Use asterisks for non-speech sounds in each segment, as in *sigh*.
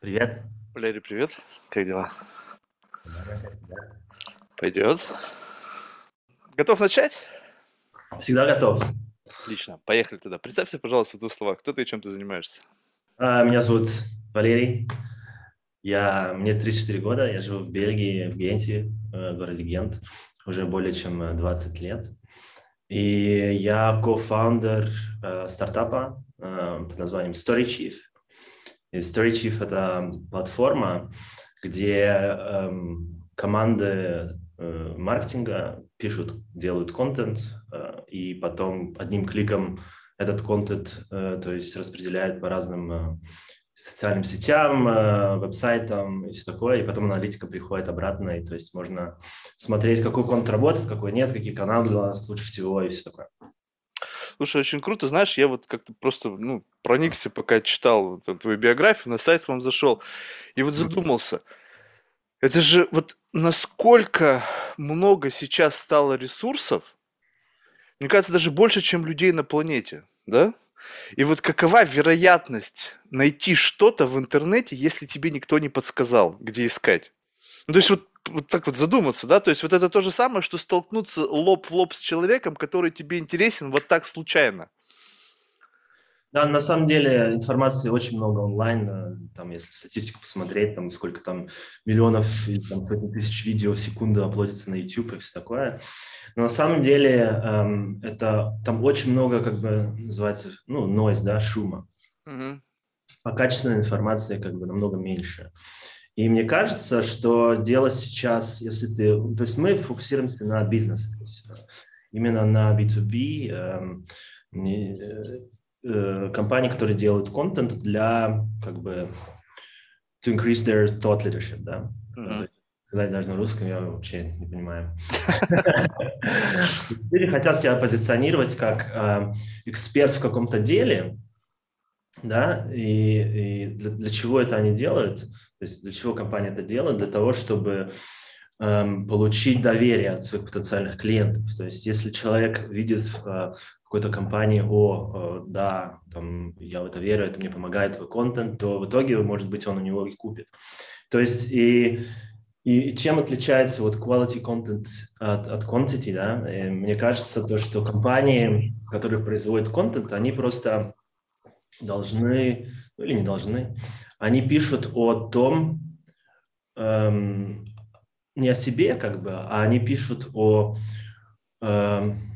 Привет. Валерий, привет. Как дела? Пойдет. Готов начать? Всегда готов. Отлично. Поехали тогда. Представься, пожалуйста, в двух словах. Кто ты и чем ты занимаешься? А, Меня зовут Валерий. Я, мне 34 года, я живу в Бельгии, в Генте, э, городе Гент, уже более чем э, 20 лет. И я кофаундер э, стартапа э, под названием StoryChief. И StoryChief– это платформа, где эм, команды э, маркетинга пишут, делают контент, э, и потом одним кликом этот контент, э, то есть распределяют по разным э, социальным сетям, э, веб-сайтам и все такое, и потом аналитика приходит обратно, и то есть можно смотреть, какой контент работает, какой нет, какие каналы для нас лучше всего и все такое. Слушай, очень круто. Знаешь, я вот как-то просто ну, проникся, пока читал эту твою биографию, на сайт вам зашел, и вот задумался. Это же вот насколько много сейчас стало ресурсов, мне кажется, даже больше, чем людей на планете, да? И вот какова вероятность найти что-то в интернете, если тебе никто не подсказал, где искать? Ну, то есть вот, вот так вот задуматься, да? То есть вот это то же самое, что столкнуться лоб в лоб с человеком, который тебе интересен вот так случайно. Да, на самом деле информации очень много онлайн, э, там, если статистику посмотреть, там сколько там миллионов, там, сотни тысяч видео в секунду аплодится на YouTube и все такое. Но на самом деле эм, это там очень много, как бы называется, ну, noise, да, шума. Мгм. А качественной информации как бы намного меньше. И мне кажется, что дело сейчас, если ты... То есть мы фокусируемся на бизнесе, то есть э, именно на B2B, эм, э, э, компании, которые делают контент для как бы to increase their thought leadership, да. Есть Сказать даже на русском я вообще не понимаю. *laughs* Люди хотят себя позиционировать как эксперт в каком-то деле, да, и, и для, для чего это они делают? То есть для чего компания это делает? Для того, чтобы эм, получить доверие от своих потенциальных клиентов. То есть если человек видит в э, какой-то компании, о, э, да, там, я в это верю, это мне помогает твой контент, то в итоге, может быть, он у него и купит. То есть и, и чем отличается вот quality content от, от quantity, да? И мне кажется, то, что компании, которые производят контент, они просто должны, ну или не должны, они пишут о том, эм, не о себе, как бы, а они пишут о эм,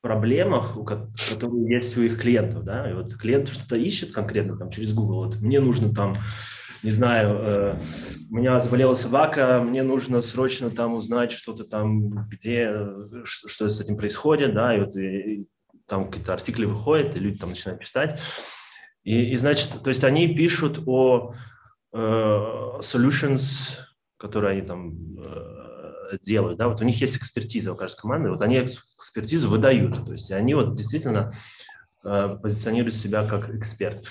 проблемах, которые есть у их клиентов, да, и вот клиент что-то ищет конкретно там через Google, вот мне нужно там, не знаю, э, у меня заболела собака, мне нужно срочно там узнать что-то там, где, э, что с этим происходит, да, и вот и там какие-то артикли выходят, и люди там начинают читать, и, и значит, то есть они пишут о э, solutions, которые они там э, делают, да, вот у них есть экспертиза у каждой команды, вот они экс- экспертизу выдают, то есть они вот действительно э, позиционируют себя как эксперт.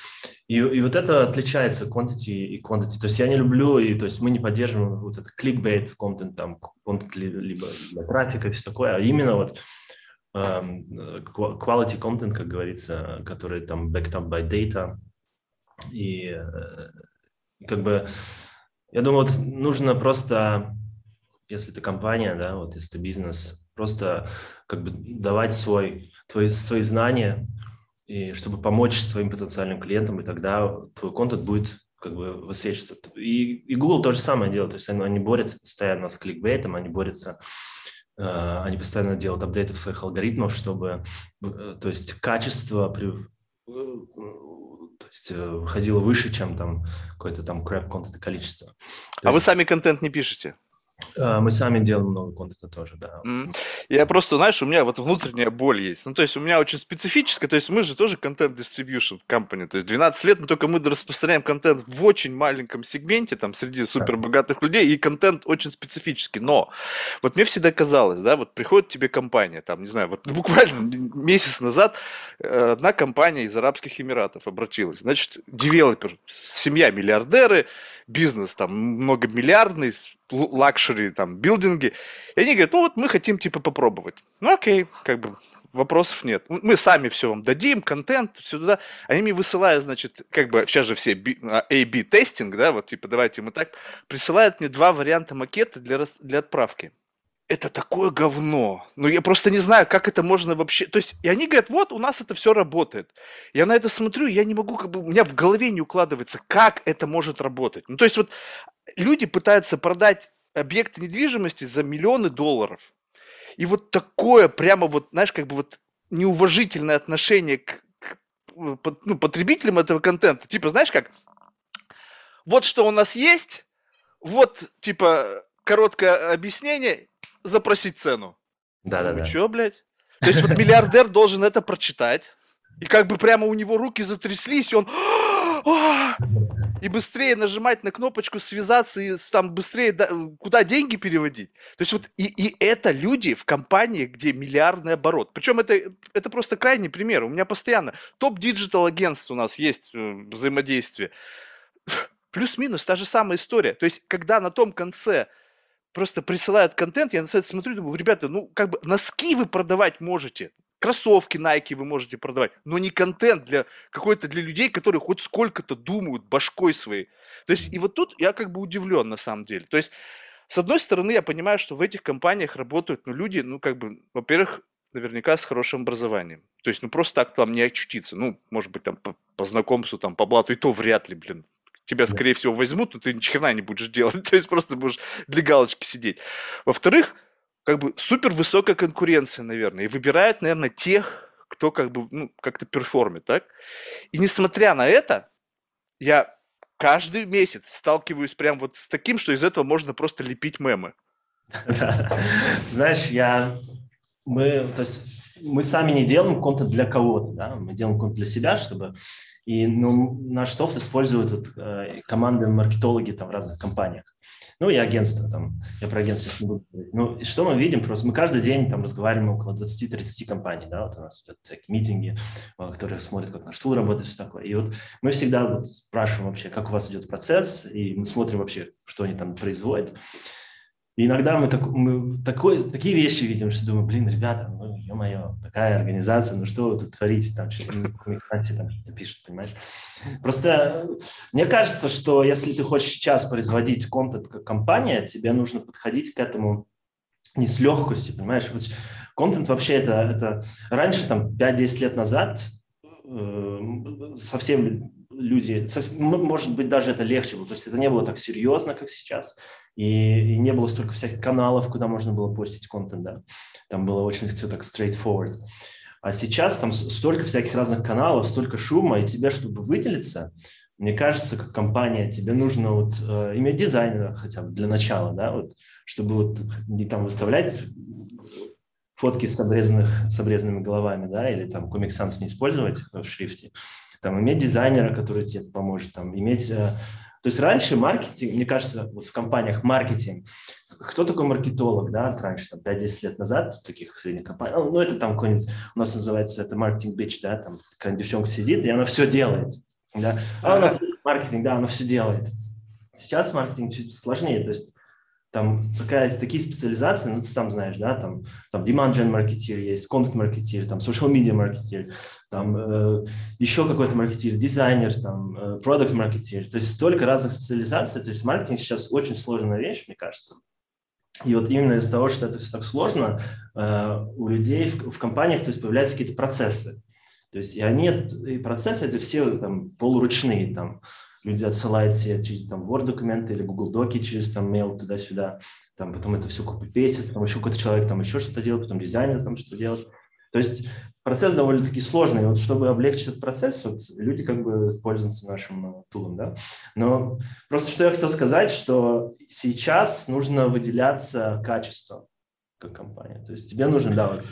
И, и вот это отличается quantity и quantity. То есть я не люблю, и то есть мы не поддерживаем вот это clickbait контент, там, контент ли- либо для трафика и все такое, а именно вот quality content, как говорится, который там backed up by data. И э, как бы я думаю, вот нужно просто, если ты компания, да, вот если ты бизнес, просто как бы давать свой, твои, свои знания, и чтобы помочь своим потенциальным клиентам, и тогда твой контент будет как бы высвечиваться. И, и Google то же самое делает, то есть они, они борются постоянно с кликбейтом, они борются, э, они постоянно делают апдейты своих алгоритмов, чтобы, э, то есть качество при, э, то есть э, выходило выше, чем там какой-то там crap контент количество. То А вы есть, сами контент не пишете? Э, мы сами делаем много контента тоже, да. М. Я просто, знаешь, у меня вот внутренняя боль есть. Ну, то есть у меня очень специфическая, то есть мы же тоже контент distribution company, то есть 12 лет, но только мы распространяем контент в очень маленьком сегменте, там, среди супер богатых людей, и контент очень специфический. Но вот мне всегда казалось, да, вот приходит тебе компания, там, не знаю, вот *laughs* буквально месяц назад э, одна компания из Арабских Эмиратов обратилась. Значит, девелопер, семья миллиардеры, бизнес там многомиллиардный, luxury там билдинги. И они говорят, ну вот мы хотим типа попробовать. Ну окей, как бы вопросов нет. Мы сами все вам дадим, контент, все туда. Они мне высылают, значит, как бы, сейчас же все A-B testing, да, вот типа давайте мы так, присылают мне два варианта макета для, для отправки это такое говно. Ну, я просто не знаю, как это можно вообще... То есть, и они говорят, вот, у нас это все работает. Я на это смотрю, я не могу, как бы, у меня в голове не укладывается, как это может работать. Ну, то есть, вот люди пытаются продать объекты недвижимости за миллионы долларов. И вот такое прямо вот, знаешь, как бы вот неуважительное отношение к, к ну, потребителям этого контента. Типа, знаешь как, вот что у нас есть, вот, типа, короткое объяснение, запросить цену. Да-да-да. Вы чё, блядь? То есть вот миллиардер должен это прочитать, и как бы прямо у него руки затряслись, и он и быстрее нажимать на кнопочку связаться и там быстрее куда деньги переводить. То есть вот и, и это люди в компании, где миллиардный оборот. Причем это, это просто крайний пример. У меня постоянно топ- digital агентств у нас есть э, взаимодействие. Плюс-минус та же самая история. То есть когда на том конце просто присылают контент, я на сайт смотрю, думаю, ребята, ну, как бы носки вы продавать можете, кроссовки Nike вы можете продавать, но не контент для какой-то для людей, которые хоть сколько-то думают башкой своей. То есть, и вот тут я как бы удивлен на самом деле. То есть, с одной стороны, я понимаю, что в этих компаниях работают, ну, люди, ну, как бы, во-первых, наверняка с хорошим образованием. То есть, ну, просто так там не очутиться. Ну, может быть, там по, по знакомству, там, по блату, и то вряд ли, блин тебя, скорее всего, возьмут, но ты ни хрена не будешь делать. *laughs* То есть просто будешь для галочки сидеть. Во-вторых, как бы супер высокая конкуренция, наверное, и выбирает, наверное, тех, кто как бы, ну, как-то перформит, так? И несмотря на это, я каждый месяц сталкиваюсь прям вот с таким, что из этого можно просто лепить мемы. *laughs* Знаешь, я... Мы, то есть, мы сами не делаем контент для кого-то, да, мы делаем контент для себя, чтобы и ну, наш софт используют вот, э, команды маркетологи там, в разных компаниях. Ну и агентства там. Я про агентство не буду говорить. Ну, что мы видим? Просто мы каждый день там разговариваем около 20-30 компаний. Да? Вот у нас идут всякие митинги, э, которые смотрят, как наш тул работает, все такое. И вот мы всегда вот спрашиваем вообще, как у вас идет процесс, и мы смотрим вообще, что они там производят. И иногда мы, так, мы такой, такие вещи видим, что думаю, блин, ребята, ну, ё-моё, такая организация, ну что вы тут творите, там что-то там что-то пишут, понимаешь? Просто мне кажется, что если ты хочешь сейчас производить контент как компания, тебе нужно подходить к этому не с легкостью, понимаешь? Вот контент вообще это, это раньше, там, 5-10 лет назад э, совсем люди, может быть, даже это легче было, то есть это не было так серьезно, как сейчас, и, и не было столько всяких каналов, куда можно было постить контент, да, там было очень все так straightforward. А сейчас там столько всяких разных каналов, столько шума, и тебе, чтобы выделиться, мне кажется, как компания, тебе нужно вот э, иметь дизайнера хотя бы для начала, да, вот, чтобы вот не там выставлять фотки с, обрезанных, с обрезанными головами, да, или там Sans не использовать в шрифте, там, иметь дизайнера, который тебе поможет, там, иметь... Э, то есть раньше маркетинг, мне кажется, вот в компаниях маркетинг, кто такой маркетолог, да, раньше, там, 5-10 лет назад в таких средних компаниях, ну, ну, это там какой-нибудь, у нас называется это маркетинг бич, да, там какая-нибудь девчонка сидит, и она все делает, да, а у нас маркетинг, да, она все делает. Сейчас маркетинг чуть сложнее, то есть там такая, такие специализации, ну, ты сам знаешь, да, там, там demand gen маркетир есть, content маркетир, там social media маркетир, там э, еще какой-то маркетир, дизайнер, там, э, product маркетир, то есть столько разных специализаций, то есть маркетинг сейчас очень сложная вещь, мне кажется. И вот именно из-за того, что это все так сложно, э, у людей в, в компаниях, то есть появляются какие-то процессы, то есть и они, и процессы эти все там полуручные, там, люди отсылают себе через там Word документы или Google доки через там mail туда-сюда, там потом это все копипейстит, потом еще какой-то человек там еще что-то делает, потом дизайнер там что-то делает. То есть процесс довольно-таки сложный. Вот чтобы облегчить этот процесс, вот люди как бы пользуются нашим э, тулом, да. Но просто что я хотел сказать, что сейчас нужно выделяться качеством как компания. То есть тебе нужно, да, вот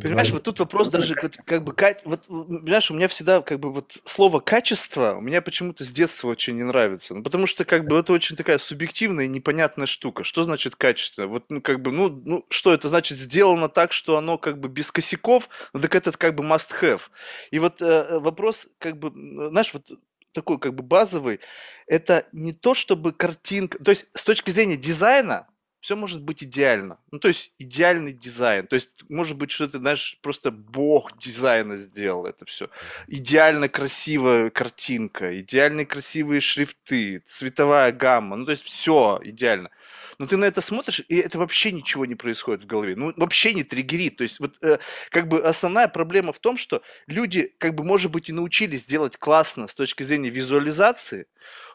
Понимаешь, вот тут вопрос даже как бы, вот, понимаешь, у меня всегда как бы вот слово качество у меня почему-то с детства очень не нравится. Ну, потому что как бы это очень такая субъективная и непонятная штука. Что значит качество? Вот, ну, как бы, ну, ну, что это значит сделано так, что оно как бы без косяков, ну, так это как бы must have. И вот э, вопрос как бы, знаешь, вот такой как бы базовый, это не то, чтобы картинка, то есть с точки зрения дизайна, все может быть идеально. Ну, то есть идеальный дизайн. То есть, может быть, что-то, знаешь, просто бог дизайна сделал это все. Идеально красивая картинка, идеально красивые шрифты, цветовая гамма. Ну, то есть все идеально но ты на это смотришь, и это вообще ничего не происходит в голове. Ну, вообще не триггерит. То есть, вот э, как бы основная проблема в том, что люди, как бы, может быть, и научились делать классно с точки зрения визуализации,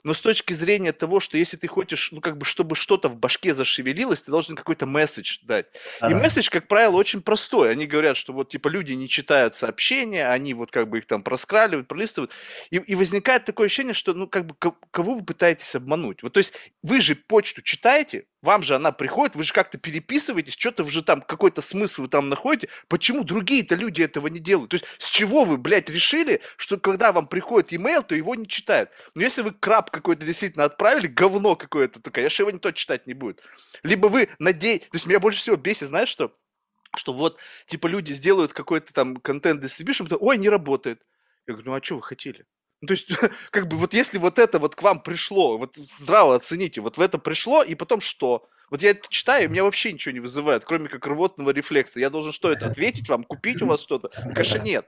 но с точки зрения того, что если ты хочешь, ну, как бы, чтобы что-то в башке зашевелилось, ты должен какой-то месседж дать. Ага. И месседж, как правило, очень простой. Они говорят, что вот, типа, люди не читают сообщения, они вот как бы их там проскраливают, пролистывают. И, и возникает такое ощущение, что, ну, как бы, кого вы пытаетесь обмануть? Вот, то есть, вы же почту читаете, вам же она приходит, вы же как-то переписываетесь, что-то вы же там, какой-то смысл вы там находите. Почему другие-то люди этого не делают? То есть, с чего вы, блядь, решили, что когда вам приходит имейл, то его не читают? Но если вы краб какой-то действительно отправили, говно какое-то, то, конечно, его никто читать не будет. Либо вы надеетесь... То есть меня больше всего бесит, знаешь что? Что вот, типа, люди сделают какой-то там контент дистрибьюшн, ой, не работает. Я говорю, ну а что вы хотели? Ну, то есть, *laughs* как бы, вот если вот это вот к вам пришло, вот здраво оцените, вот в это пришло, и потом что? Вот я это читаю, и меня вообще ничего не вызывает, кроме как рвотного рефлекса. Я должен что это, ответить вам, купить у вас что-то? Конечно, нет.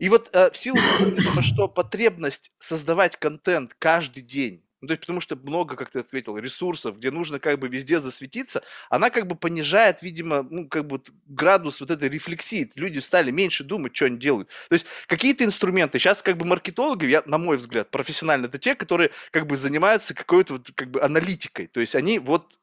И вот э, в силу того, что потребность создавать контент каждый день, ну, то есть, потому что много, как ты ответил, ресурсов, где нужно как бы везде засветиться, она как бы понижает, видимо, ну, как бы градус вот этой рефлексии. Люди стали меньше думать, что они делают. То есть, какие-то инструменты. Сейчас как бы маркетологи, я, на мой взгляд, профессионально, это те, которые как бы занимаются какой-то вот как бы аналитикой. То есть, они вот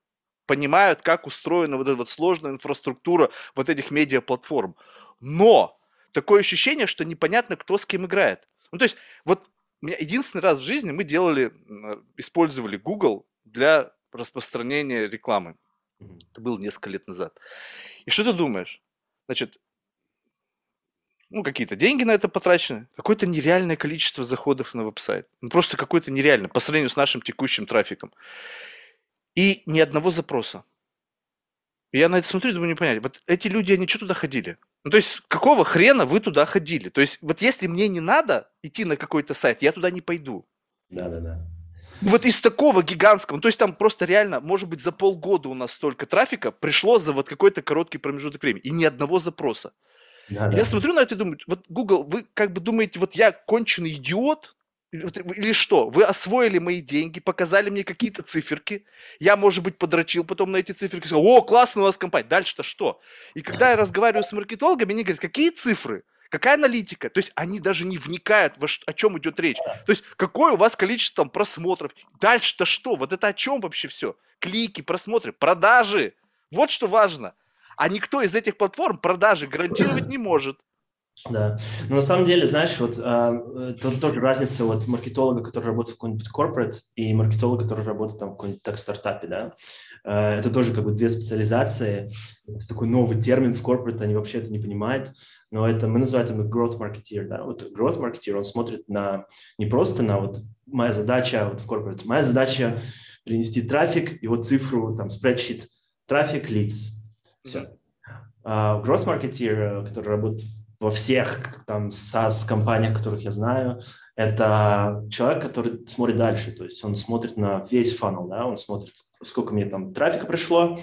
понимают, как устроена вот эта вот сложная инфраструктура вот этих медиаплатформ. Но такое ощущение, что непонятно, кто с кем играет. Ну, то есть, вот меня единственный раз в жизни мы делали, использовали Google для распространения рекламы. Это было несколько лет назад. И что ты думаешь? Значит, ну, какие-то деньги на это потрачены, какое-то нереальное количество заходов на веб-сайт. Ну, просто какое-то нереальное по сравнению с нашим текущим трафиком. И ни одного запроса. И я на это смотрю и думаю, не понять. Вот эти люди, они что туда ходили? Ну, то есть, какого хрена вы туда ходили? То есть, вот если мне не надо идти на какой-то сайт, я туда не пойду. Да-да-да. Вот из такого гигантского, ну, то есть там просто реально, может быть, за полгода у нас столько трафика пришло за вот какой-то короткий промежуток времени, и ни одного запроса. Да, я да. смотрю на это и думаю, вот Google, вы как бы думаете, вот я конченый идиот, или что? Вы освоили мои деньги, показали мне какие-то циферки. Я, может быть, подрочил потом на эти циферки. Сказал, о, классно у вас компания. Дальше-то что? И когда я разговариваю с маркетологами, они говорят, какие цифры? Какая аналитика? То есть они даже не вникают, во что, о чем идет речь. То есть какое у вас количество там, просмотров? Дальше-то что? Вот это о чем вообще все? Клики, просмотры, продажи. Вот что важно. А никто из этих платформ продажи гарантировать не может. Да, но на самом деле, знаешь, вот э, тут тоже разница вот маркетолога, который работает в какой-нибудь corporate, и маркетолога, который работает там в какой-нибудь так стартапе, да. Э, это тоже как бы две специализации. Это такой новый термин в corporate, они вообще это не понимают, но это мы называем это growth marketeer, да. Вот growth marketeer, он смотрит на не просто на вот моя задача вот в corporate, моя задача принести трафик и вот цифру там спредшит трафик лиц, все. Uh, growth marketeer, который работает во всех там SaaS-компаниях, которых я знаю, это человек, который смотрит дальше, то есть он смотрит на весь фанал, да, он смотрит, сколько мне там трафика пришло,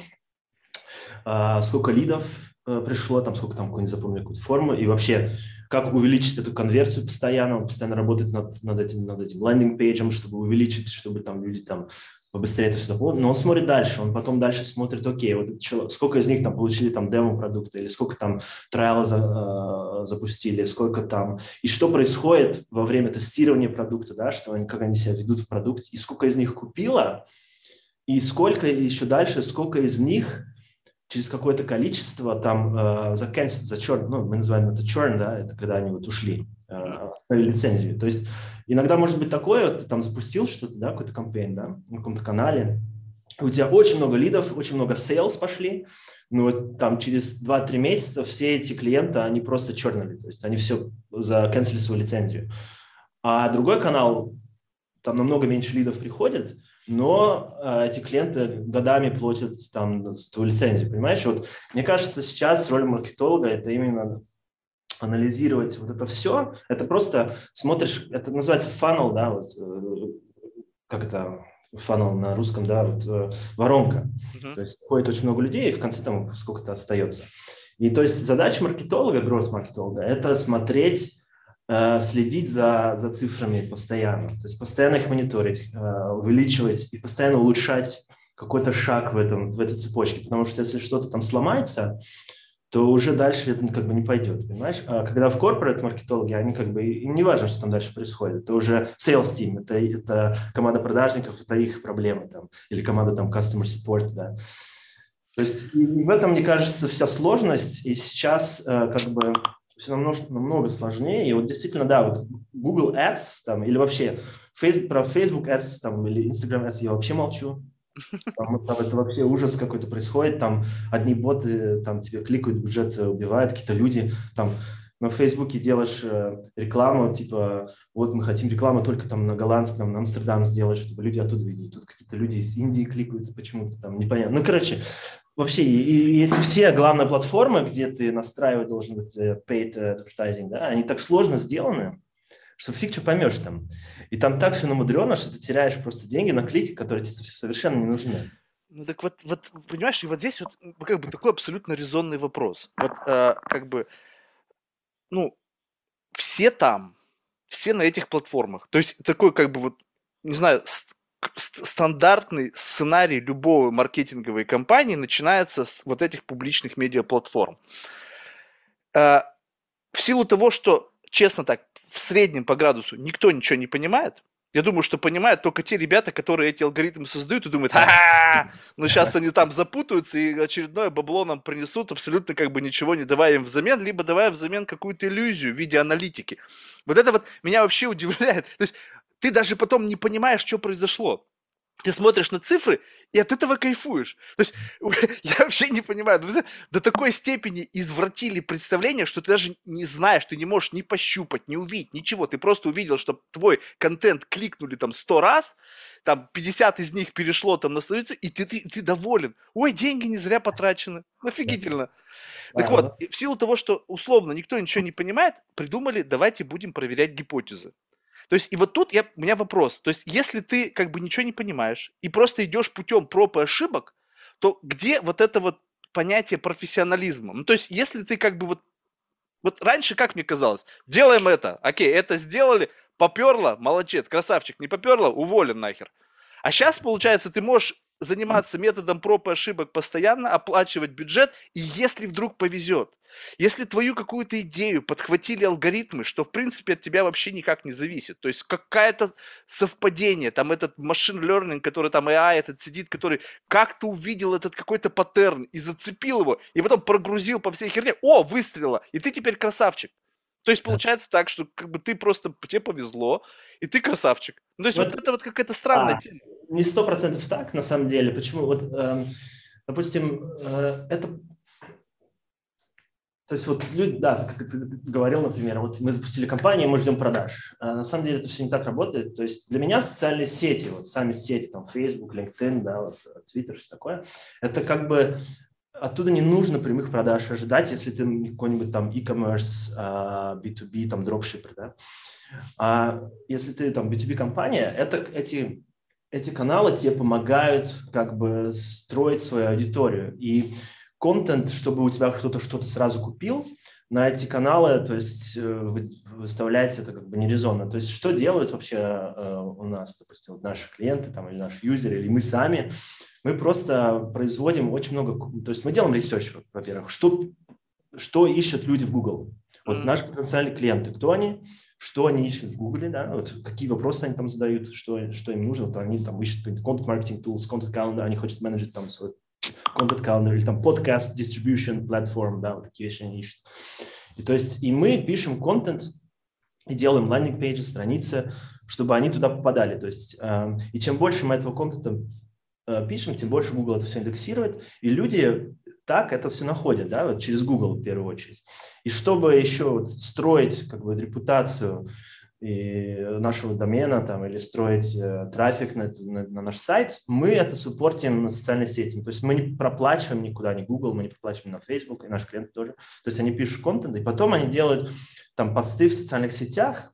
а, сколько лидов э, пришло, там сколько там какой-нибудь запомнил какую-то форму, и вообще как увеличить эту конверсию постоянно, он постоянно работает над, над этим, над этим лендинг-пейджем, чтобы увеличить, чтобы там люди там побыстрее это все запомнить, но он смотрит дальше, он потом дальше смотрит, окей, вот что, сколько из них там получили там демо-продукты, или сколько там трайла за, э, запустили, сколько там, и что происходит во время тестирования продукта, да, что они, как они себя ведут в продукте, и сколько из них купило, и сколько еще дальше, сколько из них через какое-то количество там э, за cancel, за churn, ну, мы называем это churn, да, это когда они вот ушли, э, оставили лицензию. То есть иногда может быть такое, ты там запустил что-то, да, какой-то кампейн, да, на каком-то канале, у тебя очень много лидов, очень много sales пошли, но там через 2-3 месяца все эти клиенты, они просто черныли, то есть они все заканцелили свою лицензию. А другой канал, там намного меньше лидов приходит, но э, эти клиенты годами платят там твою лицензию, понимаешь? Вот мне кажется, сейчас роль маркетолога – это именно анализировать вот это все. Это просто смотришь, это называется funnel, да, вот, э, как это фанал на русском, да, вот, э, воронка. Uh-huh. То есть ходит очень много людей, и в конце там сколько-то остается. И то есть задача маркетолога, гросс-маркетолога, это смотреть, э, следить за, за цифрами постоянно. То есть постоянно их мониторить, увеличивать и постоянно улучшать какой-то шаг в, этом, в этой цепочке. Потому что если что-то там сломается, то уже дальше это как бы не пойдет, понимаешь? А когда в корпорат маркетологи, они как бы, им не важно, что там дальше происходит. Это уже sales team, это, это команда продажников, это их проблемы там, или команда там customer support, да. То есть в этом, мне кажется, вся сложность, и сейчас э, как бы все намного, намного сложнее. И вот действительно, да, вот Google Ads там, или вообще Facebook, про Facebook Ads там, или Instagram Ads я вообще молчу. Там, там это вообще ужас какой-то происходит, там одни боты там тебе кликают, бюджет убивают, какие-то люди там на Фейсбуке делаешь э, рекламу, типа, вот мы хотим рекламу только там на голландском, на Амстердам сделать, чтобы люди оттуда видели. Тут какие-то люди из Индии кликают почему-то там, непонятно. Ну, короче, вообще, и, и эти все главные платформы, где ты настраивать должен быть э, paid advertising, да, они так сложно сделаны, что фиг что поймешь там. И там так все намудрено, что ты теряешь просто деньги на клики, которые тебе совершенно не нужны. Ну так вот, вот понимаешь, и вот здесь вот как бы такой абсолютно резонный вопрос. Вот э, как бы, ну, все там, все на этих платформах. То есть такой как бы вот, не знаю, ст- стандартный сценарий любого маркетинговой компании начинается с вот этих публичных медиаплатформ. Э, в силу того, что честно так, в среднем по градусу никто ничего не понимает. Я думаю, что понимают только те ребята, которые эти алгоритмы создают и думают, ха ну сейчас они там запутаются и очередное бабло нам принесут, абсолютно как бы ничего не давая им взамен, либо давая взамен какую-то иллюзию в виде аналитики. Вот это вот меня вообще удивляет. То есть ты даже потом не понимаешь, что произошло ты смотришь на цифры и от этого кайфуешь. То есть *laughs* я вообще не понимаю, ну, до такой степени извратили представление, что ты даже не знаешь, ты не можешь ни пощупать, ни увидеть, ничего. Ты просто увидел, что твой контент кликнули там 100 раз, там 50 из них перешло там на страницу, и ты, ты, ты доволен. Ой, деньги не зря потрачены. Офигительно. Так вот, в силу того, что условно никто ничего не понимает, придумали, давайте будем проверять гипотезы. То есть, и вот тут я, у меня вопрос. То есть, если ты как бы ничего не понимаешь и просто идешь путем проб и ошибок, то где вот это вот понятие профессионализма? Ну, то есть, если ты как бы вот вот раньше, как мне казалось, делаем это, окей, это сделали, поперло, молодец, красавчик, не поперло, уволен нахер. А сейчас, получается, ты можешь заниматься методом проб и ошибок постоянно, оплачивать бюджет, и если вдруг повезет, если твою какую-то идею подхватили алгоритмы, что в принципе от тебя вообще никак не зависит, то есть какое-то совпадение, там этот машин learning, который там AI этот сидит, который как-то увидел этот какой-то паттерн и зацепил его, и потом прогрузил по всей херне, о, выстрела, и ты теперь красавчик. То есть получается так, что как бы ты просто, тебе повезло, и ты красавчик. Ну, то есть вот, вот это вот какая-то странная а, тема не сто процентов так, на самом деле. Почему? Вот, э, допустим, э, это... То есть вот люди, да, как ты говорил, например, вот мы запустили компанию, мы ждем продаж. А на самом деле это все не так работает. То есть для меня социальные сети, вот сами сети, там Facebook, LinkedIn, да, вот Twitter, все такое, это как бы оттуда не нужно прямых продаж ожидать, если ты какой-нибудь там e-commerce, B2B, а, там дропшиппер, да. А если ты там B2B компания, это эти эти каналы тебе помогают как бы строить свою аудиторию. И контент, чтобы у тебя кто-то что-то сразу купил, на эти каналы, то есть э, выставлять это как бы нерезонно. То есть что делают вообще э, у нас, допустим, наши клиенты там, или наши юзеры, или мы сами? Мы просто производим очень много, то есть мы делаем research, во-первых, что, что ищут люди в Google. Вот наши потенциальные клиенты, кто они, что они ищут в Гугле, да, вот какие вопросы они там задают, что, что им нужно, вот они там ищут content marketing tools, content calendar, они хотят менеджить там свой content calendar или там podcast distribution platform, да, вот такие вещи они ищут. И то есть и мы пишем контент и делаем лендинг-пейджи, страницы, чтобы они туда попадали. То есть э, и чем больше мы этого контента пишем, тем больше Google это все индексирует, и люди так это все находят, да, вот через Google в первую очередь. И чтобы еще вот строить как бы репутацию и нашего домена там, или строить э, трафик на, на, на наш сайт, мы это суппортим на социальной сети. То есть мы не проплачиваем никуда, ни Google, мы не проплачиваем на Facebook, и наш клиент тоже. То есть они пишут контент, и потом они делают там посты в социальных сетях,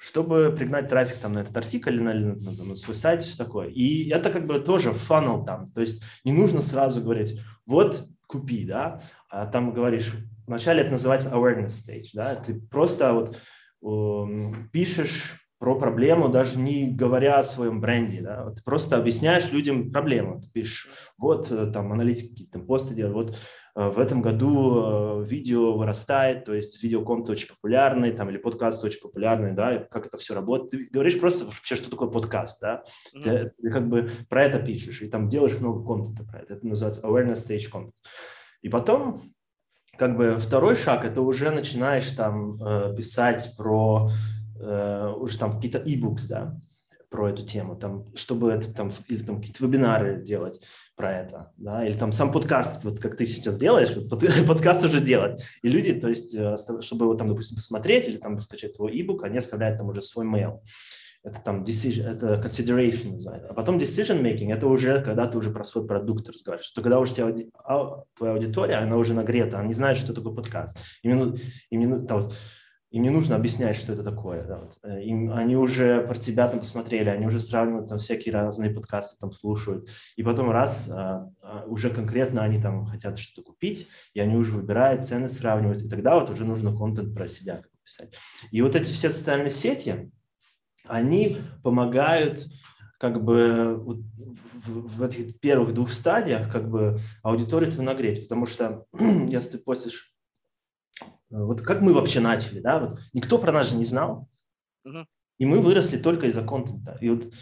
чтобы пригнать трафик там на этот артикль на, на, на, на свой сайт, все такое. И это как бы тоже фанал там, то есть не нужно сразу говорить, вот купи, да, а там говоришь, вначале это называется awareness stage, да, ты просто вот э, пишешь про проблему, даже не говоря о своем бренде, да, вот просто объясняешь людям проблему, ты пишешь, вот э, там аналитики какие-то посты делают, вот в этом году э, видео вырастает, то есть видеоконт очень популярный, там, или подкаст очень популярный, да, как это все работает. Ты говоришь просто вообще, что такое подкаст, да, mm-hmm. ты, ты как бы про это пишешь, и там делаешь много контента про это. Это называется awareness stage content. И потом, как бы второй шаг, это уже начинаешь там э, писать про уже там какие-то e-books, да, про эту тему, там, чтобы это там, или там какие-то вебинары делать про это, да, или там сам подкаст, вот как ты сейчас делаешь, вот *laughs* подкаст уже делать, и люди, то есть, э, чтобы его там, допустим, посмотреть или там скачать твой e-book, они оставляют там уже свой mail. Это там decision, это consideration называется. А потом decision making – это уже когда ты уже про свой продукт разговариваешь. Что когда уже твоя аудитория, она уже нагрета, она не знает, что такое подкаст. Именно, именно там, вот, им не нужно объяснять, что это такое. Да, вот. Э, им, они уже про тебя там посмотрели, они уже сравнивают там всякие разные подкасты там слушают. И потом раз, а, а, уже конкретно они там хотят что-то купить, и они уже выбирают, цены сравнивают. И тогда вот уже нужно контент про себя писать. И вот эти все социальные сети, они помогают как бы вот в, в этих первых двух стадиях как бы аудиторию твою нагреть, потому что *clears throat* если ты постишь вот как мы вообще начали, да, вот никто про нас же не знал, и мы выросли только из-за контента. И вот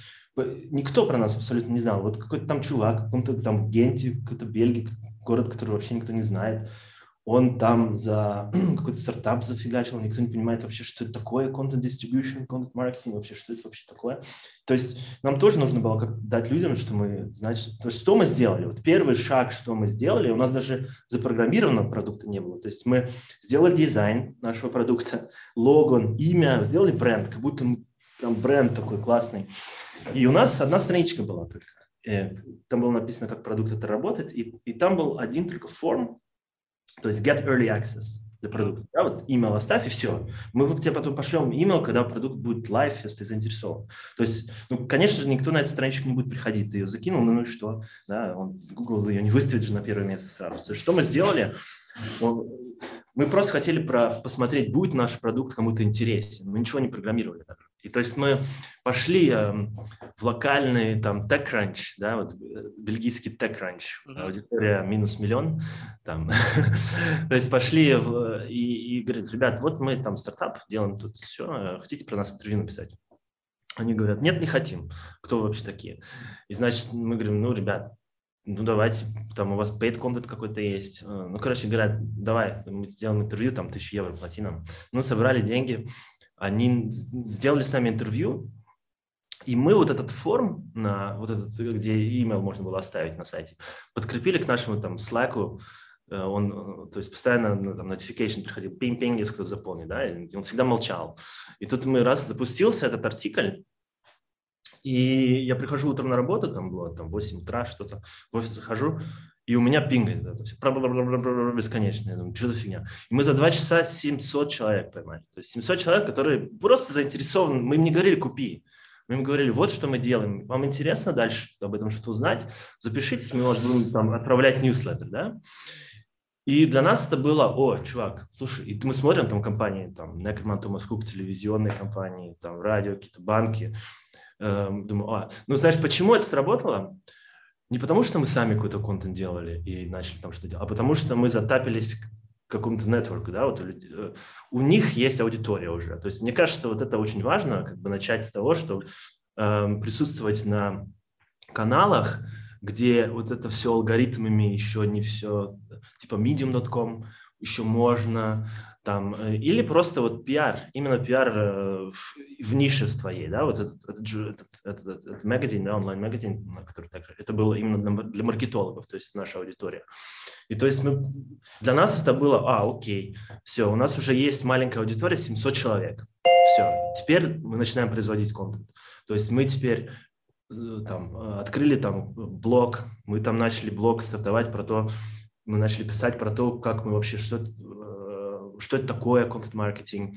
никто про нас абсолютно не знал. Вот какой-то там чувак, каком-то там Генте, какой-то Бельгии, город, который вообще никто не знает он там за *clears throat* какой-то стартап зафигачил, никто не понимает вообще, что это такое, content distribution, content marketing, вообще, что это вообще такое. То есть нам тоже нужно было как дать людям, что мы, значит, то есть что мы сделали. Вот первый шаг, что мы сделали, у нас даже запрограммированного продукта не было. То есть мы сделали дизайн нашего продукта, *laughs* логон, имя, сделали бренд, как будто там бренд такой классный. И у нас одна страничка была только. Э, там было написано, как продукт это работает, и, и там был один только форм, то есть get early access для продукта. Да, вот email оставь и все. Мы тебе потом пошлем email, когда продукт будет live, если ты заинтересован. То есть, ну, конечно же, никто на эту страничку не будет приходить. Ты ее закинул, ну, ну и что? Да, он, Google ее не выставит же на первое место сразу. То есть, что мы сделали? Мы просто хотели про, посмотреть, будет наш продукт кому-то интересен. Мы ничего не программировали даже. И то есть мы пошли э, в локальный там TechCrunch, да, вот э, бельгийский TechCrunch, mm-hmm. аудитория минус миллион, там, *laughs* то есть пошли в, и, и говорят, ребят, вот мы там стартап делаем тут все, хотите про нас интервью написать? Они говорят, нет, не хотим. Кто вы вообще такие? И значит, мы говорим, ну, ребят, ну, давайте, там у вас paid content какой-то есть. Э, ну, короче говоря, давай, мы сделаем интервью, там, тысячу евро плати нам. Ну, собрали деньги, они сделали с нами интервью, и мы вот этот форм, на, вот этот, где email можно было оставить на сайте, подкрепили к нашему там Slack, э, он, то есть постоянно там notification приходил, пинг-пинг, если кто заполнит, да, и он всегда молчал. И тут мы раз запустился этот артикль, и я прихожу утром на работу, там было там 8 утра что-то, в офис захожу, и у меня пингает это все, бесконечно. Я думаю, что за фигня. И мы за два часа 700 человек поймали. То есть 700 человек, которые просто заинтересованы. Мы им не говорили «купи». Мы им говорили, вот что мы делаем. Вам интересно дальше об этом что-то узнать? Запишитесь, мы вас будем там отправлять ньюслеттер, да? И для нас это было, о, чувак, слушай, и мы смотрим там компании, там, Neckerman, Thomas телевизионные компании, там, радио, какие-то банки. Эм, думаю, а, ну, знаешь, почему это сработало? Не потому, что мы сами какой-то контент делали и начали там что-то делать, а потому что мы затапились к какому-то нетворку, да, вот у, э, них есть аудитория уже. То есть мне кажется, вот это очень важно, как бы начать с того, что э, присутствовать на каналах, где вот это все алгоритмами еще не все, типа medium.com еще можно, там, э, или просто вот пиар, именно пиар э, в, в нише твоей, да, вот этот, этот, этот, этот, этот магазин, да, онлайн-магазин, который также, это было именно для маркетологов, то есть наша аудитория. И то есть мы, для нас это было, а, окей, все, у нас уже есть маленькая аудитория, 700 человек, все, теперь мы начинаем производить контент. То есть мы теперь э, там открыли там блог, мы там начали блог стартовать про то, мы начали писать про то, как мы вообще что что это такое контент-маркетинг,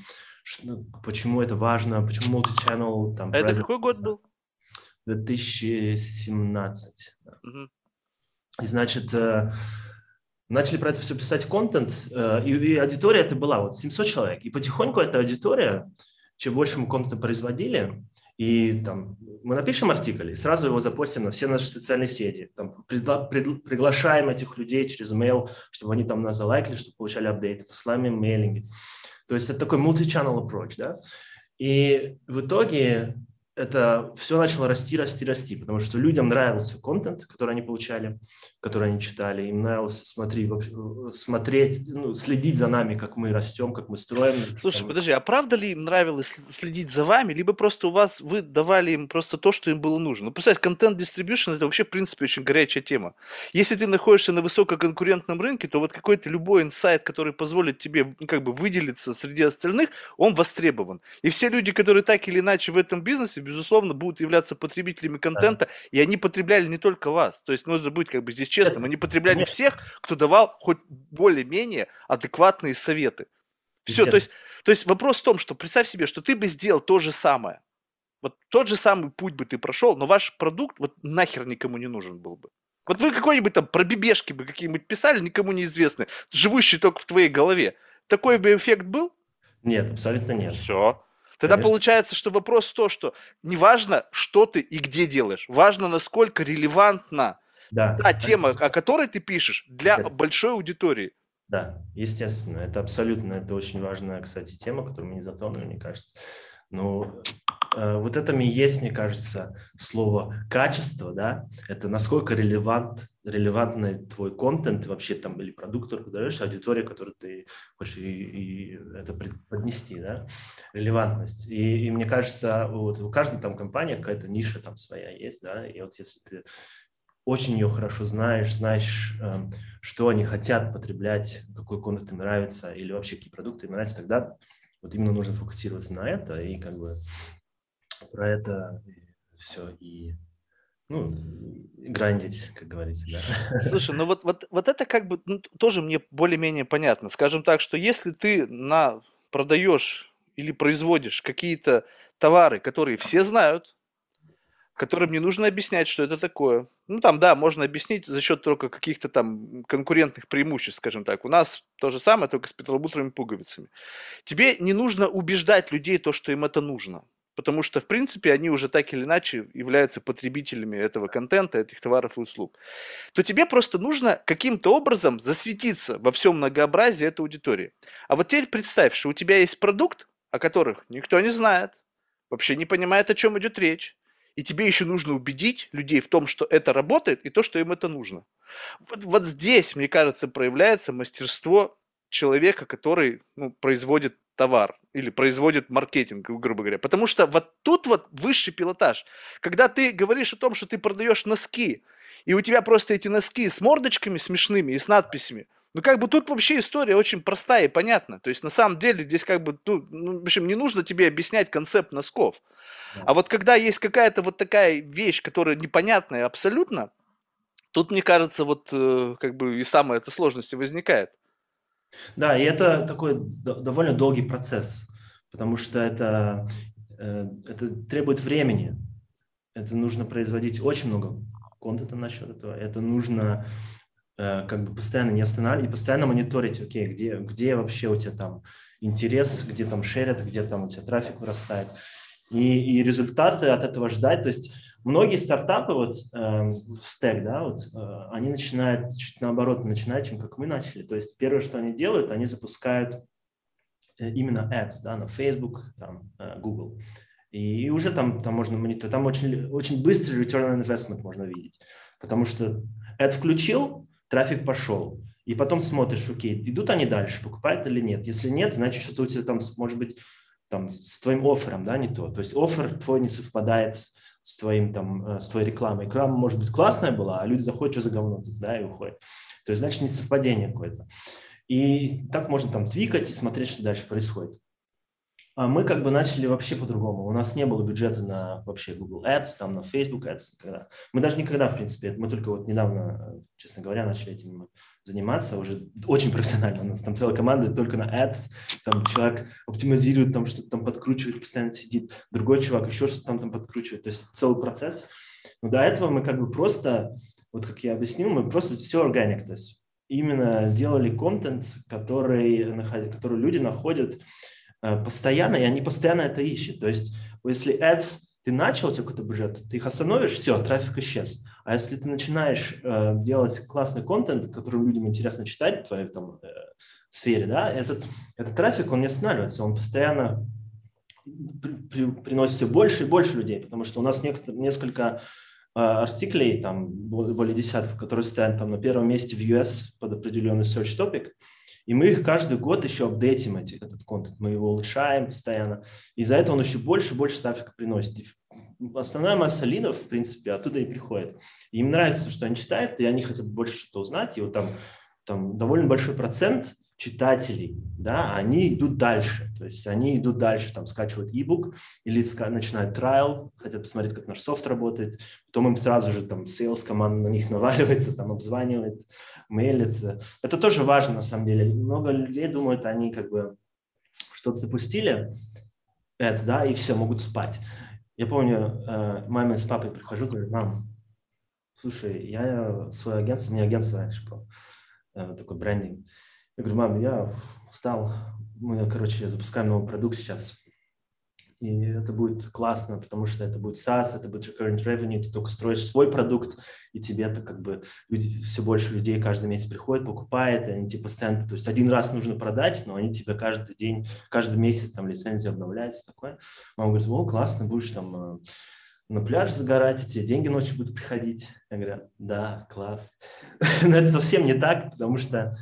ну, почему это важно, почему multi-channel. Там, это какой год был? 2017. Да. Угу. И, значит, э, начали про это все писать контент, э, и, и аудитория это была вот 700 человек. И потихоньку эта аудитория, чем больше мы контента производили, и там мы напишем артикль и сразу его запостим на все наши социальные сети. Там, пригла- пригла- приглашаем этих людей через email, чтобы они там нас залайкали, чтобы получали апдейты, посылаем им мейлинги. То есть это такой multi-channel approach, да. И в итоге это все начало расти, расти, расти, потому что людям нравился контент, который они получали, который они читали, им нравилось смотри, смотреть, ну, следить за нами, как мы растем, как мы строим. Слушай, там... подожди, а правда ли им нравилось следить за вами, либо просто у вас, вы давали им просто то, что им было нужно? Ну, представь, контент distribution – это вообще, в принципе, очень горячая тема. Если ты находишься на высококонкурентном рынке, то вот какой-то любой инсайт, который позволит тебе как бы выделиться среди остальных, он востребован. И все люди, которые так или иначе в этом бизнесе, безусловно, будут являться потребителями контента, да. и они потребляли не только вас. То есть нужно быть как бы здесь честным. Они потребляли всех, кто давал хоть более-менее адекватные советы. Все, то есть, то есть вопрос в том, что представь себе, что ты бы сделал то же самое. Вот тот же самый путь бы ты прошел, но ваш продукт вот нахер никому не нужен был бы. Вот вы какой-нибудь там про бибешки бы какие-нибудь писали, никому неизвестные, живущие только в твоей голове. Такой бы эффект был? Нет, абсолютно нет. Все. Тогда Конечно. получается, что вопрос в том, что не важно, что ты и где делаешь, важно, насколько релевантна да. та тема, о которой ты пишешь, для большой аудитории. Да, естественно, это абсолютно, это очень важная, кстати, тема, которую мы не затронули, мне кажется. Но э, вот это и есть, мне кажется, слово качество, да, это насколько релевант, релевантный твой контент вообще там или продукт, который подаешь, аудитория, которую ты хочешь и, и это поднести, да, релевантность. И, и мне кажется, вот у каждой там компании какая-то ниша там своя есть, да, и вот если ты очень ее хорошо знаешь, знаешь, э, что они хотят потреблять, какой контент им нравится или вообще какие продукты им нравятся, тогда вот именно нужно фокусироваться на это и как бы про это все и ну, грандить, как говорится, да. Слушай, ну вот, вот, вот это как бы ну, тоже мне более-менее понятно. Скажем так, что если ты на продаешь или производишь какие-то товары, которые все знают, которым не нужно объяснять, что это такое. Ну, там, да, можно объяснить за счет только каких-то там конкурентных преимуществ, скажем так. У нас то же самое, только с петлобутрыми пуговицами. Тебе не нужно убеждать людей то, что им это нужно. Потому что, в принципе, они уже так или иначе являются потребителями этого контента, этих товаров и услуг. То тебе просто нужно каким-то образом засветиться во всем многообразии этой аудитории. А вот теперь представь, что у тебя есть продукт, о которых никто не знает, вообще не понимает, о чем идет речь и тебе еще нужно убедить людей в том, что это работает, и то, что им это нужно. Вот, вот здесь, мне кажется, проявляется мастерство человека, который ну, производит товар или производит маркетинг, грубо говоря. Потому что вот тут вот высший пилотаж. Когда ты говоришь о том, что ты продаешь носки, и у тебя просто эти носки с мордочками смешными и с надписями – ну, как бы тут вообще история очень простая и понятна. То есть, на самом деле, здесь как бы, ну, ну в общем, не нужно тебе объяснять концепт носков. А вот когда есть какая-то вот такая вещь, которая непонятная абсолютно, тут, мне кажется, вот э, как бы и самая эта сложность возникает. Да, и это такой довольно долгий процесс, потому что это, э, это требует времени. Это нужно производить очень много контента насчет этого. Это нужно Э, как бы постоянно не останавливать и постоянно мониторить, окей, где, где вообще у тебя там интерес, где там шерят, где там у тебя трафик вырастает. И, и результаты от этого ждать. То есть многие стартапы вот э, в стек, да, вот, э, они начинают чуть наоборот, начинают, чем как мы начали. То есть первое, что они делают, они запускают э, именно ads, да, на Facebook, там, э, Google. И уже там, там можно мониторить, там очень, очень быстрый return on investment можно видеть. Потому что ad включил, трафик пошел. И потом смотришь, окей, идут они дальше, покупают или нет. Если нет, значит, что-то у тебя там, может быть, там, с твоим оффером, да, не то. То есть оффер твой не совпадает с твоим там, э, с твоей рекламой. Реклама, может быть, классная была, а люди заходят, что за говно тут, да, и уходят. То есть, значит, не совпадение какое-то. И так можно там твикать и смотреть, что дальше происходит. А мы как бы начали вообще по-другому. У нас не было бюджета на вообще Google Ads, там на Facebook Ads никогда. Мы даже никогда, в принципе, мы только вот недавно, честно говоря, начали этим заниматься уже очень профессионально. У нас там целая команда только на ads, там человек оптимизирует, там что-то там подкручивает, постоянно сидит, другой чувак еще что-то там, там подкручивает. То есть целый процесс. Но до этого мы как бы просто, вот как я объяснил, мы просто все органик, то есть именно делали контент, который, который люди находят э, постоянно, и они постоянно это ищут. То есть если ads ты начал, у тебя какой-то бюджет, ты их остановишь, все, трафик исчез. А если ты начинаешь э, делать классный контент, который людям интересно читать в твоей там, э, сфере, да, этот, этот трафик, он не останавливается, он постоянно при, при, приносит все больше и больше людей, потому что у нас некотор, несколько э, артиклей, там более десятков, которые стоят там на первом месте в US под определенный search topic, и мы их каждый год еще апдейтим, эти, этот контент, мы его улучшаем постоянно. И за это он еще больше и больше трафика приносит. И основная масса лидов, в принципе, оттуда и приходит. Им нравится, что они читают, и они хотят больше что-то узнать. И вот там, там довольно большой процент читателей, да, они идут дальше. То есть они идут дальше, там, скачивают e-book или начинают trial, хотят посмотреть, как наш софт работает. Потом им сразу же там sales команда на них *laughs* наваливается, там обзванивает, мейлится. Это тоже важно, на самом деле. Много людей думают, они как бы что-то запустили, ads, да, и все, могут спать. Я помню, э, маме с папой прихожу, говорю, мам, слушай, я свое агентство, у меня агентство было, э, такой брендинг. Я говорю, мам, я устал, мы, короче, запускаем новый продукт сейчас, и это будет классно, потому что это будет SaaS, это будет recurrent revenue, ты только строишь свой продукт, и тебе это как бы люди, все больше людей каждый месяц приходят, покупают, и они тебе постоянно, то есть один раз нужно продать, но они тебе каждый день, каждый месяц там лицензию обновляют, такое. Мама говорит, о, классно, будешь там э, на пляж загорать, и тебе деньги ночью будут приходить. Я говорю, да, класс. *laughs* Но это совсем не так, потому что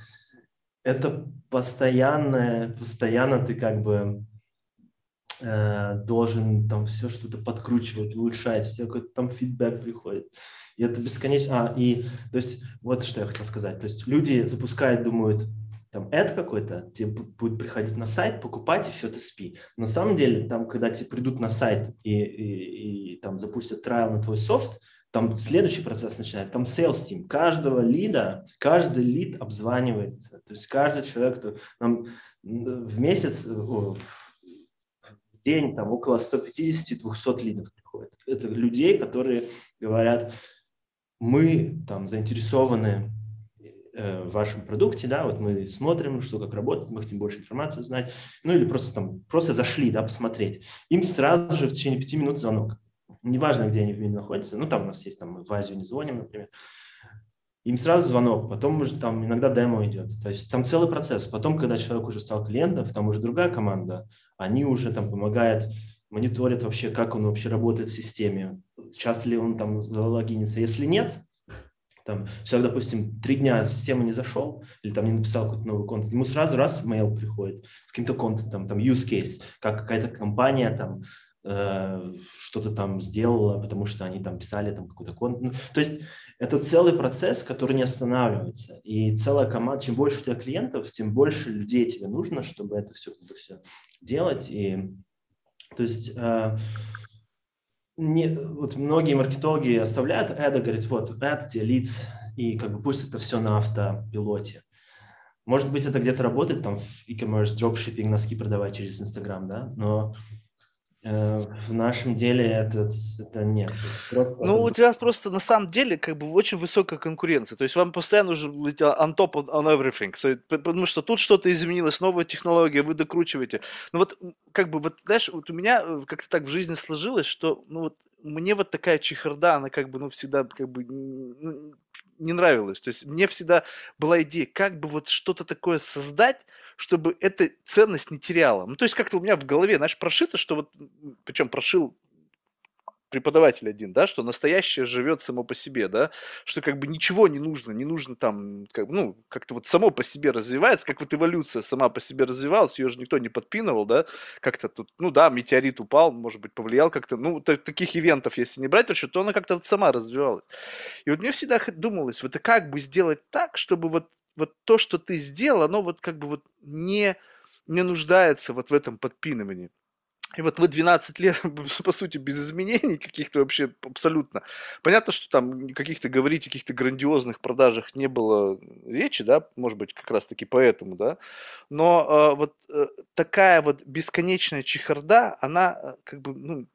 это постоянное, постоянно ты как бы Э, должен там все что-то подкручивать, улучшать, все какой-то там фидбэк приходит. И это бесконечно. А, и то есть вот что я хотел сказать. То есть люди запускают, думают, там это какой-то, тебе будет приходить на сайт, покупать и все это спи. На самом деле, там, когда тебе придут на сайт и, и, и там запустят трайл на твой софт, там следующий процесс начинает, там sales team. Каждого лида, каждый лид обзванивается. То есть каждый человек, кто нам в месяц, день там около 150-200 лидов приходит. Это людей, которые говорят, мы там заинтересованы э, в вашем продукте, да, вот мы смотрим, что как работает, мы хотим больше информации узнать, ну или просто там, просто зашли, да, посмотреть. Им сразу же в течение пяти минут звонок. Неважно, где они в мире находятся, ну там у нас есть, там мы в Азию не звоним, например, им сразу звонок, потом уже там иногда демо идет. То есть там целый процесс. Потом, когда человек уже стал клиентом, там уже другая команда, они уже там помогают, мониторят вообще, как он вообще работает в системе, часто ли он там логинится. Если нет, там, человек, допустим, три дня в систему не зашел или там не написал какой-то новый контент, ему сразу раз в mail приходит с каким-то контентом, там, use case, как какая-то компания там э, что-то там сделала, потому что они там писали там какой-то контент. Ну, то есть это целый процесс, который не останавливается. И целая команда, чем больше у тебя клиентов, тем больше людей тебе нужно, чтобы это все, это все делать. И, то есть э, не, вот многие маркетологи оставляют это, говорят, вот, это тебе лиц, и как бы пусть это все на автопилоте. Может быть, это где-то работает, там, в e-commerce, дропшиппинг, носки продавать через Инстаграм, да, но в нашем деле это, это нет. Просто... Ну, у тебя просто на самом деле как бы очень высокая конкуренция. То есть вам постоянно нужно быть on top on everything. So, потому что тут что-то изменилось, новая технология, вы докручиваете. Ну вот как бы, вот знаешь, вот у меня э, как-то так в жизни сложилось, что ну вот мне вот такая чехарда, она как бы, ну, всегда как бы не нравилась. То есть мне всегда была идея, как бы вот что-то такое создать, чтобы эта ценность не теряла. Ну, то есть как-то у меня в голове, знаешь, прошито, что вот, причем прошил преподаватель один, да, что настоящее живет само по себе, да, что как бы ничего не нужно, не нужно там, как, ну, как-то вот само по себе развивается, как вот эволюция сама по себе развивалась, ее же никто не подпинывал, да, как-то тут, ну да, метеорит упал, может быть, повлиял как-то, ну, таких ивентов, если не брать вообще, то она как-то вот сама развивалась. И вот мне всегда думалось, вот как бы сделать так, чтобы вот, вот то, что ты сделал, оно вот как бы вот не, не нуждается вот в этом подпинывании. И вот мы 12 лет, *laughs* по сути, без изменений каких-то вообще абсолютно. Понятно, что там каких-то говорить каких-то грандиозных продажах не было речи, да, может быть, как раз-таки поэтому, да. Но э, вот э, такая вот бесконечная чехарда, она э, как бы, ну,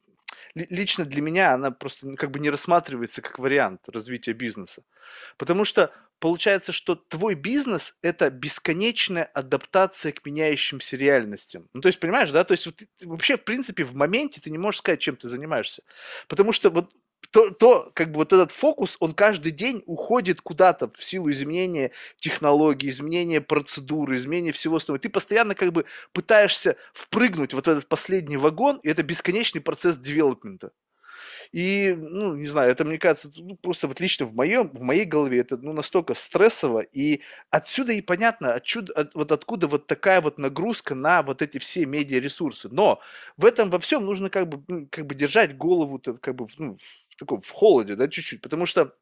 лично для меня она просто как бы не рассматривается как вариант развития бизнеса. Потому что получается, что твой бизнес – это бесконечная адаптация к меняющимся реальностям. Ну, то есть, понимаешь, да? То есть, вот, вообще, в принципе, в моменте ты не можешь сказать, чем ты занимаешься. Потому что вот то, то, как бы вот этот фокус, он каждый день уходит куда-то в силу изменения технологий, изменения процедуры, изменения всего остального. Ты постоянно как бы пытаешься впрыгнуть вот в этот последний вагон, и это бесконечный процесс девелопмента. И, ну, не знаю, это, мне кажется, ну, просто вот лично в, моем, в моей голове это ну, настолько стрессово, и отсюда и понятно, отчуда, от, вот откуда вот такая вот нагрузка на вот эти все медиаресурсы. Но в этом во всем нужно как бы, ну, как бы держать голову как бы ну, в, таком, в холоде, да, чуть-чуть, потому что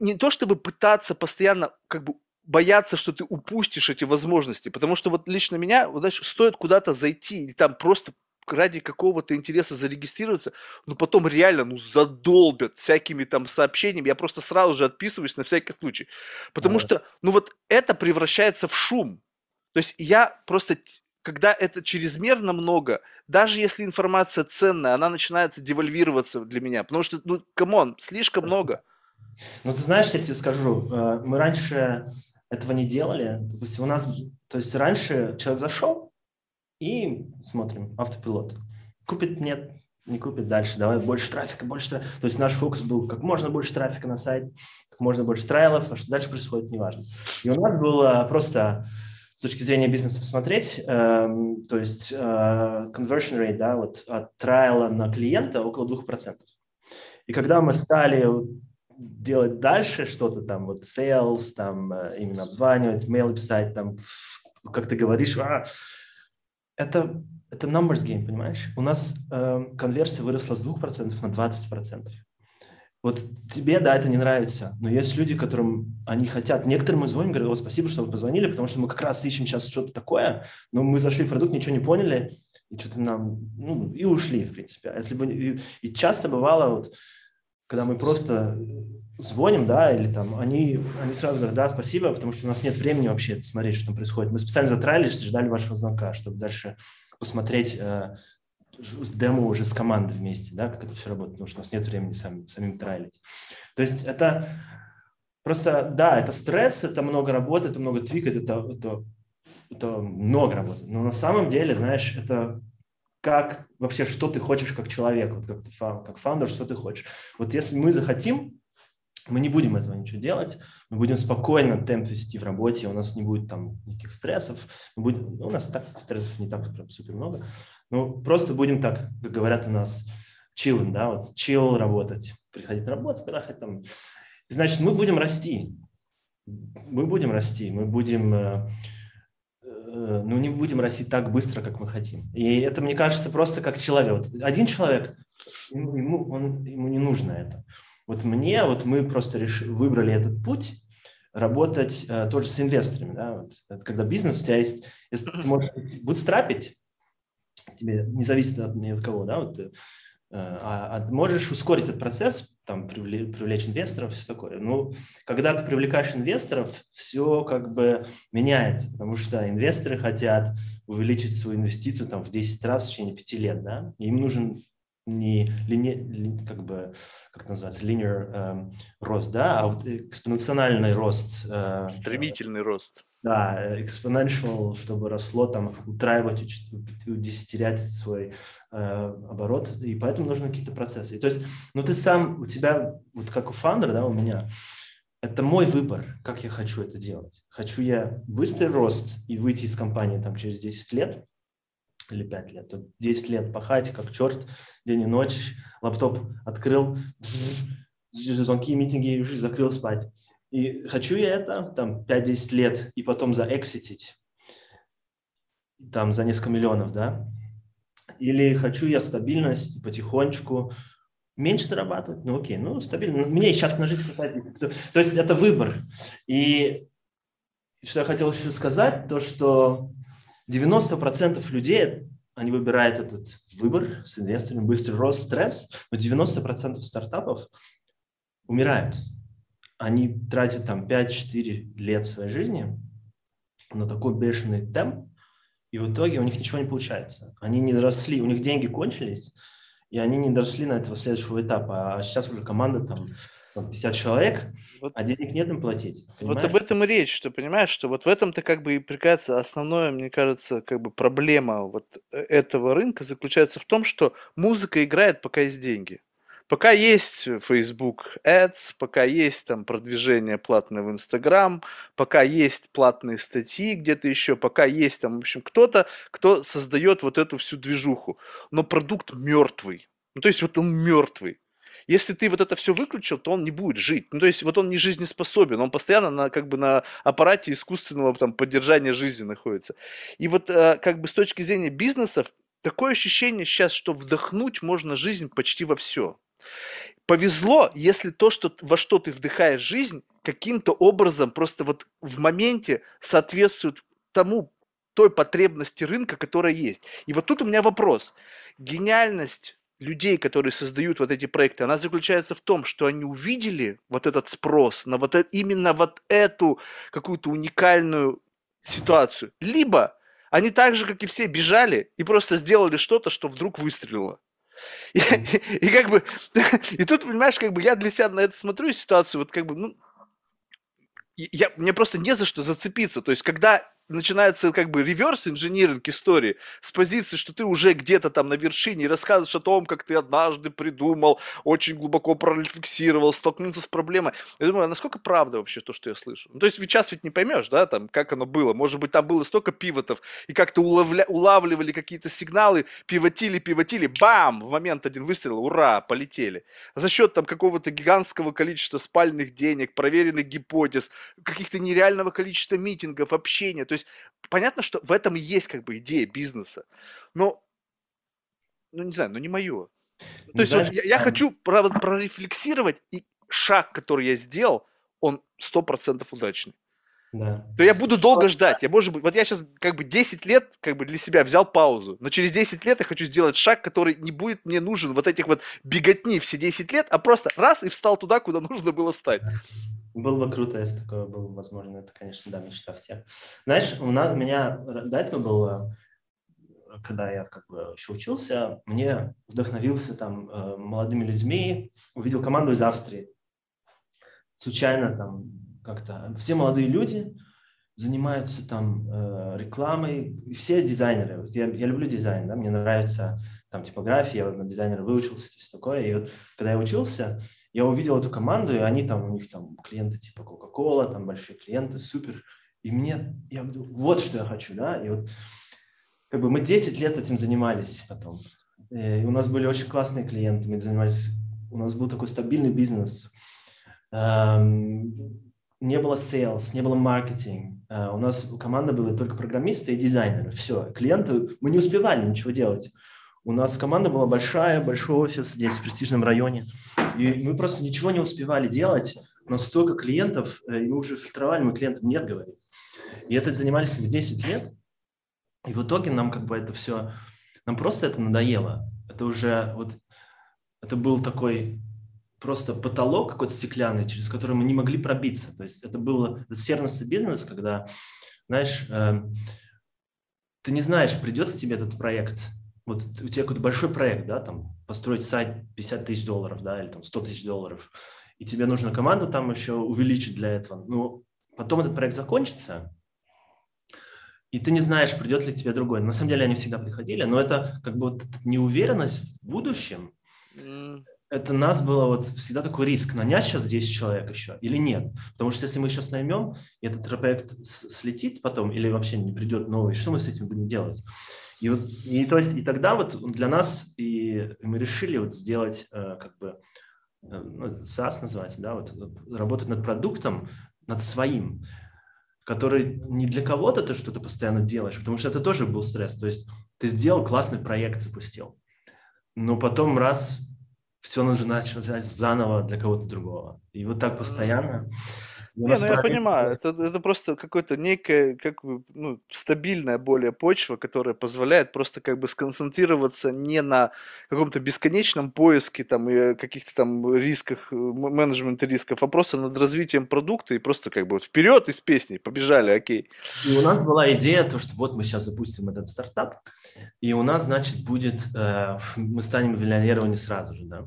не то чтобы пытаться постоянно как бы бояться, что ты упустишь эти возможности, потому что вот лично меня, вот, знаешь, стоит куда-то зайти или там просто ради какого-то интереса зарегистрироваться, но потом реально, ну, задолбят всякими там сообщениями. Я просто сразу же отписываюсь на всякий случай. Потому да. что, ну, вот это превращается в шум. То есть я просто когда это чрезмерно много, даже если информация ценная, она начинается девальвироваться для меня, потому что, ну, come on, слишком много. *laughs* Ну, ты знаешь, я тебе скажу, э, мы раньше этого не делали. Допустим, у нас, то есть раньше человек зашел, и смотрим автопилот. Купит, нет, не купит дальше, давай больше трафика, больше трафика. То есть наш фокус был как можно больше трафика на сайт, как можно больше трайлов, а что дальше происходит, неважно. И у нас было просто с точки зрения бизнеса посмотреть, э, то есть э, conversion rate, да, вот от трайла на клиента около 2%. И когда мы стали делать дальше что-то там, вот sales, там э, именно обзванивать, mail писать, там, как ты говоришь, а, это, это numbers game, понимаешь? У нас э, конверсия выросла с 2% на 20%. Вот тебе, да, это не нравится, но есть люди, которым они хотят. Некоторым мы звоним, говорят, спасибо, что вы позвонили, потому что мы как раз ищем сейчас что-то такое, но мы зашли в продукт, ничего не поняли, и что-то нам, ну, и ушли, в принципе. А если бы, и, и часто бывало, вот, когда мы просто звоним, да, или там, они, они сразу говорят, да, спасибо, потому что у нас нет времени вообще смотреть, что там происходит. Мы специально затралились, ждали вашего звонка, чтобы дальше посмотреть э, демо уже с командой вместе, да, как это все работает, потому что у нас нет времени сам, самим трайлить. То есть это просто, да, это стресс, это много работы, это много твикать, это, это, это много работы. Но на самом деле, знаешь, это как вообще, что ты хочешь как человек, вот как, ты, как фаундер, что ты хочешь. Вот если мы захотим, мы не будем этого ничего делать, мы будем спокойно темп вести в работе, у нас не будет там никаких стрессов, мы будем, ну, у нас так стрессов не так прям супер много, ну, просто будем так, как говорят у нас, чиллин, да, вот чилл работать, приходить на работу, когда хоть там, значит, мы будем расти, мы будем расти, мы будем, э, ну, не будем расти так быстро, как мы хотим. И это, мне кажется, просто как человек. Вот один человек, ему, он, ему не нужно это. Вот мне, вот мы просто решили, выбрали этот путь, работать э, тоже с инвесторами. Да? Вот, это когда бизнес у тебя есть, если ты можешь бутстрапить, тебе не зависит от ни от кого, да, вот, э, а, а можешь ускорить этот процесс, там, привлечь, инвесторов, все такое. Ну, когда ты привлекаешь инвесторов, все как бы меняется, потому что инвесторы хотят увеличить свою инвестицию там в 10 раз в течение 5 лет, да, им нужен не лини, как бы, как называется, linear э, рост, да, а вот экспоненциальный рост. Э, Стремительный рост. Да, exponential, чтобы росло, там, утраивать, удесятерять свой э, оборот, и поэтому нужны какие-то процессы. И, то есть, ну, ты сам, у тебя, вот как у фаундера, да, у меня, это мой выбор, как я хочу это делать. Хочу я быстрый рост и выйти из компании там через 10 лет, или 5 лет. Тут 10 лет пахать, как черт, день и ночь, лаптоп открыл, *laughs* звонки, митинги, закрыл спать. И хочу я это, там, 5-10 лет, и потом заэкситить, там, за несколько миллионов, да? Или хочу я стабильность, потихонечку, меньше зарабатывать, ну окей, ну стабильно, мне сейчас на жизнь хватает. То есть это выбор. И что я хотел еще сказать, то что 90% людей, они выбирают этот выбор с инвесторами, быстрый рост, стресс, но 90% стартапов умирают. Они тратят там 5-4 лет своей жизни на такой бешеный темп, и в итоге у них ничего не получается. Они не доросли, у них деньги кончились, и они не доросли на этого следующего этапа. А сейчас уже команда там 50 человек, вот, а денег нет им платить. Понимаешь? Вот об этом и речь, что понимаешь, что вот в этом-то как бы и прикается основное, мне кажется, как бы проблема вот э, этого рынка заключается в том, что музыка играет, пока есть деньги. Пока есть Facebook Ads, пока есть там продвижение платное в Instagram, пока есть платные статьи где-то еще, пока есть там, в общем, кто-то, кто создает вот эту всю движуху. Но продукт мертвый. Ну, то есть вот он мертвый. Если ты вот это все выключил, то он не будет жить. Ну, то есть вот он не жизнеспособен, он постоянно на, как бы на аппарате искусственного там, поддержания жизни находится. И вот э, как бы с точки зрения бизнесов, такое ощущение сейчас, что вдохнуть можно жизнь почти во все. Повезло, если то, что, во что ты вдыхаешь жизнь, каким-то образом просто вот в моменте соответствует тому, той потребности рынка, которая есть. И вот тут у меня вопрос. Гениальность людей, которые создают вот эти проекты, она заключается в том, что они увидели вот этот спрос на вот это, именно вот эту какую-то уникальную ситуацию. Либо они так же, как и все, бежали и просто сделали что-то, что вдруг выстрелило. И, *laughs* и как бы, *laughs* и тут, понимаешь, как бы я для себя на это смотрю ситуацию, вот как бы, ну, я, мне просто не за что зацепиться. То есть, когда начинается как бы реверс инжиниринг истории с позиции, что ты уже где-то там на вершине и рассказываешь о том, как ты однажды придумал, очень глубоко прорефлексировал, столкнулся с проблемой. Я думаю, а насколько правда вообще то, что я слышу? Ну, то есть сейчас ведь не поймешь, да, там, как оно было. Может быть, там было столько пивотов, и как-то улавля... улавливали какие-то сигналы, пивотили, пивотили, бам, в момент один выстрел, ура, полетели. За счет там какого-то гигантского количества спальных денег, проверенных гипотез, каких-то нереального количества митингов, общения. То есть понятно, что в этом и есть как бы идея бизнеса, но, ну не знаю, ну не мое. То ну, есть знаешь, вот я, я хочу про, прорефлексировать, и шаг, который я сделал, он сто процентов удачный. Да. То я буду долго ждать. Я, может быть, вот я сейчас как бы 10 лет как бы для себя взял паузу, но через 10 лет я хочу сделать шаг, который не будет мне нужен вот этих вот беготни все 10 лет, а просто раз и встал туда, куда нужно было встать. Было бы круто, если такое было возможно. Это, конечно, да, мечта всех. Знаешь, у, нас, у меня до этого было, когда я как бы еще учился, мне вдохновился там э, молодыми людьми, увидел команду из Австрии. Случайно там как-то все молодые люди занимаются там э, рекламой, все дизайнеры. Я, я люблю дизайн, да, мне нравится там типография, я на дизайнера выучился, все такое. И вот когда я учился, я увидел эту команду, и они там, у них там клиенты типа Coca-Cola, там большие клиенты, супер. И мне, я вот что я хочу, да, и вот как бы мы 10 лет этим занимались потом. Э, и у нас были очень классные клиенты, мы занимались, у нас был такой стабильный бизнес. Эм, не было sales, не было маркетинг. Э, у нас команда была только программисты и дизайнеры. Все, клиенты, мы не успевали ничего делать. У нас команда была большая, большой офис здесь, в престижном районе. И мы просто ничего не успевали делать, но столько клиентов, э, и мы уже фильтровали, мы клиентам нет говорим. И это занимались мы 10 лет, и в итоге нам как бы это все, нам просто это надоело. Это уже вот, это был такой просто потолок какой-то стеклянный, через который мы не могли пробиться. То есть это был сервисный бизнес, когда, знаешь, э, ты не знаешь, придет ли тебе этот проект, вот у тебя какой-то большой проект, да, там, построить сайт 50 тысяч долларов, да, или там 100 тысяч долларов, и тебе нужно команду там еще увеличить для этого. Ну, потом этот проект закончится, и ты не знаешь, придет ли тебе другой. На самом деле они всегда приходили, но это как бы вот неуверенность в будущем, mm. это нас было вот всегда такой риск, нанять сейчас 10 человек еще или нет. Потому что если мы сейчас наймем, и этот проект слетит потом или вообще не придет новый, что мы с этим будем делать? И, вот, и, то есть, и тогда вот для нас и мы решили вот сделать э, как бы э, ну, SaaS назвать, да, вот работать над продуктом, над своим, который не для кого-то ты что-то постоянно делаешь, потому что это тоже был стресс. То есть ты сделал классный проект, запустил, но потом раз все нужно начать заново для кого-то другого. И вот так постоянно. Не, ну я понимаю, это, это просто какое-то некое, как бы, ну, стабильная более почва, которая позволяет просто как бы сконцентрироваться не на каком-то бесконечном поиске там и каких-то там рисках, менеджмента рисков, а просто над развитием продукта и просто как бы вот вперед из песни, побежали, окей. И у нас была идея, то, что вот мы сейчас запустим этот стартап, и у нас, значит, будет, э, мы станем миллионерами сразу же, да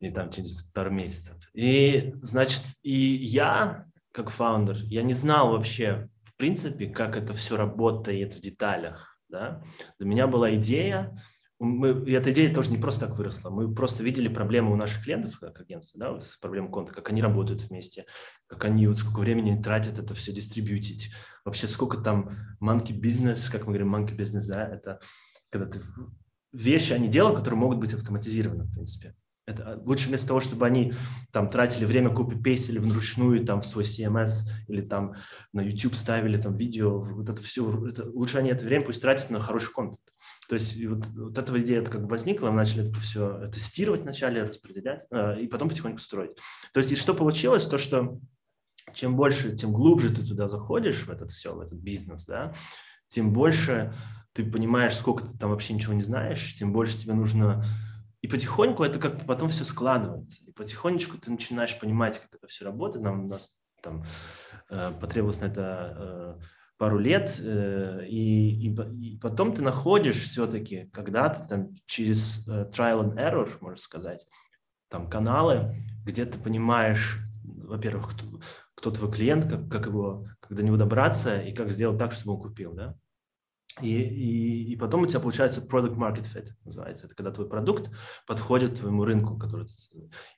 и там через пару месяцев. И, значит, и я, как фаундер, я не знал вообще, в принципе, как это все работает в деталях, да. У меня была идея, мы, и эта идея тоже не просто так выросла. Мы просто видели проблемы у наших клиентов, как агентство, да, вот проблемы конта, как они работают вместе, как они, вот сколько времени тратят это все дистрибьютить, вообще сколько там monkey бизнес, как мы говорим, monkey бизнес, да, это когда ты вещи они делают, которые могут быть автоматизированы, в принципе. Это а, лучше вместо того, чтобы они там тратили время, копипейстили вручную там в свой CMS или там на YouTube ставили там видео, вот это все, это, лучше они это время пусть тратят на хороший контент. То есть вот, вот эта идея это как бы возникла, мы начали это все тестировать вначале, распределять, э, и потом потихоньку строить. То есть и что получилось, то что чем больше, тем глубже ты туда заходишь, в этот все, в этот бизнес, да, тем больше ты понимаешь, сколько ты там вообще ничего не знаешь, тем больше тебе нужно и потихоньку это как-то потом все складывается. И потихонечку ты начинаешь понимать, как это все работает. Нам у нас там э, потребовалось на это э, пару лет, э, и, и, и потом ты находишь все-таки когда-то там через э, trial and error, можно сказать, там каналы, где ты понимаешь, во-первых, кто, кто твой клиент, как, как его, как до него добраться и как сделать так, чтобы он купил, да. И, и, и потом у тебя получается product market fit, называется. Это когда твой продукт подходит твоему рынку. Который...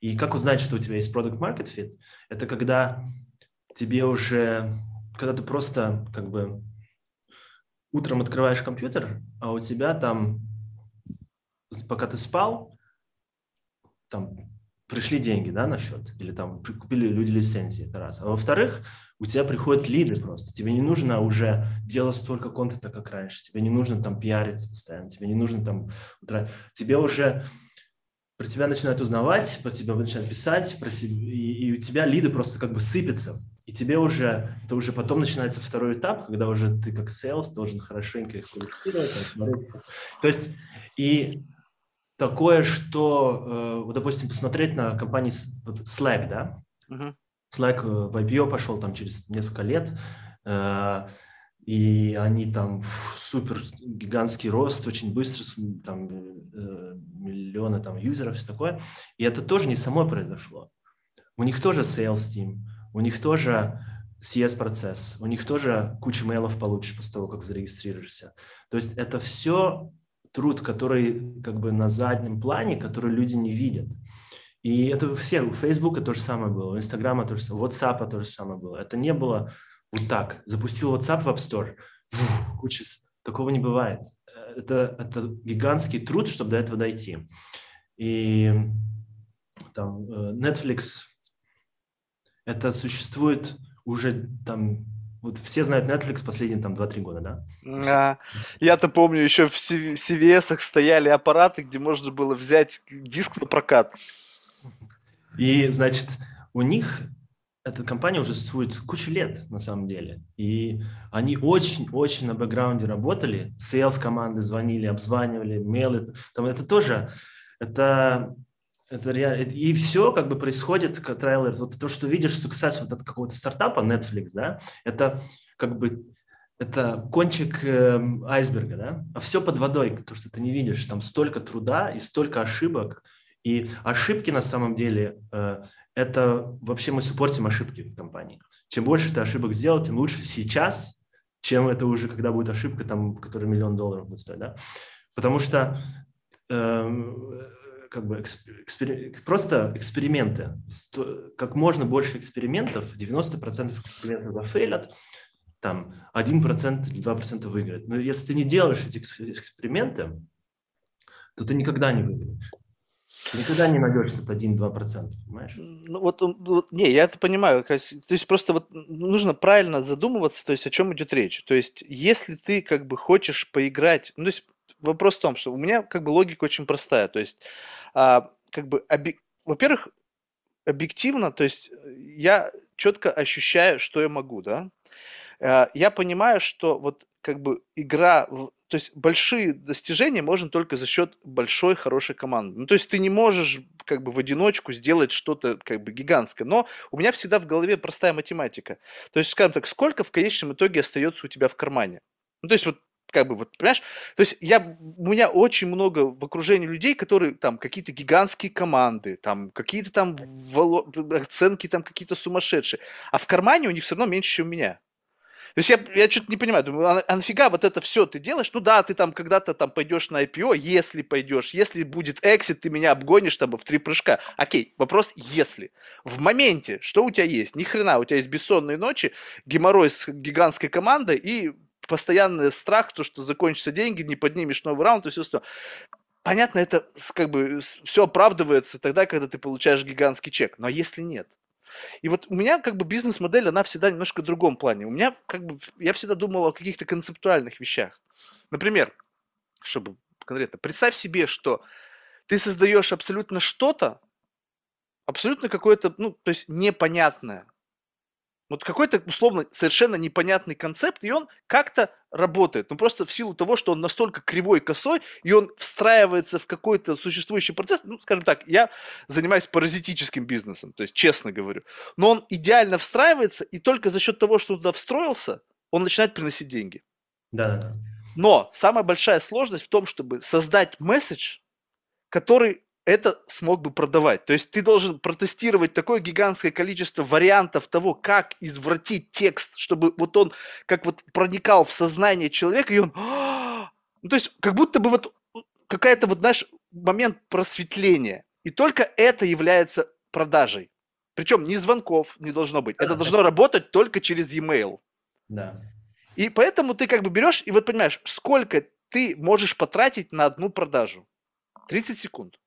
И как узнать, что у тебя есть product market fit? Это когда тебе уже, когда ты просто как бы утром открываешь компьютер, а у тебя там, пока ты спал, там пришли деньги да, на счет, или там купили люди лицензии, это раз. А во-вторых, у тебя приходят лиды просто. Тебе не нужно уже делать столько контента, как раньше. Тебе не нужно там пиариться постоянно. Тебе не нужно там... Тебе уже про тебя начинают узнавать, про тебя начинают писать, про тебя, и, и у тебя лиды просто как бы сыпятся. И тебе уже, это уже потом начинается второй этап, когда уже ты как sales должен хорошенько их корректировать. То есть, и такое, что, э, допустим, посмотреть на компании Slack, да? Uh-huh. Slack э, в IPO пошел там через несколько лет, э, и они там супер гигантский рост, очень быстро, там миллионы там юзеров, все такое. И это тоже не само произошло. У них тоже sales team, у них тоже CS-процесс, у них тоже кучу мейлов получишь после того, как зарегистрируешься. То есть это все труд, который как бы на заднем плане, который люди не видят. И это все, у Фейсбука то же самое было, у Инстаграма то же самое, у WhatsApp то же самое было. Это не было вот так. Запустил WhatsApp в App Store, куча, такого не бывает. Это, это гигантский труд, чтобы до этого дойти. И там э, Netflix, это существует уже там вот все знают Netflix последние там 2-3 года, да? А, я-то помню, еще в CVS стояли аппараты, где можно было взять диск на прокат. И, значит, у них эта компания уже существует кучу лет, на самом деле. И они очень-очень на бэкграунде работали. Sales команды звонили, обзванивали, мейлы. Там это тоже, это это реально. И все как бы происходит, как трейлер. Вот то, что видишь success вот от какого-то стартапа, Netflix, да, это как бы это кончик э, айсберга, да, а все под водой, то, что ты не видишь, там столько труда и столько ошибок, и ошибки на самом деле э, это вообще мы суппортим ошибки в компании. Чем больше ты ошибок сделал, тем лучше сейчас, чем это уже, когда будет ошибка, там, которая миллион долларов будет стоить, да, потому что э, как бы экспери... просто эксперименты. Как можно больше экспериментов, 90% экспериментов зафейлят, там 1% или 2% выиграют. Но если ты не делаешь эти эксперименты, то ты никогда не выиграешь. никогда не найдешь этот 1-2%, понимаешь? Ну вот, вот, не, я это понимаю. То есть просто вот нужно правильно задумываться, то есть о чем идет речь. То есть если ты как бы хочешь поиграть, ну то есть вопрос в том, что у меня как бы логика очень простая. То есть а, как бы, оби... во-первых, объективно, то есть э, я четко ощущаю, что я могу, да. Э, я понимаю, что вот как бы игра, то есть большие достижения можно только за счет большой хорошей команды. Ну, то есть ты не можешь как бы в одиночку сделать что-то как бы гигантское. Но у меня всегда в голове простая математика. То есть, скажем так, сколько в конечном итоге остается у тебя в кармане? Ну, то есть вот как бы, вот, понимаешь? То есть я, у меня очень много в окружении людей, которые там какие-то гигантские команды, там какие-то там вало... оценки там какие-то сумасшедшие, а в кармане у них все равно меньше, чем у меня. То есть я, я что-то не понимаю, думаю, а, а нафига вот это все ты делаешь? Ну да, ты там когда-то там пойдешь на IPO, если пойдешь, если будет эксит, ты меня обгонишь там в три прыжка. Окей, вопрос если. В моменте, что у тебя есть? Ни хрена, у тебя есть бессонные ночи, геморрой с гигантской командой и постоянный страх, то, что закончатся деньги, не поднимешь новый раунд и все остальное. Понятно, это как бы все оправдывается тогда, когда ты получаешь гигантский чек. Но если нет? И вот у меня как бы бизнес-модель, она всегда немножко в другом плане. У меня как бы, я всегда думал о каких-то концептуальных вещах. Например, чтобы конкретно, представь себе, что ты создаешь абсолютно что-то, абсолютно какое-то, ну, то есть непонятное, вот какой-то, условно, совершенно непонятный концепт, и он как-то работает. Ну, просто в силу того, что он настолько кривой, косой, и он встраивается в какой-то существующий процесс. Ну, скажем так, я занимаюсь паразитическим бизнесом, то есть честно говорю. Но он идеально встраивается, и только за счет того, что он туда встроился, он начинает приносить деньги. Да. Но самая большая сложность в том, чтобы создать месседж, который это смог бы продавать. То есть ты должен протестировать такое гигантское количество вариантов того, как извратить текст, чтобы вот он как вот проникал в сознание человека, и он... Ну, то есть как будто бы вот какая-то вот, знаешь, момент просветления. И только это является продажей. Причем ни звонков не должно быть. Это должно работать только через e-mail. Да. И поэтому ты как бы берешь и вот понимаешь, сколько ты можешь потратить на одну продажу. 30 секунд.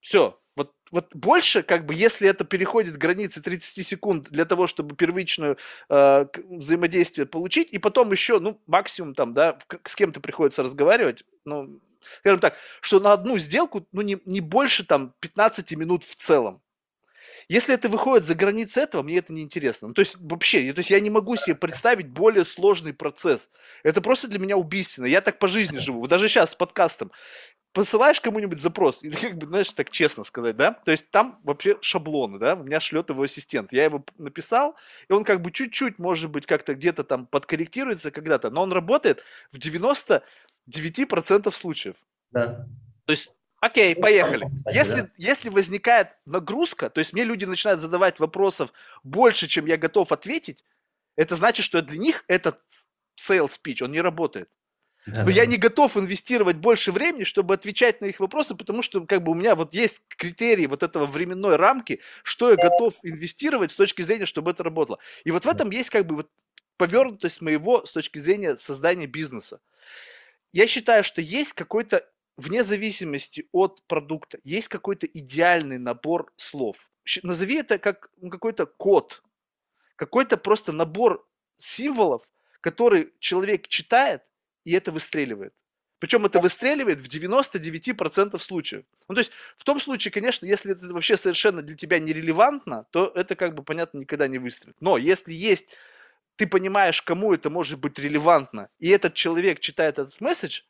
Все. Вот, вот больше, как бы, если это переходит границы 30 секунд для того, чтобы первичную э, взаимодействие получить, и потом еще, ну, максимум там, да, с кем-то приходится разговаривать, ну, скажем так, что на одну сделку, ну, не, не больше там 15 минут в целом. Если это выходит за границы этого, мне это не интересно. Ну, то есть вообще, то есть я не могу себе представить более сложный процесс. Это просто для меня убийственно. Я так по жизни живу. Даже сейчас с подкастом посылаешь кому-нибудь запрос, и как бы, знаешь, так честно сказать, да, то есть там вообще шаблоны, да, у меня шлет его ассистент, я его написал, и он как бы чуть-чуть, может быть, как-то где-то там подкорректируется когда-то, но он работает в 99% случаев. Да. То есть Окей, поехали. Если, если возникает нагрузка, то есть мне люди начинают задавать вопросов больше, чем я готов ответить, это значит, что для них этот sales speech, он не работает. Да, Но да. я не готов инвестировать больше времени, чтобы отвечать на их вопросы, потому что как бы у меня вот есть критерии вот этого временной рамки, что я готов инвестировать с точки зрения, чтобы это работало. И вот в этом есть как бы вот повернутость моего с точки зрения создания бизнеса. Я считаю, что есть какой-то, вне зависимости от продукта, есть какой-то идеальный набор слов. Назови это как ну, какой-то код, какой-то просто набор символов, который человек читает, и это выстреливает. Причем это выстреливает в 99% случаев. Ну, то есть, в том случае, конечно, если это вообще совершенно для тебя нерелевантно, то это, как бы, понятно, никогда не выстрелит. Но если есть, ты понимаешь, кому это может быть релевантно, и этот человек читает этот месседж,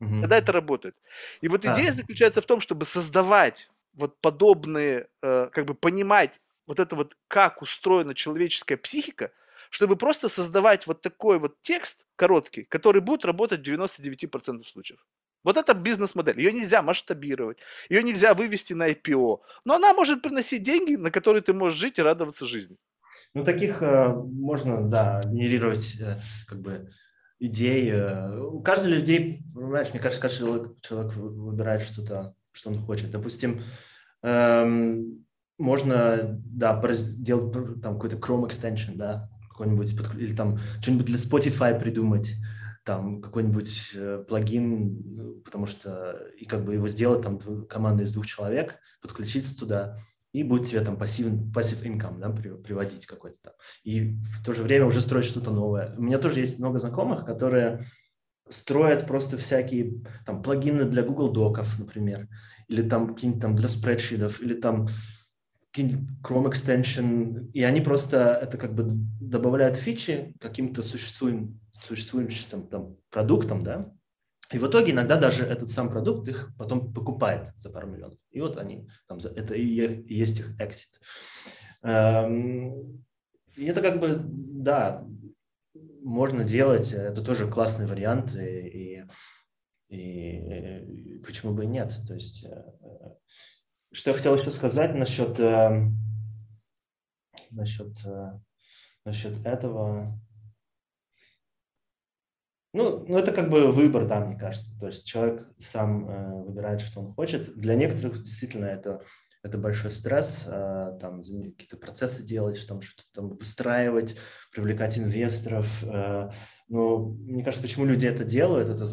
угу. тогда это работает. И вот идея а. заключается в том, чтобы создавать вот подобные, э, как бы понимать вот это вот, как устроена человеческая психика – чтобы просто создавать вот такой вот текст короткий, который будет работать в 99% случаев. Вот это бизнес-модель. Ее нельзя масштабировать, ее нельзя вывести на IPO, но она может приносить деньги, на которые ты можешь жить и радоваться жизни. Ну, таких э, можно, да, генерировать э, как бы идей. Э, у каждого людей, понимаешь, мне кажется, каждый человек, человек выбирает что-то, что он хочет. Допустим, эм, можно, да, сделать там какой-то Chrome extension, да, какой-нибудь, или там что-нибудь для Spotify придумать, там какой-нибудь э, плагин, потому что и как бы его сделать там команда из двух человек, подключиться туда, и будет тебе там пассив, пассив income да, приводить какой-то там. И в то же время уже строить что-то новое. У меня тоже есть много знакомых, которые строят просто всякие там плагины для Google Доков, например, или там какие-нибудь там для спредшитов, или там Chrome extension, и они просто это как бы добавляют фичи каким-то существующим, существующим там, продуктам, да, и в итоге иногда даже этот сам продукт их потом покупает за пару миллионов. И вот они, там, это и есть их exit. Эм, и это как бы, да, можно делать, это тоже классный вариант, и, и, и почему бы и нет. То есть, э, что я хотел еще сказать насчет, эм, насчет, э, насчет этого. Ну, ну, это как бы выбор, да, мне кажется. То есть человек сам э, выбирает, что он хочет. Для некоторых действительно это, это большой стресс, э, там какие-то процессы делать, там что-то там выстраивать, привлекать инвесторов. Э, но мне кажется, почему люди это делают, это,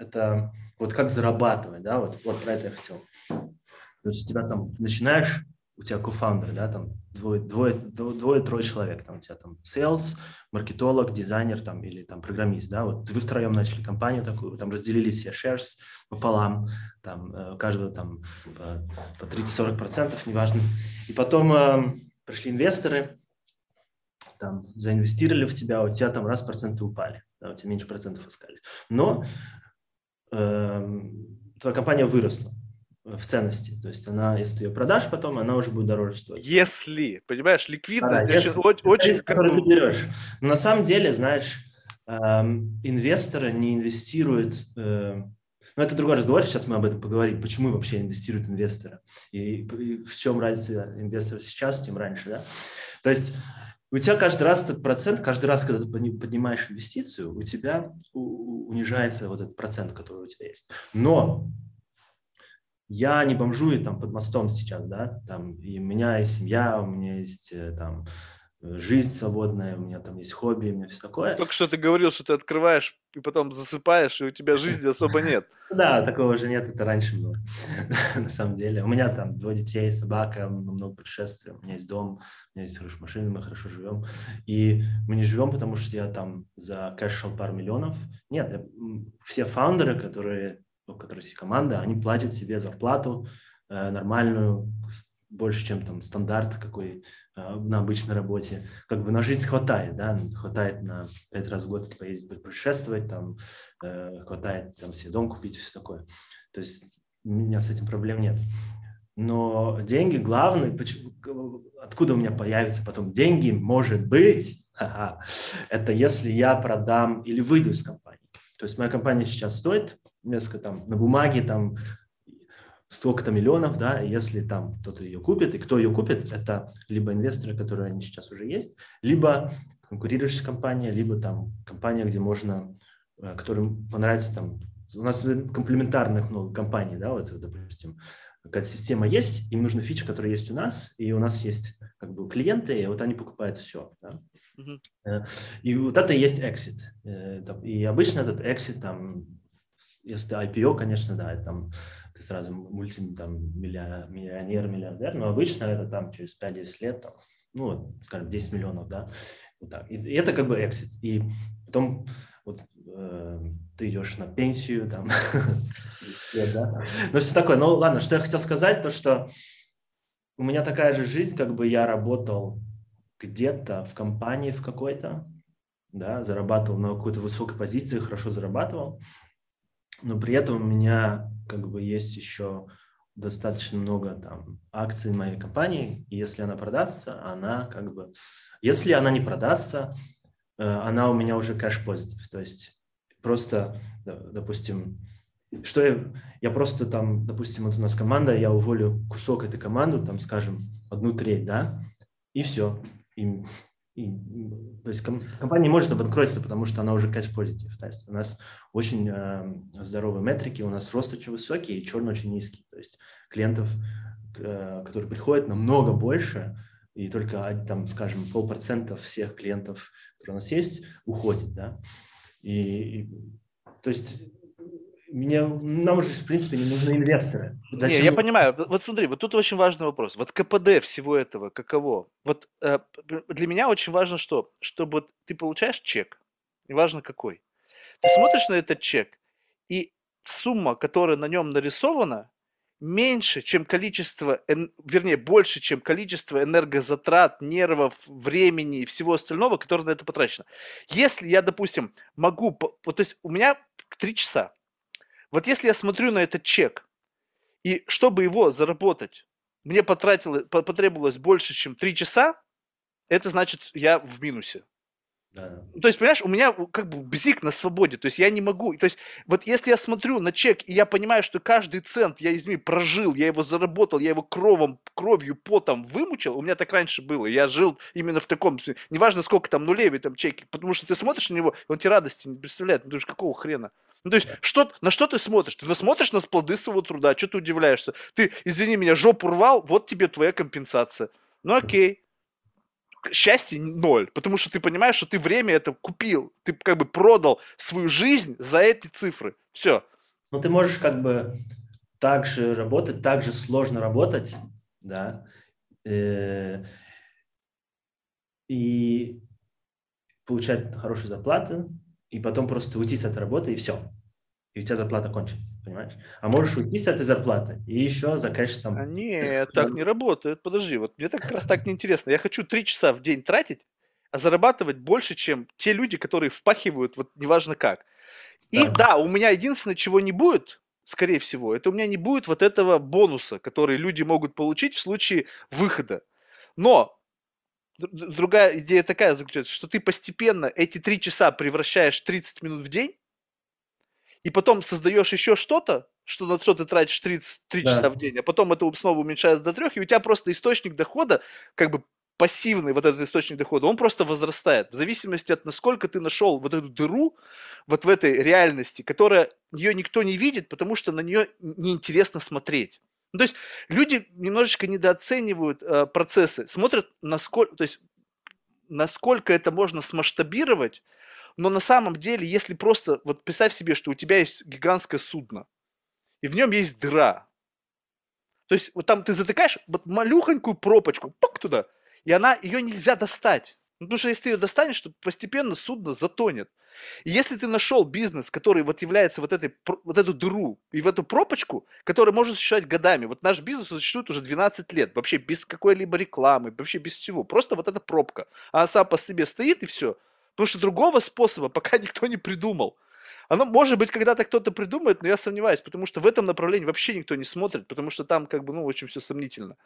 это вот как зарабатывать, да, вот, вот про это я хотел. То есть у тебя там начинаешь у тебя кофаундер, да, там двое, двое, двое, трое человек, там у тебя там sales, маркетолог, дизайнер там или там программист, да, вот вы втроем начали компанию такую, там разделили все shares пополам, там э, у каждого там по, по 30-40 процентов, неважно, и потом э, пришли инвесторы, там заинвестировали в тебя, у тебя там раз проценты упали, да, у тебя меньше процентов искали, но э, твоя компания выросла, в ценности. То есть она, если ты ее продашь потом, она уже будет дороже стоить. Если, понимаешь, ликвидность а, очень... очень, очень риск, который ты берешь. Но на самом деле, знаешь, эм, инвесторы не инвестируют... Э, ну, это другой разговор, сейчас мы об этом поговорим, почему вообще инвестируют инвесторы и, и в чем разница инвестора сейчас, тем раньше, да? То есть у тебя каждый раз этот процент, каждый раз, когда ты поднимаешь инвестицию, у тебя унижается вот этот процент, который у тебя есть. Но я не бомжую там под мостом сейчас, да, там, и у меня есть семья, у меня есть э, там жизнь свободная, у меня там есть хобби, у меня все такое. Только что ты говорил, что ты открываешь и потом засыпаешь, и у тебя жизни особо *laughs* нет. Да, такого же нет, это раньше было, *laughs* на самом деле. У меня там двое детей, собака, много путешествий, у меня есть дом, у меня есть хорошая машина, мы хорошо живем. И мы не живем, потому что я там за кэш пару миллионов. Нет, все фаундеры, которые у которых есть команда, они платят себе зарплату э, нормальную, больше, чем там стандарт какой э, на обычной работе. Как бы на жизнь хватает, да, хватает на пять раз в год поездить, путешествовать, там, э, хватает там себе дом купить и все такое. То есть у меня с этим проблем нет. Но деньги главное, почему, откуда у меня появятся потом деньги, может быть, *laughs* это если я продам или выйду из компании. То есть моя компания сейчас стоит несколько там на бумаге там столько-то миллионов, да, если там кто-то ее купит, и кто ее купит, это либо инвесторы, которые они сейчас уже есть, либо конкурирующая компания, либо там компания, где можно, э, которым понравится там, у нас комплементарных много компаний, да, вот, допустим, какая-то система есть, им нужна фича, которая есть у нас, и у нас есть как бы клиенты, и вот они покупают все. Да? Uh-huh. И вот это и есть exit. Э, и обычно этот exit там если IPO, конечно, да, там ты сразу мульти, там, миллионер, миллиардер, но обычно это там через 5-10 лет, там, ну, скажем, 10 миллионов, да, вот так. И, это как бы exit. И потом вот э, ты идешь на пенсию, там, *laughs* да, но все такое. Ну, ладно, что я хотел сказать, то, что у меня такая же жизнь, как бы я работал где-то в компании в какой-то, да, зарабатывал на какой-то высокой позиции, хорошо зарабатывал, но при этом у меня как бы есть еще достаточно много там акций моей компании, и если она продастся, она как бы, если она не продастся, э, она у меня уже кэш позитив, то есть просто, допустим, что я, я просто там, допустим, вот у нас команда, я уволю кусок этой команды, там, скажем, одну треть, да, и все, и и, то есть компания не может обанкротиться, потому что она уже positive. То есть у нас очень э, здоровые метрики, у нас рост очень высокий и черный очень низкий. То есть клиентов, э, которые приходят, намного больше, и только, там, скажем, полпроцента всех клиентов, которые у нас есть, уходит. Да? И, и, то есть мне, нам уже, в принципе, не нужны инвесторы. Зачем? Не, я понимаю. Вот смотри, вот тут очень важный вопрос. Вот КПД всего этого каково? Вот э, для меня очень важно что? Чтобы ты получаешь чек, неважно какой. Ты смотришь на этот чек, и сумма, которая на нем нарисована, меньше, чем количество, вернее, больше, чем количество энергозатрат, нервов, времени и всего остального, которое на это потрачено. Если я, допустим, могу, вот, то есть у меня три часа. Вот если я смотрю на этот чек, и чтобы его заработать, мне потратило, потребовалось больше, чем три часа, это значит, я в минусе. Да. То есть, понимаешь, у меня как бы бзик на свободе, то есть я не могу, то есть вот если я смотрю на чек, и я понимаю, что каждый цент я из них прожил, я его заработал, я его кровом, кровью, потом вымучил, у меня так раньше было, я жил именно в таком, неважно сколько там нулей в этом чеке, потому что ты смотришь на него, он тебе радости не представляет, ну, ты какого хрена? Ну, то есть, что, на что ты смотришь? Ты смотришь на плоды своего труда, что ты удивляешься? Ты, извини меня, жопу рвал, вот тебе твоя компенсация. Ну, окей счастье ноль, потому что ты понимаешь, что ты время это купил, ты как бы продал свою жизнь за эти цифры. Все. Ну, ты можешь как бы так же работать, так же сложно работать, да, э, и получать хорошую зарплату, и потом просто уйти с этой работы, и все. И у тебя зарплата кончится понимаешь? А можешь уйти с этой зарплаты и еще закэшишь там... А нет, так не работает. Подожди, вот мне так как раз так неинтересно. Я хочу три часа в день тратить, а зарабатывать больше, чем те люди, которые впахивают, вот неважно как. И да, да у меня единственное, чего не будет, скорее всего, это у меня не будет вот этого бонуса, который люди могут получить в случае выхода. Но другая идея такая заключается, что ты постепенно эти три часа превращаешь в 30 минут в день, и потом создаешь еще что-то, что на что ты тратишь 33 да. часа в день, а потом это снова уменьшается до трех, и у тебя просто источник дохода, как бы пассивный вот этот источник дохода, он просто возрастает. В зависимости от насколько ты нашел вот эту дыру вот в этой реальности, которая ее никто не видит, потому что на нее неинтересно смотреть. Ну, то есть люди немножечко недооценивают э, процессы, смотрят насколько, то есть насколько это можно смасштабировать, но на самом деле, если просто, вот представь себе, что у тебя есть гигантское судно, и в нем есть дыра. То есть вот там ты затыкаешь вот малюхонькую пропочку, пук туда, и она, ее нельзя достать. Ну, потому что если ты ее достанешь, то постепенно судно затонет. И если ты нашел бизнес, который вот является вот, этой, вот эту дыру и в эту пропочку, которая может существовать годами. Вот наш бизнес существует уже 12 лет, вообще без какой-либо рекламы, вообще без всего. Просто вот эта пробка. Она сам по себе стоит и все. Потому что другого способа *laughs* пока никто не придумал. Оно, может быть, когда-то кто-то придумает, но я сомневаюсь, потому что в этом направлении вообще никто не смотрит, потому что там как бы, ну, очень все сомнительно.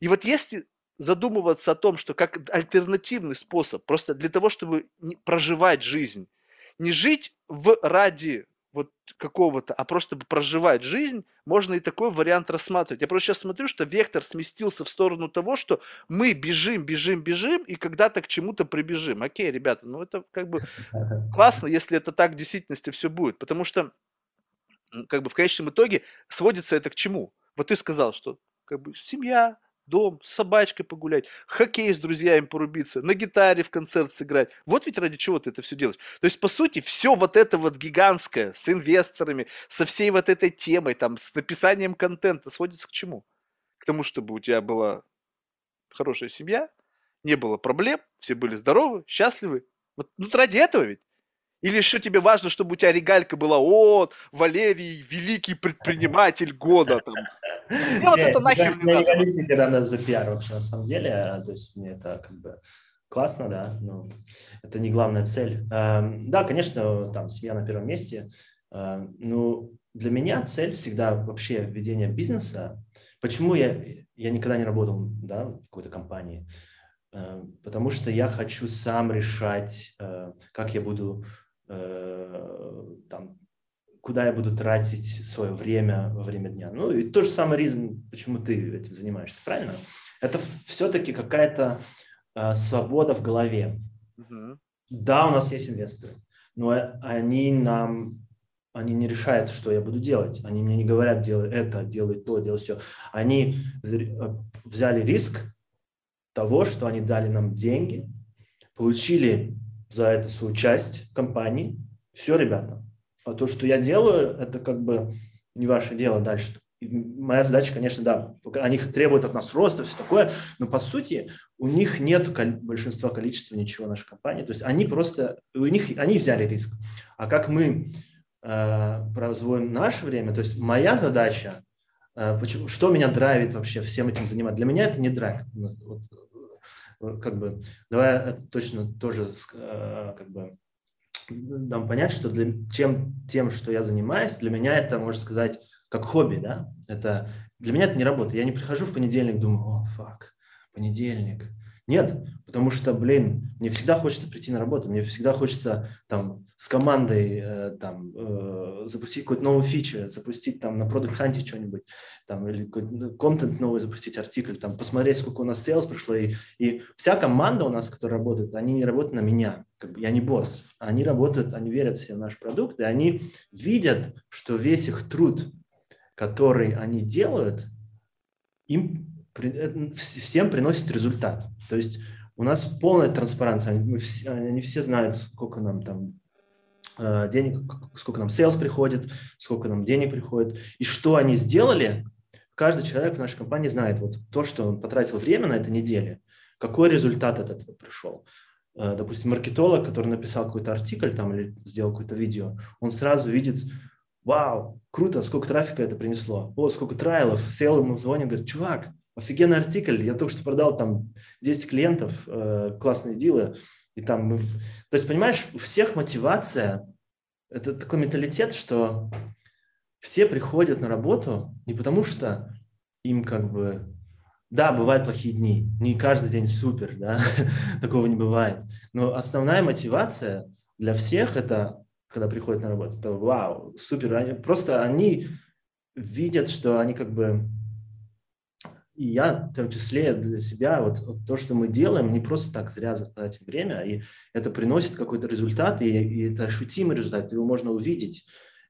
И вот если задумываться о том, что как альтернативный способ, просто для того, чтобы проживать жизнь, не жить в ради вот какого-то, а просто проживать жизнь, можно и такой вариант рассматривать. Я просто сейчас смотрю, что вектор сместился в сторону того, что мы бежим, бежим, бежим, и когда-то к чему-то прибежим. Окей, ребята, ну это как бы *laughs* классно, если это так в действительности все будет, потому что как бы в конечном итоге сводится это к чему? Вот ты сказал, что как бы семья, дом, с собачкой погулять, хоккей с друзьями порубиться, на гитаре в концерт сыграть. Вот ведь ради чего ты это все делаешь. То есть, по сути, все вот это вот гигантское с инвесторами, со всей вот этой темой, там, с написанием контента сводится к чему? К тому, чтобы у тебя была хорошая семья, не было проблем, все были здоровы, счастливы. Вот, вот ради этого ведь. Или еще тебе важно, чтобы у тебя регалька была, о, Валерий, великий предприниматель года, там, *laughs* мне вот это нахер не надо. Я не себе за пиар вообще на самом деле, а, то есть мне это как бы классно, да, но это не главная цель. Эм, да, конечно, там семья на первом месте, эм, но для меня цель всегда вообще ведение бизнеса. Почему я, я никогда не работал да, в какой-то компании? Эм, потому что я хочу сам решать, э, как я буду там, куда я буду тратить свое время во время дня. Ну и то же самое ризм, почему ты этим занимаешься, правильно? Это все-таки какая-то э, свобода в голове. Uh-huh. Да, у нас есть инвесторы, но они нам они не решают, что я буду делать. Они мне не говорят, делай это, делай то, делай все. Они э, взяли риск того, что они дали нам деньги, получили за это свою часть компании. Все, ребята, а то, что я делаю, это как бы не ваше дело дальше. И моя задача, конечно, да, они требуют от нас роста, все такое, но по сути у них нет большинства количества ничего нашей компании. То есть они просто, у них, они взяли риск. А как мы э, производим наше время, то есть моя задача э, почему, что меня драйвит вообще всем этим заниматься. Для меня это не драйв. Вот, как бы, давай точно тоже как бы дам понять, что для, чем, тем, что я занимаюсь, для меня это, можно сказать, как хобби, да, это, для меня это не работа. Я не прихожу в понедельник, думаю, о, фак, понедельник, нет, потому что, блин, мне всегда хочется прийти на работу, мне всегда хочется там с командой э, там э, запустить какой-то новый фичу, запустить там на Product Hunt что-нибудь, там или какой-то контент новый запустить, артикль, там посмотреть, сколько у нас sales пришло, и, и вся команда у нас, которая работает, они не работают на меня, как бы я не босс, они работают, они верят все в наш продукт, и они видят, что весь их труд, который они делают, им всем приносит результат. То есть у нас полная транспаранция. Они, все, они все знают, сколько нам там э, денег, сколько нам sales приходит, сколько нам денег приходит, и что они сделали. Каждый человек в нашей компании знает вот то, что он потратил время на этой неделе, какой результат от этого пришел. Э, допустим, маркетолог, который написал какой-то артикль там или сделал какое-то видео, он сразу видит, вау, круто, сколько трафика это принесло, о, сколько трайлов, сел ему звонит, говорит, чувак, офигенный артикль, я только что продал там 10 клиентов, э, классные дилы, и там. То есть, понимаешь, у всех мотивация, это такой менталитет, что все приходят на работу не потому, что им как бы... Да, бывают плохие дни, не каждый день супер, да, *laughs* такого не бывает. Но основная мотивация для всех это, когда приходят на работу, это вау, супер. Они, просто они видят, что они как бы и я в том числе для себя, вот, вот то, что мы делаем, не просто так зря тратим время, и это приносит какой-то результат, и, и это ощутимый результат, его можно увидеть.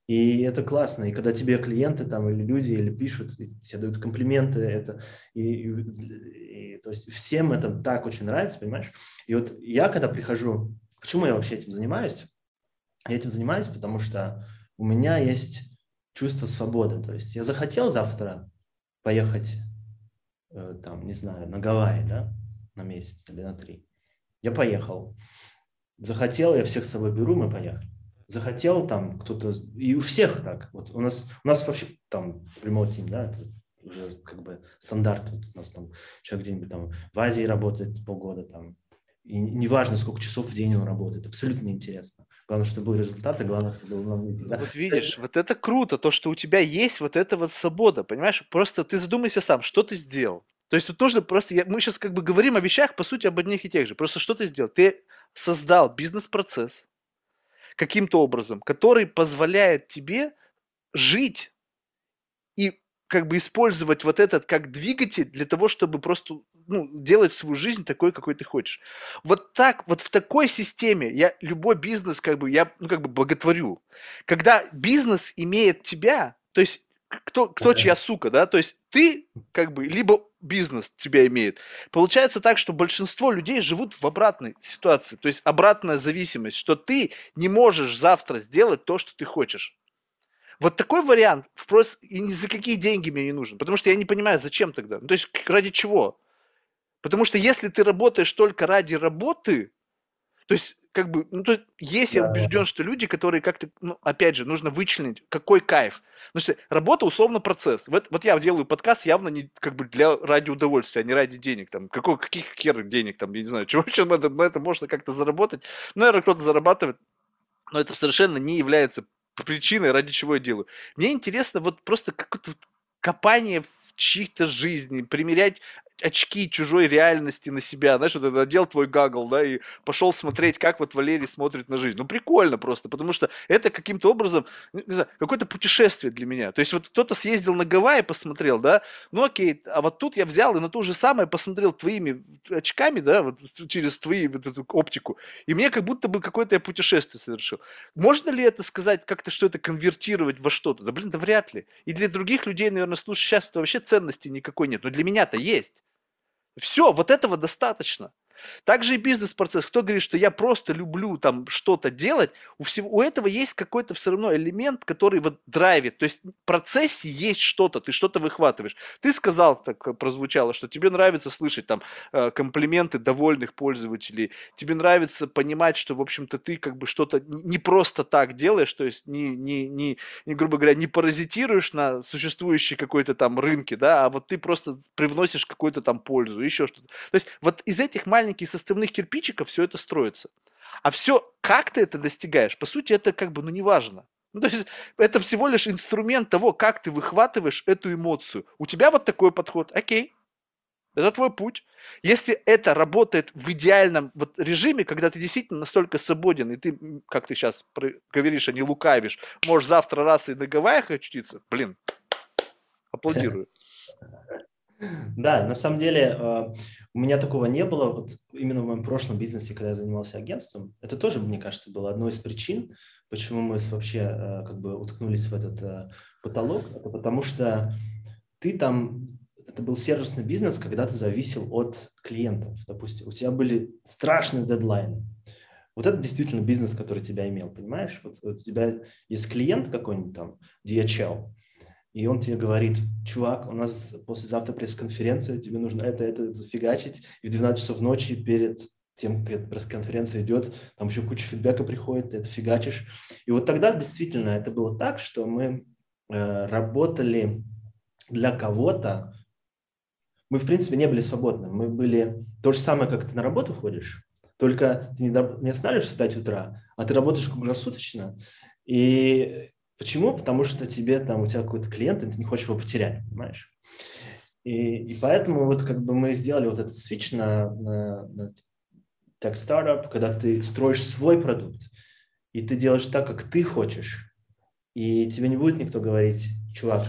И это классно. И когда тебе клиенты там или люди или пишут, тебе дают комплименты, это и, и, и то есть всем это так очень нравится, понимаешь? И вот я когда прихожу, почему я вообще этим занимаюсь? Я этим занимаюсь, потому что у меня есть чувство свободы. То есть я захотел завтра поехать там, не знаю, на Гавайи, да, на месяц или на три. Я поехал. Захотел, я всех с собой беру, мы поехали. Захотел там кто-то, и у всех так. Вот у нас, у нас вообще там remote team, да, это уже как бы стандарт. Вот у нас там человек где-нибудь там в Азии работает полгода, там, и неважно, сколько часов в день он работает, абсолютно неинтересно. Главное, чтобы был результат, и главное, чтобы был нам да? Вот видишь, вот это круто, то, что у тебя есть вот эта вот свобода, понимаешь? Просто ты задумайся сам, что ты сделал. То есть тут нужно просто, я, мы сейчас как бы говорим о вещах, по сути, об одних и тех же. Просто что ты сделал? Ты создал бизнес-процесс каким-то образом, который позволяет тебе жить и как бы использовать вот этот как двигатель для того, чтобы просто ну, делать свою жизнь такой, какой ты хочешь. Вот так, вот в такой системе я любой бизнес как бы, я ну, как бы благотворю. Когда бизнес имеет тебя, то есть кто, кто чья сука, да, то есть ты как бы, либо бизнес тебя имеет. Получается так, что большинство людей живут в обратной ситуации, то есть обратная зависимость, что ты не можешь завтра сделать то, что ты хочешь. Вот такой вариант просто и ни за какие деньги мне не нужен, потому что я не понимаю, зачем тогда. Ну, то есть ради чего? Потому что если ты работаешь только ради работы, то есть как бы, ну, то есть, есть да, я убежден, что люди, которые как-то, ну, опять же, нужно вычленить, какой кайф. Потому что работа условно процесс. Вот, вот я делаю подкаст явно не как бы для ради удовольствия, а не ради денег. Там, какой, каких хер денег, там, я не знаю, *laughs* чего еще на это, на это можно как-то заработать. Ну, наверное, кто-то зарабатывает, но это совершенно не является причиной, ради чего я делаю. Мне интересно вот просто какое-то копание в чьих-то жизни, примерять очки чужой реальности на себя, знаешь, вот это надел твой гагл, да, и пошел смотреть, как вот Валерий смотрит на жизнь. Ну, прикольно просто, потому что это каким-то образом, не знаю, какое-то путешествие для меня. То есть вот кто-то съездил на Гавайи, посмотрел, да, ну окей, а вот тут я взял и на то же самое посмотрел твоими очками, да, вот через твою вот эту оптику, и мне как будто бы какое-то я путешествие совершил. Можно ли это сказать, как-то что это конвертировать во что-то? Да блин, да вряд ли. И для других людей, наверное, слушай, сейчас вообще ценности никакой нет, но для меня-то есть. Все, вот этого достаточно. Также и бизнес-процесс. Кто говорит, что я просто люблю там что-то делать, у, всего, у этого есть какой-то все равно элемент, который вот драйвит. То есть в процессе есть что-то, ты что-то выхватываешь. Ты сказал, так прозвучало, что тебе нравится слышать там э, комплименты довольных пользователей, тебе нравится понимать, что, в общем-то, ты как бы что-то не просто так делаешь, то есть не, не, не, не грубо говоря, не паразитируешь на существующей какой-то там рынке, да, а вот ты просто привносишь какую-то там пользу, еще что-то. То есть вот из этих маленьких составных кирпичиков все это строится. А все, как ты это достигаешь, по сути, это как бы, ну, неважно. Ну, то есть это всего лишь инструмент того, как ты выхватываешь эту эмоцию. У тебя вот такой подход, окей, это твой путь. Если это работает в идеальном вот режиме, когда ты действительно настолько свободен, и ты, как ты сейчас говоришь, а не лукавишь, можешь завтра раз и на Гавайях очутиться, блин, *laughs* аплодирую. Да, на самом деле э, у меня такого не было. Вот именно в моем прошлом бизнесе, когда я занимался агентством, это тоже, мне кажется, было одной из причин, почему мы вообще э, как бы уткнулись в этот э, потолок. Это потому что ты там это был сервисный бизнес, когда ты зависел от клиентов. Допустим, у тебя были страшные дедлайны. Вот это действительно бизнес, который тебя имел, понимаешь? Вот, вот у тебя есть клиент какой-нибудь там, DHL, и он тебе говорит, чувак, у нас послезавтра пресс-конференция, тебе нужно это, это зафигачить, и в 12 часов ночи перед тем, как пресс-конференция идет, там еще куча фидбэка приходит, ты это фигачишь. И вот тогда действительно это было так, что мы э, работали для кого-то, мы, в принципе, не были свободны. Мы были то же самое, как ты на работу ходишь, только ты не, не останавливаешься в 5 утра, а ты работаешь круглосуточно. И почему? Потому что тебе там, у тебя какой-то клиент, и ты не хочешь его потерять, понимаешь? И, и поэтому вот как бы мы сделали вот этот свич на, на, на tech startup, когда ты строишь свой продукт, и ты делаешь так, как ты хочешь, и тебе не будет никто говорить, чувак,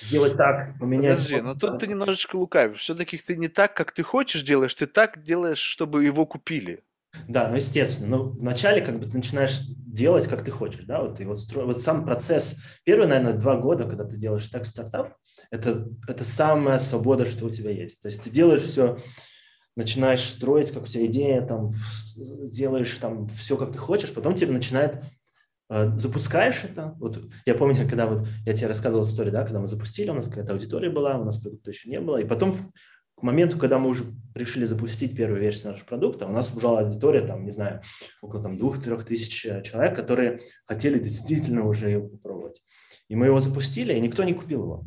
сделать так, поменять. Подожди, но тут ты немножечко лукавишь. Все-таки ты не так, как ты хочешь делаешь, ты так делаешь, чтобы его купили. Да, ну естественно. Но вначале как бы ты начинаешь делать, как ты хочешь, да, вот и вот, стро... вот сам процесс, первые, наверное, два года, когда ты делаешь так стартап, это, это самая свобода, что у тебя есть. То есть ты делаешь все, начинаешь строить, как у тебя идея, там, делаешь там все, как ты хочешь, потом тебе начинает Э, запускаешь это. Вот я помню, когда вот я тебе рассказывал историю, да, когда мы запустили, у нас какая-то аудитория была, у нас продукта еще не было, и потом к моменту, когда мы уже решили запустить первую версию нашего продукта, у нас уже аудитория, там, не знаю, около там двух-трех тысяч э, человек, которые хотели действительно уже его попробовать. И мы его запустили, и никто не купил его.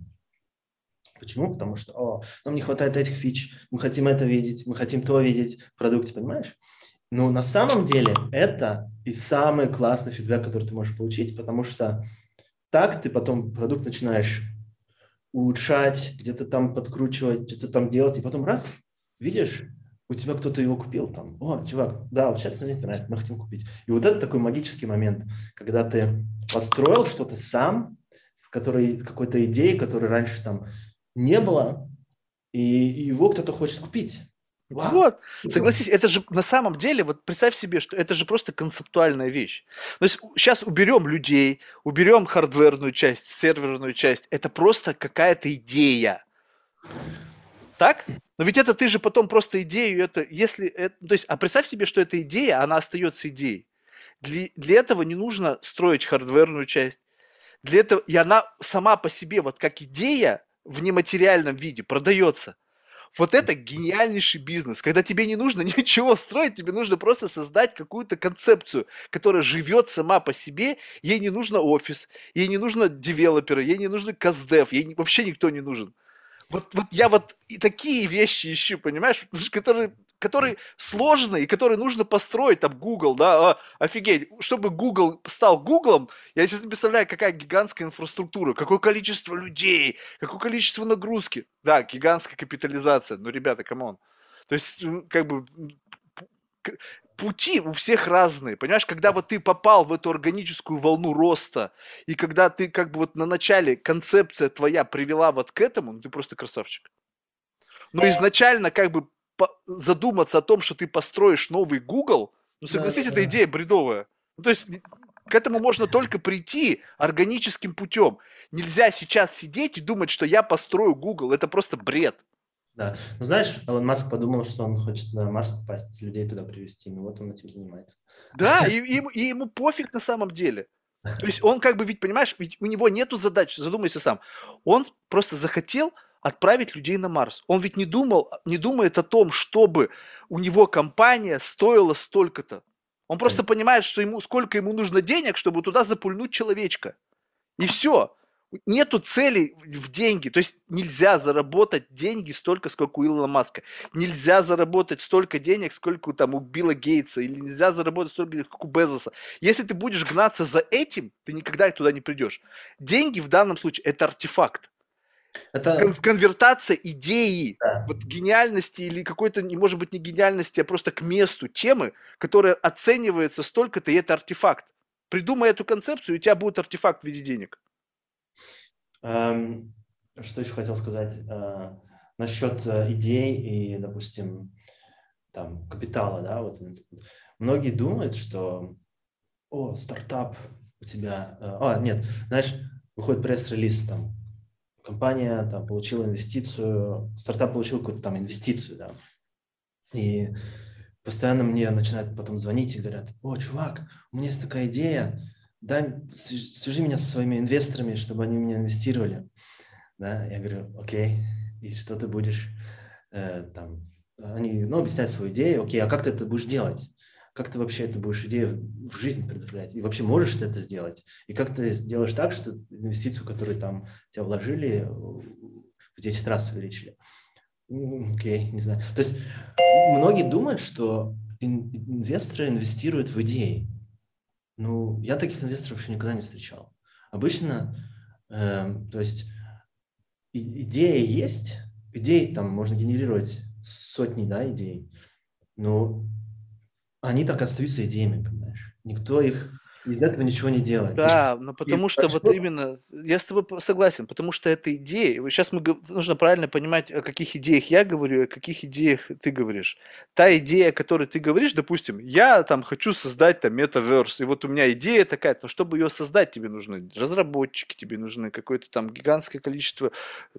Почему? Потому что о, нам не хватает этих фич, мы хотим это видеть, мы хотим то видеть в продукте, понимаешь? Но на самом деле это и самый классный фидбэк, который ты можешь получить, потому что так ты потом продукт начинаешь улучшать, где-то там подкручивать, что-то там делать, и потом раз, видишь, у тебя кто-то его купил там. О, чувак, да, вот сейчас мне нравится, мы хотим купить. И вот это такой магический момент, когда ты построил что-то сам, с которой какой-то идеей, которой раньше там не было, и его кто-то хочет купить. Вот, согласись, это же на самом деле, вот представь себе, что это же просто концептуальная вещь. То есть сейчас уберем людей, уберем хардверную часть, серверную часть, это просто какая-то идея. Так? Но ведь это ты же потом просто идею, это, если, это, то есть, а представь себе, что эта идея, она остается идеей. Для, для этого не нужно строить хардверную часть. Для этого, и она сама по себе, вот как идея в нематериальном виде продается. Вот это гениальнейший бизнес, когда тебе не нужно *laughs* ничего строить, тебе нужно просто создать какую-то концепцию, которая живет сама по себе, ей не нужно офис, ей не нужно девелоперы, ей не нужно каздев, ей вообще никто не нужен. Вот, вот я вот и такие вещи ищу, понимаешь, которые который сложно и который нужно построить, там, Google, да, а, офигеть, чтобы Google стал Гуглом, я сейчас не представляю, какая гигантская инфраструктура, какое количество людей, какое количество нагрузки. Да, гигантская капитализация, ну, ребята, come on. То есть, как бы, пути у всех разные, понимаешь, когда вот ты попал в эту органическую волну роста, и когда ты как бы вот на начале концепция твоя привела вот к этому, ну ты просто красавчик. Но изначально как бы задуматься о том, что ты построишь новый Google, ну согласись, да, эта да. идея бредовая. Ну, то есть к этому можно только прийти органическим путем. Нельзя сейчас сидеть и думать, что я построю Google. Это просто бред. Да. Ну, знаешь, Элон Маск подумал, что он хочет на Марс попасть, людей туда привезти. Ну, вот он этим занимается. Да, *laughs* и, и, и ему пофиг на самом деле. То есть он как бы, ведь, понимаешь, ведь у него нету задач, задумайся сам. Он просто захотел отправить людей на Марс. Он ведь не думал, не думает о том, чтобы у него компания стоила столько-то. Он просто понимает, что ему, сколько ему нужно денег, чтобы туда запульнуть человечка. И все. Нету цели в деньги. То есть нельзя заработать деньги столько, сколько у Илона Маска. Нельзя заработать столько денег, сколько там у Билла Гейтса. Или нельзя заработать столько, как у Безоса. Если ты будешь гнаться за этим, ты никогда туда не придешь. Деньги в данном случае – это артефакт. Это... Кон- конвертация идеи, да. вот гениальности или какой-то, не может быть, не гениальности, а просто к месту темы, которая оценивается столько-то, и это артефакт. Придумай эту концепцию, и у тебя будет артефакт в виде денег. Эм, что еще хотел сказать? Э, насчет э, идей и, допустим, там, капитала, да, вот многие думают, что, о, стартап у тебя, э, а, нет, знаешь, выходит пресс-релиз, там, компания там получила инвестицию, стартап получил какую-то там инвестицию, да, и постоянно мне начинают потом звонить и говорят, о, чувак, у меня есть такая идея, дай, свяжи меня со своими инвесторами, чтобы они меня инвестировали. Да, я говорю, окей, и что ты будешь э, там, они, ну, объясняют свою идею, окей, а как ты это будешь делать? Как ты вообще это будешь идею в жизнь предоставлять? И вообще можешь ты это сделать? И как ты сделаешь так, что инвестицию, которую там тебя вложили, в 10 раз увеличили? Окей, не знаю. То есть многие думают, что инвесторы инвестируют в идеи. Ну, я таких инвесторов еще никогда не встречал. Обычно, э, то есть идея есть, идей там можно генерировать сотни, да, идей, но они так остаются идеями, понимаешь? Никто их из этого ничего не делать. Да, но потому и что вот именно, я с тобой согласен, потому что это идея. Сейчас мы нужно правильно понимать, о каких идеях я говорю, о каких идеях ты говоришь. Та идея, о которой ты говоришь, допустим, я там хочу создать там метаверс, и вот у меня идея такая, но чтобы ее создать, тебе нужны разработчики, тебе нужны какое-то там гигантское количество,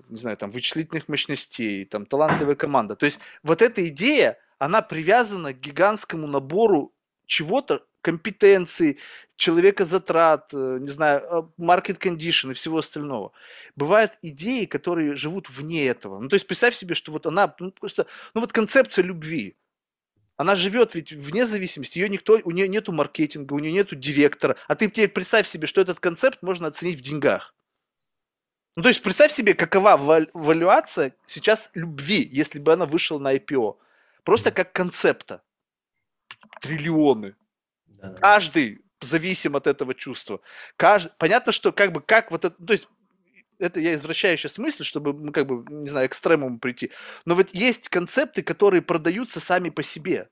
не знаю, там вычислительных мощностей, там талантливая команда. То есть вот эта идея, она привязана к гигантскому набору чего-то, компетенций, человека затрат, э, не знаю, market condition и всего остального. Бывают идеи, которые живут вне этого. Ну, то есть представь себе, что вот она, ну, просто, ну, вот концепция любви, она живет ведь вне зависимости, ее никто, у нее нету маркетинга, у нее нету директора, а ты теперь представь себе, что этот концепт можно оценить в деньгах. Ну, то есть представь себе, какова валюация сейчас любви, если бы она вышла на IPO. Просто как концепта. Триллионы. Каждый зависим от этого чувства. Кажд... Понятно, что как бы как вот это, то есть это я извращаю сейчас мысль, чтобы, ну, как бы, не знаю, экстремуму прийти. Но вот есть концепты, которые продаются сами по себе.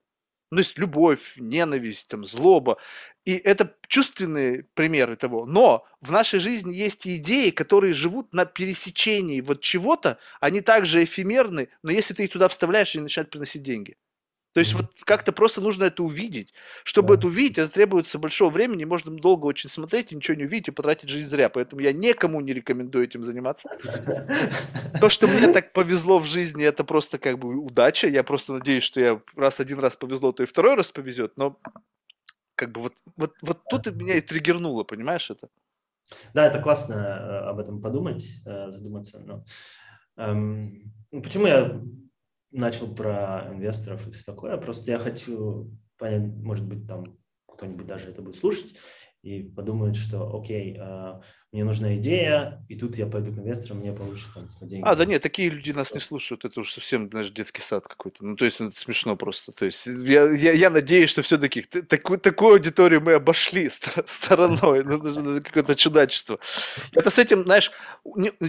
Ну, есть любовь, ненависть, там, злоба. И это чувственные примеры того. Но в нашей жизни есть идеи, которые живут на пересечении вот чего-то. Они также эфемерны, но если ты их туда вставляешь, они начинают приносить деньги. То есть вот как-то просто нужно это увидеть. Чтобы это увидеть, это требуется большого времени, можно долго очень смотреть и ничего не увидеть и потратить жизнь зря. Поэтому я никому не рекомендую этим заниматься. То, что мне так повезло в жизни, это просто как бы удача. Я просто надеюсь, что я раз один раз повезло, то и второй раз повезет. Но как бы вот, вот, вот тут меня и триггернуло, понимаешь это? Да, это классно э, об этом подумать, э, задуматься. Но, эм, почему я начал про инвесторов и все такое. Просто я хочу понять, может быть, там кто-нибудь даже это будет слушать и подумает, что окей, э, мне нужна идея, и тут я пойду к инвесторам, мне получится там деньги. А, да нет, такие люди нас не слушают, это уже совсем, знаешь, детский сад какой-то. Ну, то есть, ну, это смешно просто. То есть, я, я, я надеюсь, что все-таки такую, такую аудиторию мы обошли стороной, ну, какое-то чудачество. Это с этим, знаешь,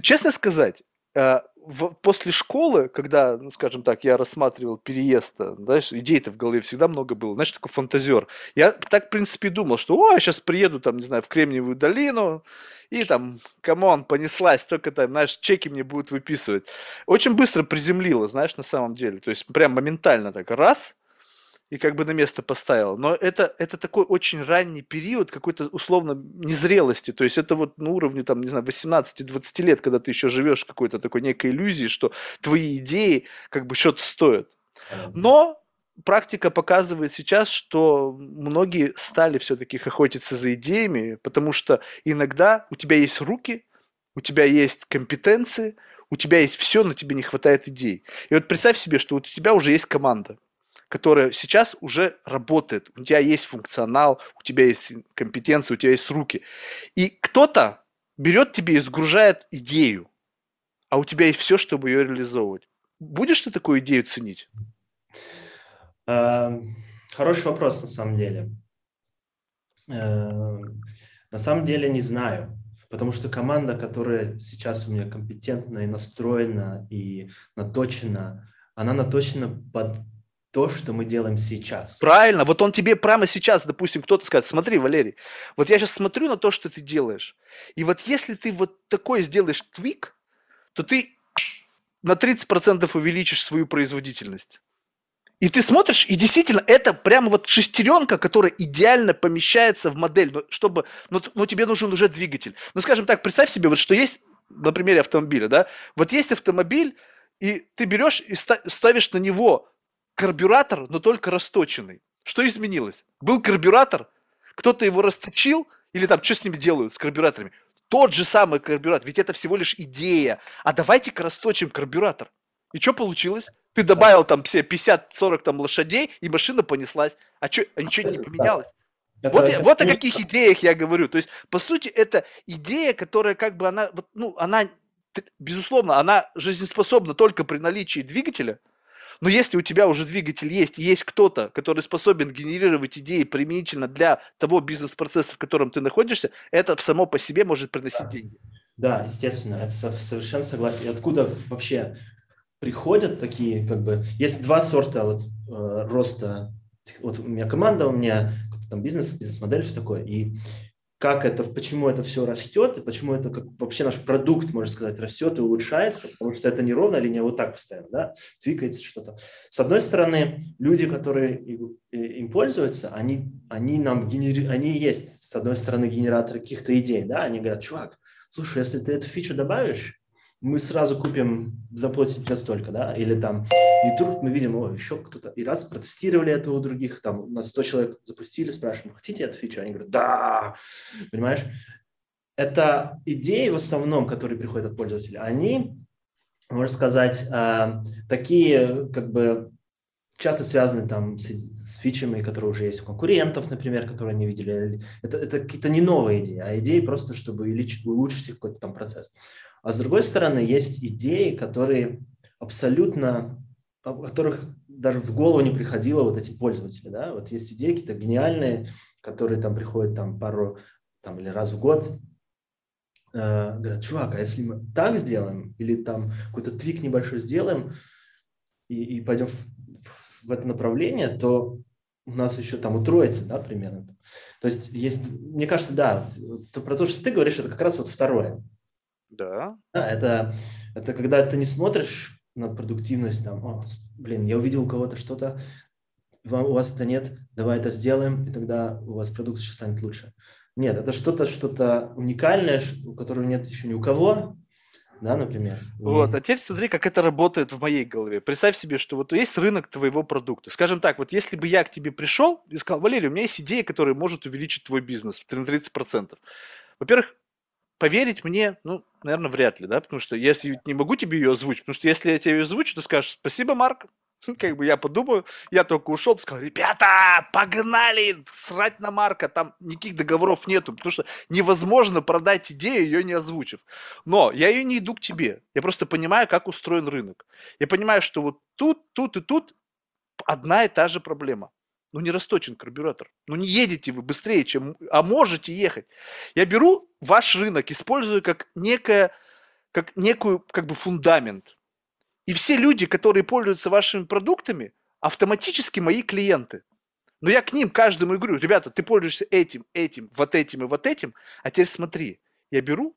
честно сказать, э, в, после школы, когда, ну, скажем так, я рассматривал переезд, знаешь, идей-то в голове всегда много было, знаешь, такой фантазер. Я так, в принципе, думал, что, о, я сейчас приеду, там, не знаю, в Кремниевую долину, и там, come on, понеслась, только там, знаешь, чеки мне будут выписывать. Очень быстро приземлило, знаешь, на самом деле, то есть прям моментально так, раз, и как бы на место поставила. Но это, это такой очень ранний период какой-то условно незрелости. То есть это вот на уровне, там, не знаю, 18-20 лет, когда ты еще живешь какой-то такой некой иллюзии, что твои идеи как бы что-то стоят. Но практика показывает сейчас, что многие стали все-таки охотиться за идеями, потому что иногда у тебя есть руки, у тебя есть компетенции, у тебя есть все, но тебе не хватает идей. И вот представь себе, что вот у тебя уже есть команда, которая сейчас уже работает, у тебя есть функционал, у тебя есть компетенции, у тебя есть руки. И кто-то берет тебе и сгружает идею, а у тебя есть все, чтобы ее реализовывать. Будешь ты такую идею ценить? Эм, хороший вопрос на самом деле. Эм, на самом деле не знаю, потому что команда, которая сейчас у меня компетентна и настроена и наточена, она наточена под то, что мы делаем сейчас. Правильно, вот он тебе прямо сейчас, допустим, кто-то скажет, смотри, Валерий, вот я сейчас смотрю на то, что ты делаешь, и вот если ты вот такой сделаешь твик, то ты на 30% увеличишь свою производительность. И ты смотришь, и действительно, это прямо вот шестеренка, которая идеально помещается в модель, но чтобы, но, но тебе нужен уже двигатель. Ну, скажем так, представь себе, вот что есть на примере автомобиля, да, вот есть автомобиль, и ты берешь и ставишь на него карбюратор, но только расточенный. Что изменилось? Был карбюратор, кто-то его расточил, или там что с ними делают, с карбюраторами? Тот же самый карбюратор, ведь это всего лишь идея. А давайте-ка расточим карбюратор. И что получилось? Ты добавил там все 50-40 там лошадей, и машина понеслась. А, чё, а ничего не поменялось? Это, вот, это, вот о каких идеях я говорю. То есть, по сути, это идея, которая как бы она, ну, она, безусловно, она жизнеспособна только при наличии двигателя. Но если у тебя уже двигатель есть, есть кто-то, который способен генерировать идеи применительно для того бизнес-процесса, в котором ты находишься, это само по себе может приносить да. деньги. Да, естественно, это совершенно согласен. И откуда вообще приходят такие, как бы, есть два сорта вот э, роста. Вот у меня команда, у меня там бизнес, бизнес-модель, все такое. И как это, почему это все растет, и почему это как вообще наш продукт, можно сказать, растет и улучшается, потому что это не ровная линия, вот так постоянно, да, двигается что-то. С одной стороны, люди, которые им пользуются, они, они нам генери... они есть, с одной стороны, генераторы каких-то идей, да, они говорят, чувак, слушай, если ты эту фичу добавишь, мы сразу купим, заплатим тебе столько, да, или там, и тут мы видим, о, еще кто-то, и раз протестировали это у других, там, на 100 человек запустили, спрашиваем, хотите эту фичу? Они говорят, да, понимаешь? Это идеи в основном, которые приходят от пользователя, они, можно сказать, э, такие, как бы, часто связаны там с, с фичами, которые уже есть у конкурентов, например, которые они видели. Это, это какие-то не новые идеи, а идеи просто, чтобы улучшить, улучшить какой-то там процесс. А с другой стороны, есть идеи, которые абсолютно, о которых даже в голову не приходило вот эти пользователи. Да? Вот есть идеи какие-то гениальные, которые там приходят там пару там, или раз в год, э, говорят, чувак, а если мы так сделаем, или там какой-то твик небольшой сделаем, и, и пойдем в, в это направление, то у нас еще там утроится, да, примерно. То есть есть, мне кажется, да, то, про то, что ты говоришь, это как раз вот второе. Да. да это, это когда ты не смотришь на продуктивность, там, О, блин, я увидел у кого-то что-то, вам, у вас это нет, давай это сделаем, и тогда у вас продукт еще станет лучше. Нет, это что-то, что-то уникальное, у которого нет еще ни у кого, да, например. Вот, а теперь смотри, как это работает в моей голове. Представь себе, что вот есть рынок твоего продукта. Скажем так, вот если бы я к тебе пришел и сказал, Валерий, у меня есть идея, которая может увеличить твой бизнес на 30%. Во-первых, поверить мне, ну, наверное, вряд ли, да, потому что если не могу тебе ее озвучить, потому что если я тебе ее озвучу, ты скажешь, спасибо, Марк, *laughs* как бы я подумаю, я только ушел, сказал, ребята, погнали, срать на Марка, там никаких договоров нету, потому что невозможно продать идею, ее не озвучив. Но я ее не иду к тебе, я просто понимаю, как устроен рынок. Я понимаю, что вот тут, тут и тут одна и та же проблема ну не расточен карбюратор. Ну не едете вы быстрее, чем... А можете ехать. Я беру ваш рынок, использую как некое, как некую как бы фундамент. И все люди, которые пользуются вашими продуктами, автоматически мои клиенты. Но я к ним каждому и говорю, ребята, ты пользуешься этим, этим, вот этим и вот этим, а теперь смотри, я беру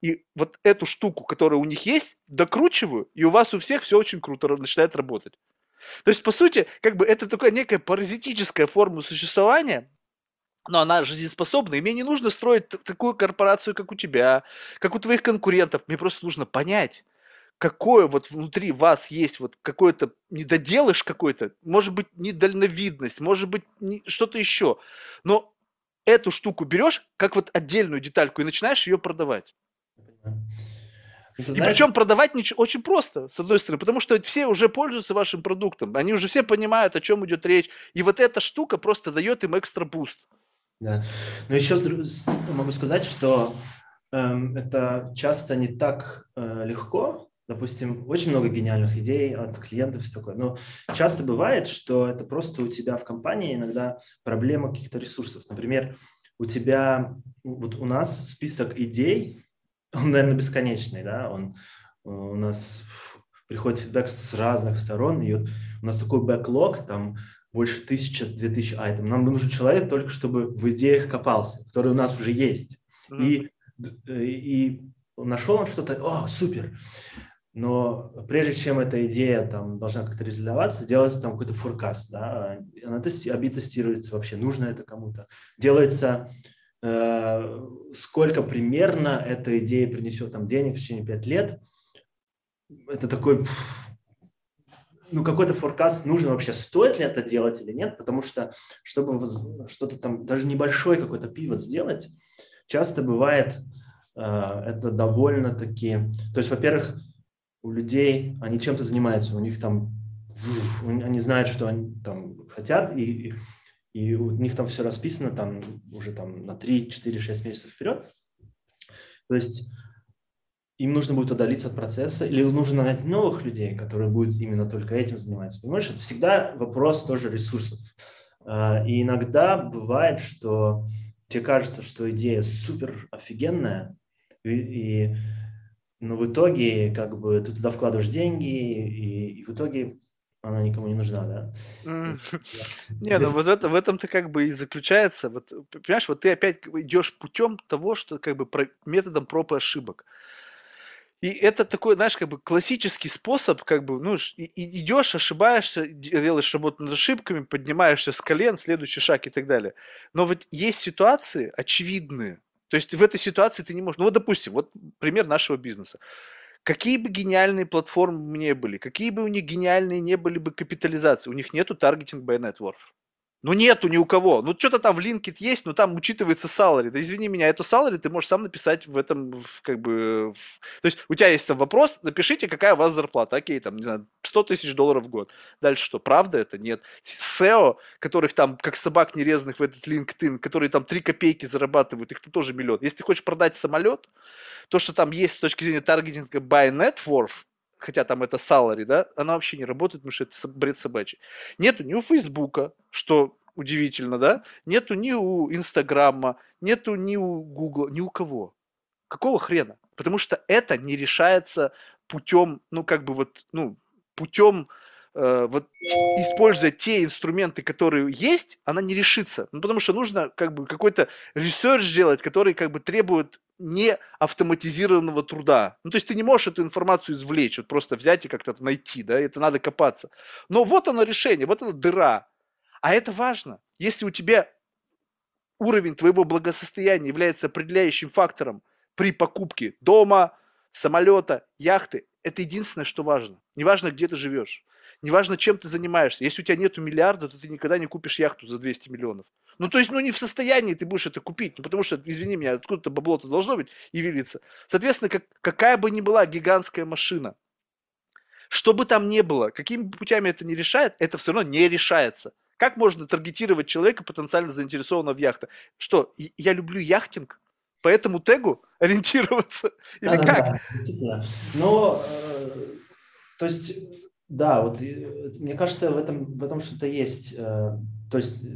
и вот эту штуку, которая у них есть, докручиваю, и у вас у всех все очень круто начинает работать. То есть, по сути, как бы это такая некая паразитическая форма существования, но она жизнеспособна, и мне не нужно строить такую корпорацию, как у тебя, как у твоих конкурентов. Мне просто нужно понять, какое вот внутри вас есть вот какой-то недоделыш какой-то, может быть, недальновидность, может быть, не, что-то еще. Но эту штуку берешь как вот отдельную детальку и начинаешь ее продавать. Ты и причем продавать ничего, очень просто, с одной стороны, потому что все уже пользуются вашим продуктом, они уже все понимают, о чем идет речь, и вот эта штука просто дает им extra boost. Да. Но еще могу сказать, что эм, это часто не так э, легко. Допустим, очень много гениальных идей от клиентов, все такое. Но часто бывает, что это просто у тебя в компании иногда проблема каких-то ресурсов. Например, у тебя, вот у нас список идей, *laughs* он, наверное, бесконечный, да, он у нас приходит фидбэк с разных сторон, и вот у нас такой бэклог, там больше тысячи, две тысячи айтем. Нам нужен человек только, чтобы в идеях копался, который у нас уже есть. Mm-hmm. И, и нашел он что-то, о, супер. Но прежде чем эта идея там должна как-то реализоваться, делается там какой-то форкаст, да, она тести, аби тестируется вообще, нужно это кому-то. Делается, э, сколько примерно эта идея принесет там денег в течение пять лет. Это такой ну, какой-то форкаст нужен вообще, стоит ли это делать или нет, потому что, чтобы что-то там, даже небольшой какой-то пивот сделать, часто бывает э, это довольно-таки, то есть, во-первых, у людей, они чем-то занимаются, у них там, они знают, что они там хотят, и, и у них там все расписано там уже там на 3, 4, 6 месяцев вперед. То есть им нужно будет удалиться от процесса, или нужно нанять новых людей, которые будут именно только этим заниматься. Понимаешь, это всегда вопрос тоже ресурсов. А, и иногда бывает, что тебе кажется, что идея супер офигенная, и, и но в итоге как бы ты туда вкладываешь деньги, и, и в итоге она никому не нужна, да? *laughs* Не, ну вот это, в этом-то как бы и заключается. Вот, понимаешь, вот ты опять идешь путем того, что как бы методом проб и ошибок. И это такой, знаешь, как бы классический способ, как бы, ну, идешь, ошибаешься, делаешь работу над ошибками, поднимаешься с колен, следующий шаг и так далее. Но вот есть ситуации очевидные. То есть в этой ситуации ты не можешь... Ну вот, допустим, вот пример нашего бизнеса. Какие бы гениальные платформы не были, какие бы у них гениальные не были бы капитализации, у них нету таргетинг by network. Ну нету ни у кого. Ну что-то там в LinkedIn есть, но там учитывается salary. Да извини меня, это salary ты можешь сам написать в этом, в, как бы... В... То есть у тебя есть там вопрос, напишите, какая у вас зарплата. Окей, там, не знаю, 100 тысяч долларов в год. Дальше что, правда это? Нет. SEO, которых там, как собак нерезанных в этот LinkedIn, которые там 3 копейки зарабатывают, их тоже миллион. Если ты хочешь продать самолет, то, что там есть с точки зрения таргетинга by net worth, хотя там это salary, да, она вообще не работает, потому что это бред собачий. Нету ни у Фейсбука, что удивительно, да, нету ни у Инстаграма, нету ни у Гугла, ни у кого. Какого хрена? Потому что это не решается путем, ну, как бы вот, ну, путем э, вот используя те инструменты, которые есть, она не решится. Ну, потому что нужно как бы какой-то research делать, который как бы требует не автоматизированного труда. Ну, то есть ты не можешь эту информацию извлечь, вот просто взять и как-то найти, да, это надо копаться. Но вот оно решение, вот эта дыра. А это важно. Если у тебя уровень твоего благосостояния является определяющим фактором при покупке дома, самолета, яхты, это единственное, что важно. Неважно, где ты живешь. Неважно, чем ты занимаешься. Если у тебя нет миллиарда, то ты никогда не купишь яхту за 200 миллионов. Ну, то есть, ну, не в состоянии ты будешь это купить, ну, потому что, извини меня, откуда-то бабло-то должно быть и велиться. Соответственно, как, какая бы ни была гигантская машина, что бы там ни было, какими путями это не решает, это все равно не решается. Как можно таргетировать человека, потенциально заинтересованного в яхтах? Что, я люблю яхтинг? По этому тегу *laughs* ориентироваться? Или да, как? Да, Но, э, то есть, да, вот мне кажется, в этом, в этом что-то есть. Э, то есть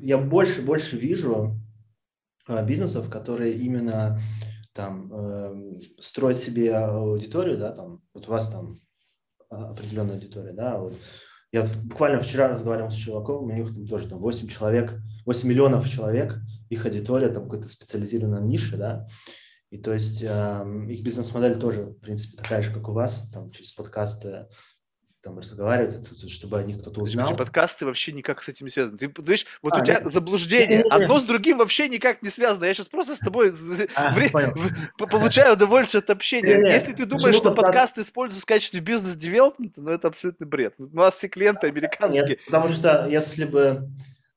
я больше больше вижу э, бизнесов, которые именно там э, строят себе аудиторию, да, там вот у вас там определенная аудитория, да, вот. Я буквально вчера разговаривал с чуваком, у них там тоже там 8 человек, 8 миллионов человек, их аудитория там какой-то специализированная ниша, да, и то есть э, их бизнес-модель тоже, в принципе, такая же, как у вас, там через подкасты там разговаривать, чтобы о них кто-то узнал. Смотри, подкасты вообще никак с этим не связаны. Ты, видишь, вот а, у тебя нет, заблуждение, нет, нет, нет. одно с другим вообще никак не связано. Я сейчас просто с тобой а, вре- получаю удовольствие от общения. Нет, Если ты думаешь, что подкаст используется в качестве бизнес-девелопмента, ну это абсолютный бред. У нас все клиенты американские. Нет, потому что если бы,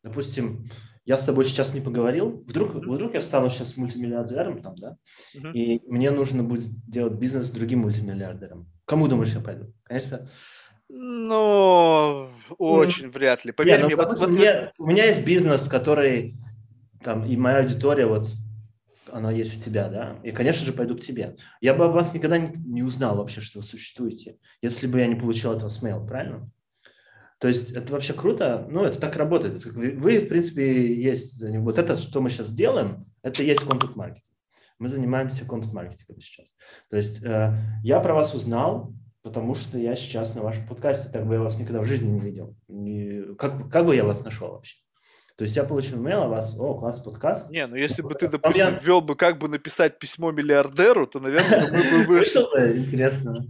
допустим, я с тобой сейчас не поговорил, вдруг, mm-hmm. вдруг я стану сейчас мультимиллиардером, там, да, mm-hmm. и мне нужно будет делать бизнес с другим мультимиллиардером. Кому думаешь, я пойду? Конечно. Ну, очень mm. вряд ли. Поверь Нет, ну, мне, вот, вот, мне, у меня есть бизнес, который там, и моя аудитория, вот она есть у тебя, да, и, конечно же, пойду к тебе. Я бы вас никогда не, не узнал вообще, что вы существуете, если бы я не получил от вас mail, правильно? То есть это вообще круто, ну, это так работает. Вы, в принципе, есть, вот это, что мы сейчас делаем, это есть контент-маркетинг. Мы занимаемся контент-маркетингом сейчас. То есть э, я про вас узнал, потому что я сейчас на вашем подкасте, так бы я вас никогда в жизни не видел. Не, как, как бы я вас нашел вообще? То есть я получил имейл о вас, о, класс, подкаст. Не, ну если бы ты, допустим, ввел бы, как бы написать письмо миллиардеру, то, наверное, мы бы *laughs* вышли. Интересно.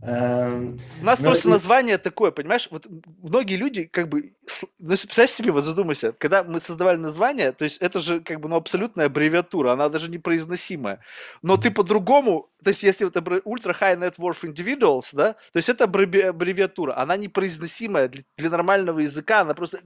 Эм, У нас просто название такое, понимаешь? Вот многие люди, как бы, ну, представь себе, вот задумайся, когда мы создавали название, то есть это же, как бы, ну, абсолютная аббревиатура, она даже непроизносимая. Но ты по-другому то есть если это Ultra High Net Worth Individuals, да, то есть это аббревиатура, она непроизносимая для, для нормального языка, она просто...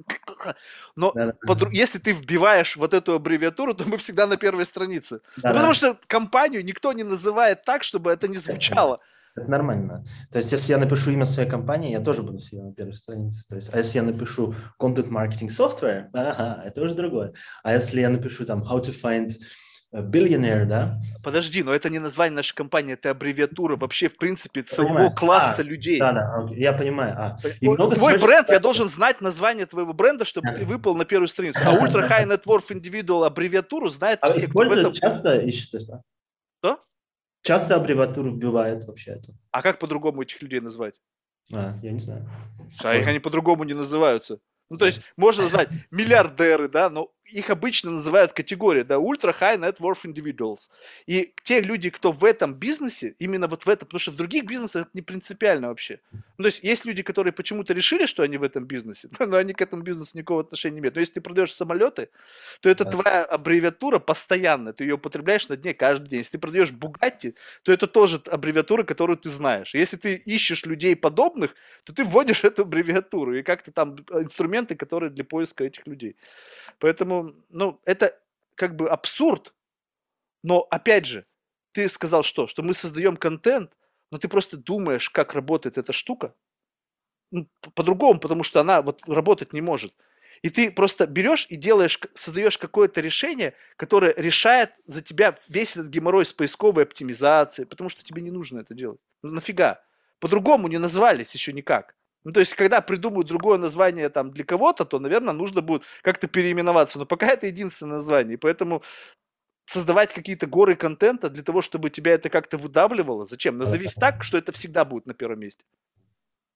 *laughs* Но да, да. Под... если ты вбиваешь вот эту аббревиатуру, то мы всегда на первой странице. Да, ну, потому что компанию никто не называет так, чтобы это не звучало. Это нормально. То есть, если я напишу имя своей компании, я тоже буду всегда на первой странице. То есть, а если я напишу Content Marketing Software, ага, это уже другое. А если я напишу там How to find Billionaire, да? Подожди, но это не название нашей компании, это аббревиатура вообще, в принципе, целого понимаю. класса а, людей. Да, да, я понимаю. А. И много Твой бренд, я должен знать название твоего бренда, чтобы ты выпал на первую страницу. А Ultra High Net Worth Individual аббревиатуру знает а все, кто в этом... часто ищет это? Что? Часто аббревиатуру вбивает вообще это. А как по-другому этих людей назвать? А, я не знаю. А их они по-другому не называются. Ну, то есть, можно назвать миллиардеры, да, но их обычно называют категория, да, ultra high net worth individuals. И те люди, кто в этом бизнесе, именно вот в этом, потому что в других бизнесах это не принципиально вообще. Ну, то есть есть люди, которые почему-то решили, что они в этом бизнесе, *laughs* но они к этому бизнесу никакого отношения не имеют. Но если ты продаешь самолеты, то это твоя аббревиатура постоянно, ты ее употребляешь на дне каждый день. Если ты продаешь Бугатти, то это тоже аббревиатура, которую ты знаешь. Если ты ищешь людей подобных, то ты вводишь *laughs* эту аббревиатуру и как-то там инструменты, которые для поиска этих людей. Поэтому, ну, это как бы абсурд. Но, опять же, ты сказал что? Что мы создаем контент, но ты просто думаешь, как работает эта штука. Ну, по-другому, потому что она вот работать не может. И ты просто берешь и делаешь, создаешь какое-то решение, которое решает за тебя весь этот геморрой с поисковой оптимизацией, потому что тебе не нужно это делать. Ну, нафига? По-другому не назвались еще никак. Ну, то есть, когда придумают другое название там для кого-то, то, наверное, нужно будет как-то переименоваться. Но пока это единственное название. И поэтому создавать какие-то горы контента для того, чтобы тебя это как-то выдавливало. Зачем? Назовись так, что это всегда будет на первом месте.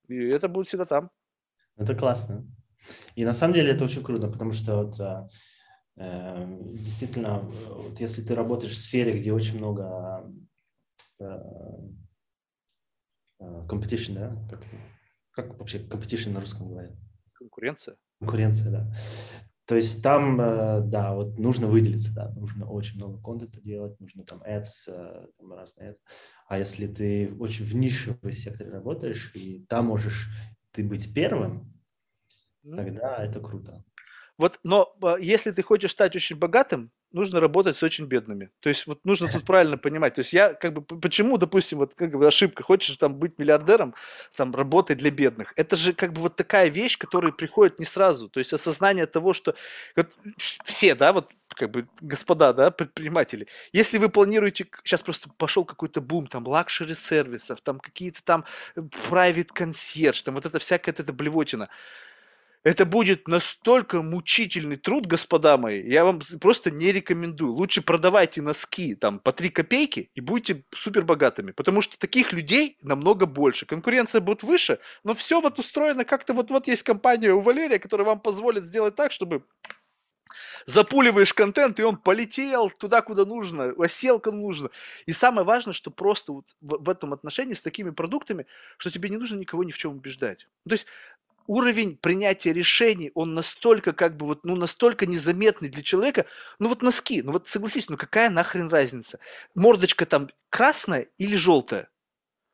И это будет всегда там. Это классно. И на самом деле это очень круто, потому что вот, а, э, действительно, вот если ты работаешь в сфере, где очень много э, э, competition, да, как, как вообще competition на русском говорят? Конкуренция. Конкуренция, да. То есть там, э, да, вот нужно выделиться, да, нужно очень много контента делать, нужно там ads, э, там разные ads. А если ты очень в нишевой секторе работаешь, и там можешь ты быть первым, тогда это круто. Вот, но э, если ты хочешь стать очень богатым, нужно работать с очень бедными. То есть вот нужно тут правильно понимать. То есть я как бы почему, допустим, вот как бы ошибка, хочешь там быть миллиардером, там работать для бедных. Это же как бы вот такая вещь, которая приходит не сразу. То есть осознание того, что вот все, да, вот как бы господа, да, предприниматели, если вы планируете, сейчас просто пошел какой-то бум, там, luxury сервисов, там какие-то там э, private concierge, там вот это всякая эта блевотина. Это будет настолько мучительный труд, господа мои, я вам просто не рекомендую. Лучше продавайте носки там по 3 копейки и будьте супер богатыми, потому что таких людей намного больше. Конкуренция будет выше, но все вот устроено как-то, вот, вот есть компания у Валерия, которая вам позволит сделать так, чтобы запуливаешь контент, и он полетел туда, куда нужно, осел куда нужно. И самое важное, что просто вот в этом отношении с такими продуктами, что тебе не нужно никого ни в чем убеждать. То есть уровень принятия решений, он настолько как бы вот, ну настолько незаметный для человека, ну вот носки, ну вот согласись, ну какая нахрен разница? Мордочка там красная или желтая?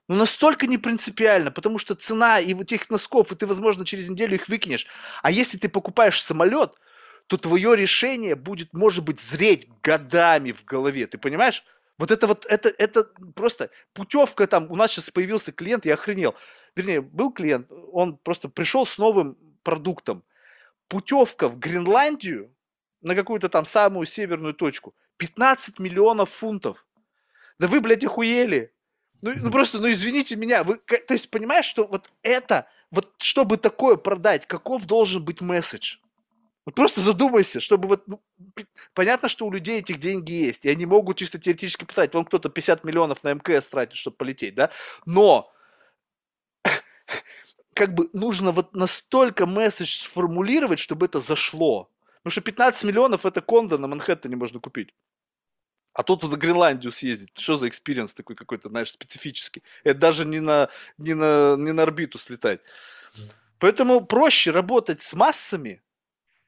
Ну настолько не принципиально, потому что цена и вот этих носков, и ты, возможно, через неделю их выкинешь. А если ты покупаешь самолет, то твое решение будет, может быть, зреть годами в голове. Ты понимаешь? Вот это вот, это, это просто путевка там, у нас сейчас появился клиент, я охренел. Вернее, был клиент, он просто пришел с новым продуктом. Путевка в Гренландию на какую-то там самую северную точку. 15 миллионов фунтов. Да вы, блядь, охуели. Ну, ну просто, ну извините меня, вы, то есть понимаешь, что вот это, вот чтобы такое продать, каков должен быть месседж? Вот просто задумайся, чтобы вот... Ну, понятно, что у людей этих деньги есть, и они могут чисто теоретически потратить. Вон кто-то 50 миллионов на МКС тратит, чтобы полететь, да? Но как бы нужно вот настолько месседж сформулировать, чтобы это зашло. Потому что 15 миллионов это condo на Манхэттене можно купить. А тут в Гренландию съездить. Что за experience такой какой-то, знаешь, специфический. Это даже не на, не на, не на орбиту слетать. Поэтому проще работать с массами,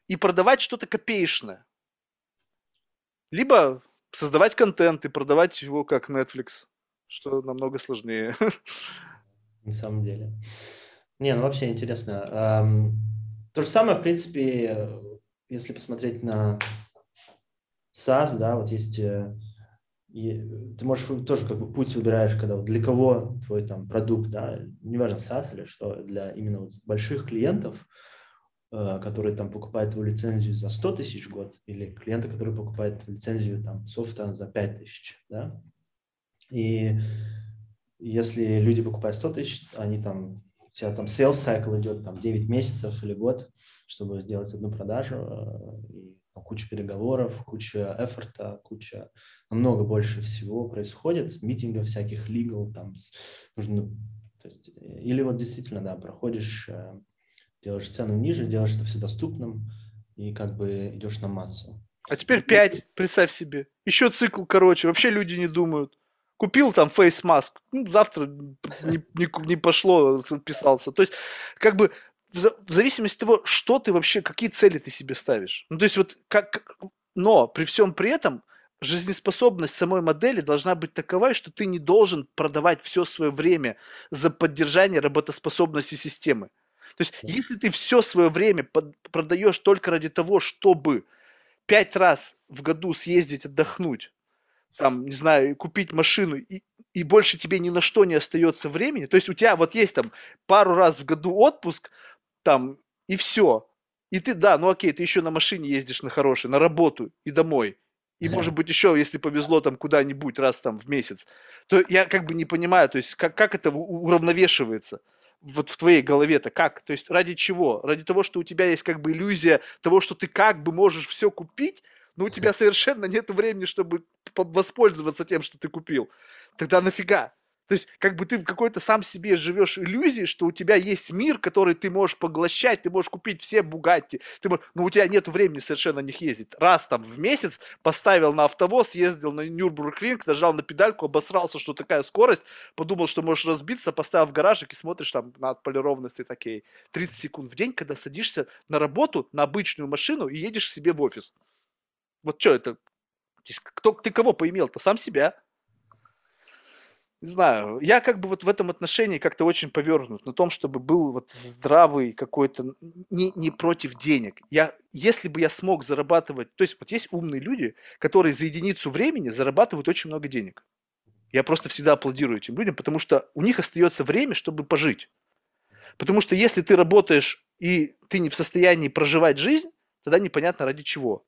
и продавать что-то копеечное. Либо создавать контент и продавать его как Netflix, что намного сложнее. *laughs* На самом деле. Не, ну вообще интересно. То же самое, в принципе, если посмотреть на SaaS, да, вот есть э, ты можешь тоже как бы путь выбираешь, когда вот для кого твой там продукт, да, неважно SaaS или что, для именно вот больших клиентов, Э, который там покупает твою лицензию за 100 тысяч в год, или клиента, который покупает лицензию там софта за 5 тысяч, да. И если люди покупают 100 тысяч, они там, у тебя там sales cycle идет там 9 месяцев или год, чтобы сделать одну продажу, э, и куча переговоров, куча эфорта, куча, намного больше всего происходит, митингов всяких legal, там, нужно, то есть, э, или вот действительно, да, проходишь делаешь цену ниже, делаешь это все доступным и как бы идешь на массу. А теперь 5, представь себе. Еще цикл короче, вообще люди не думают. Купил там mask, ну, завтра не, не, не пошло, подписался. То есть, как бы, в, в зависимости от того, что ты вообще, какие цели ты себе ставишь. Ну, то есть, вот как, но при всем при этом, жизнеспособность самой модели должна быть такова, что ты не должен продавать все свое время за поддержание работоспособности системы. То есть, если ты все свое время под, продаешь только ради того, чтобы пять раз в году съездить отдохнуть, там, не знаю, купить машину, и, и больше тебе ни на что не остается времени, то есть у тебя вот есть там пару раз в году отпуск, там, и все. И ты, да, ну окей, ты еще на машине ездишь на хорошей, на работу и домой. И, да. может быть, еще, если повезло, там куда-нибудь раз там в месяц, то я как бы не понимаю, то есть как, как это уравновешивается вот в твоей голове-то как? То есть ради чего? Ради того, что у тебя есть как бы иллюзия того, что ты как бы можешь все купить, но у тебя совершенно нет времени, чтобы воспользоваться тем, что ты купил. Тогда нафига? То есть, как бы ты в какой-то сам себе живешь иллюзии, что у тебя есть мир, который ты можешь поглощать, ты можешь купить все Бугатти, ты можешь, но у тебя нет времени совершенно на них ездить. Раз там в месяц поставил на автовоз, ездил на Нюрбургринг, нажал на педальку, обосрался, что такая скорость, подумал, что можешь разбиться, поставил в гаражик и смотришь там на отполированность и такие 30 секунд в день, когда садишься на работу, на обычную машину и едешь к себе в офис. Вот что это? Кто, ты кого поимел-то? Сам себя не знаю, я как бы вот в этом отношении как-то очень повернут на том, чтобы был вот здравый какой-то, не, не против денег. Я, если бы я смог зарабатывать, то есть вот есть умные люди, которые за единицу времени зарабатывают очень много денег. Я просто всегда аплодирую этим людям, потому что у них остается время, чтобы пожить. Потому что если ты работаешь и ты не в состоянии проживать жизнь, тогда непонятно ради чего.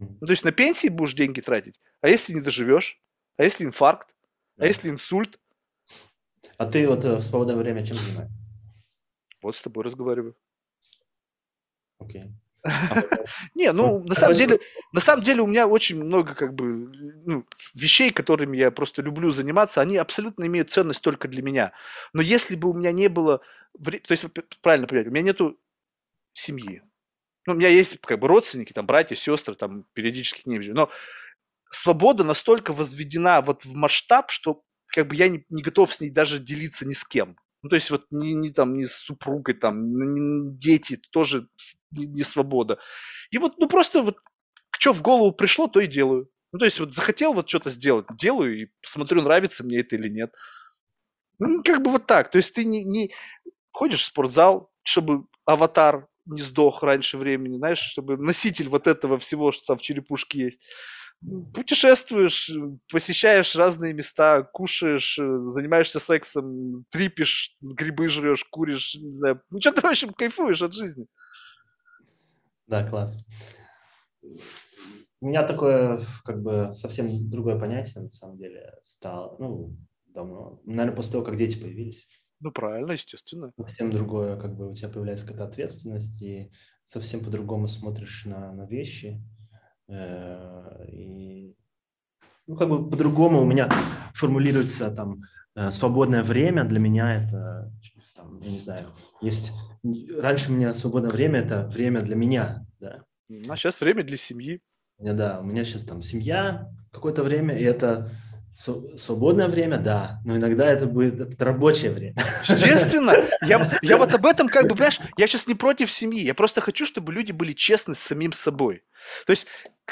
Ну, то есть на пенсии будешь деньги тратить, а если не доживешь, а если инфаркт, а если инсульт? А ты вот э, в свободное время чем занимаешься? Вот с тобой разговариваю. Окей. *laughs* Не, ну, на самом деле, на самом деле у меня очень много как бы ну, вещей, которыми я просто люблю заниматься, они абсолютно имеют ценность только для меня. Но если бы у меня не было, то есть правильно понять, у меня нету семьи, Ну, у меня есть как бы родственники, там, братья, сестры, там, периодически к ним же. Но свобода настолько возведена вот в масштаб, что как бы я не, не готов с ней даже делиться ни с кем. Ну, то есть вот не, не там, не с супругой, там, не, дети, тоже не, не свобода. И вот, ну, просто вот что в голову пришло, то и делаю. Ну, то есть вот захотел вот что-то сделать, делаю и посмотрю, нравится мне это или нет. Ну, как бы вот так. То есть ты не, не ходишь в спортзал, чтобы аватар не сдох раньше времени, знаешь, чтобы носитель вот этого всего, что там в черепушке есть путешествуешь, посещаешь разные места, кушаешь, э, занимаешься сексом, трипишь, грибы жрешь, куришь, не знаю. Ну, что ты, в общем, кайфуешь от жизни. Да, класс. У меня такое, как бы, совсем другое понятие, на самом деле, стало, ну, давно. Наверное, после того, как дети появились. Ну, правильно, естественно. Совсем другое, как бы, у тебя появляется какая-то ответственность, и совсем по-другому смотришь на, на вещи Э, и, ну, как бы по-другому у меня формулируется там э, свободное время. Для меня это, там, я не знаю, есть... Раньше у меня свободное время – это время для меня, да. А сейчас время для семьи. Да, у меня сейчас там семья какое-то время, и это Свободное время, да, но иногда это будет это рабочее время. Естественно, я, я вот об этом как бы, *laughs* понимаешь, я сейчас не против семьи, я просто хочу, чтобы люди были честны с самим собой. То есть,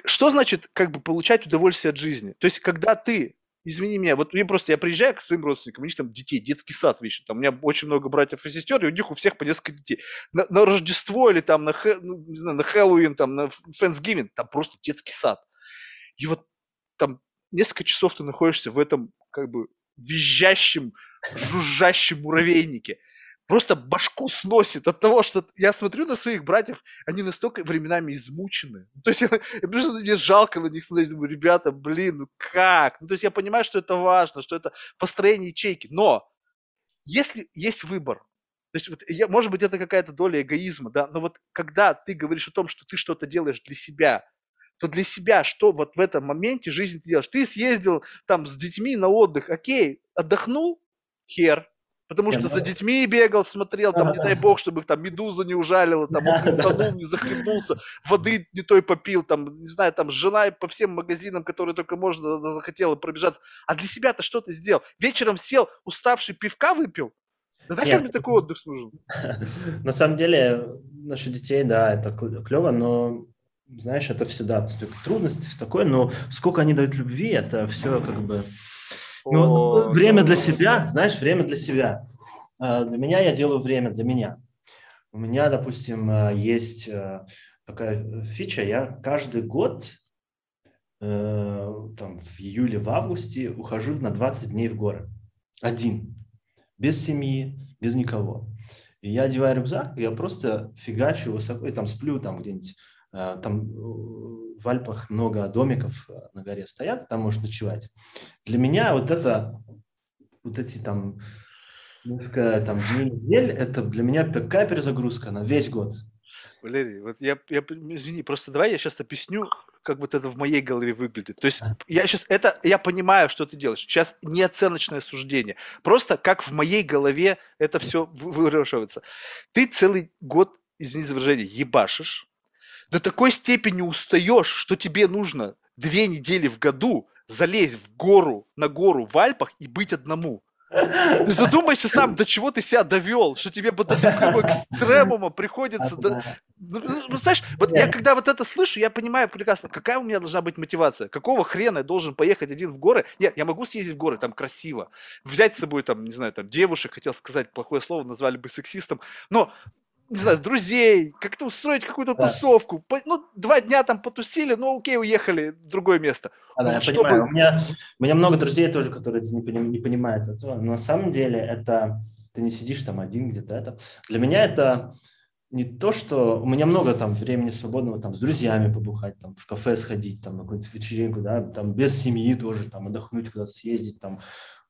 что значит как бы получать удовольствие от жизни? То есть, когда ты извини меня, вот мне просто, я приезжаю к своим родственникам, у них там детей, детский сад вещи, там у меня очень много братьев и сестер, и у них у всех по несколько детей. На, на Рождество или там на, ну, не знаю, на Хэллоуин, там на Thanksgiving, там просто детский сад. И вот там несколько часов ты находишься в этом как бы визжащем, жужжащем муравейнике. Просто башку сносит от того, что я смотрю на своих братьев, они настолько временами измучены. *laughs* То есть я, я, мне жалко на них смотреть, думаю, ребята, блин, ну как? Ну, то есть я понимаю, что это важно, что это построение ячейки, но если есть выбор, то есть, вот, я, может быть, это какая-то доля эгоизма, да, но вот когда ты говоришь о том, что ты что-то делаешь для себя, то для себя что вот в этом моменте жизни ты делаешь? Ты съездил там с детьми на отдых, окей, отдохнул, хер, Потому что за детьми бегал, смотрел, там, не дай бог, чтобы их там медуза не ужалила, там, он утонул, не захлебнулся, воды не той попил, там, не знаю, там, жена по всем магазинам, которые только можно, захотела пробежаться. А для себя-то что ты сделал? Вечером сел, уставший, пивка выпил? Да нахер мне такой отдых нужен? *laughs* На самом деле, насчет детей, да, это клево, но знаешь, это всегда трудности, такое, но сколько они дают любви, это все как бы... Ну, время для себя, знаешь, время для себя. А, для меня я делаю время для меня. У меня, допустим, а, есть а, такая фича, я каждый год э, там, в июле, в августе ухожу на 20 дней в горы. Один. Без семьи, без никого. И я одеваю рюкзак, я просто фигачу высоко, и там сплю там где-нибудь Э, там э, в Альпах много домиков э, на горе стоят, там можно ночевать. Для меня вот это, вот эти там несколько там дней, недель, это для меня такая перезагрузка на весь год. Валерий, вот я, я, извини, просто давай я сейчас объясню, как вот это в моей голове выглядит. То есть я сейчас, это, я понимаю, что ты делаешь. Сейчас не оценочное суждение. Просто как в моей голове это все выраживается. Ты целый год, извини за выражение, ебашишь, до такой степени устаешь, что тебе нужно две недели в году залезть в гору, на гору в Альпах и быть одному. Задумайся сам, до чего ты себя довел, что тебе до такого экстремума приходится... До... Ну, ну, ну, знаешь, вот я когда вот это слышу, я понимаю прекрасно, какая у меня должна быть мотивация. Какого хрена я должен поехать один в горы? Нет, я могу съездить в горы, там красиво. Взять с собой, там, не знаю, там, девушек, хотел сказать плохое слово, назвали бы сексистом. Но не знаю, друзей, как-то устроить какую-то да. тусовку. Ну, два дня там потусили, ну окей, уехали в другое место. А, да, я чтобы... понимаю. У меня, у меня много друзей тоже, которые не, поним, не понимают этого. Но на самом деле это ты не сидишь там один где-то. Это для меня это не то, что у меня много там времени свободного там с друзьями побухать, там в кафе сходить, там на какую-то вечеринку, да, там без семьи тоже, там отдохнуть куда-то съездить, там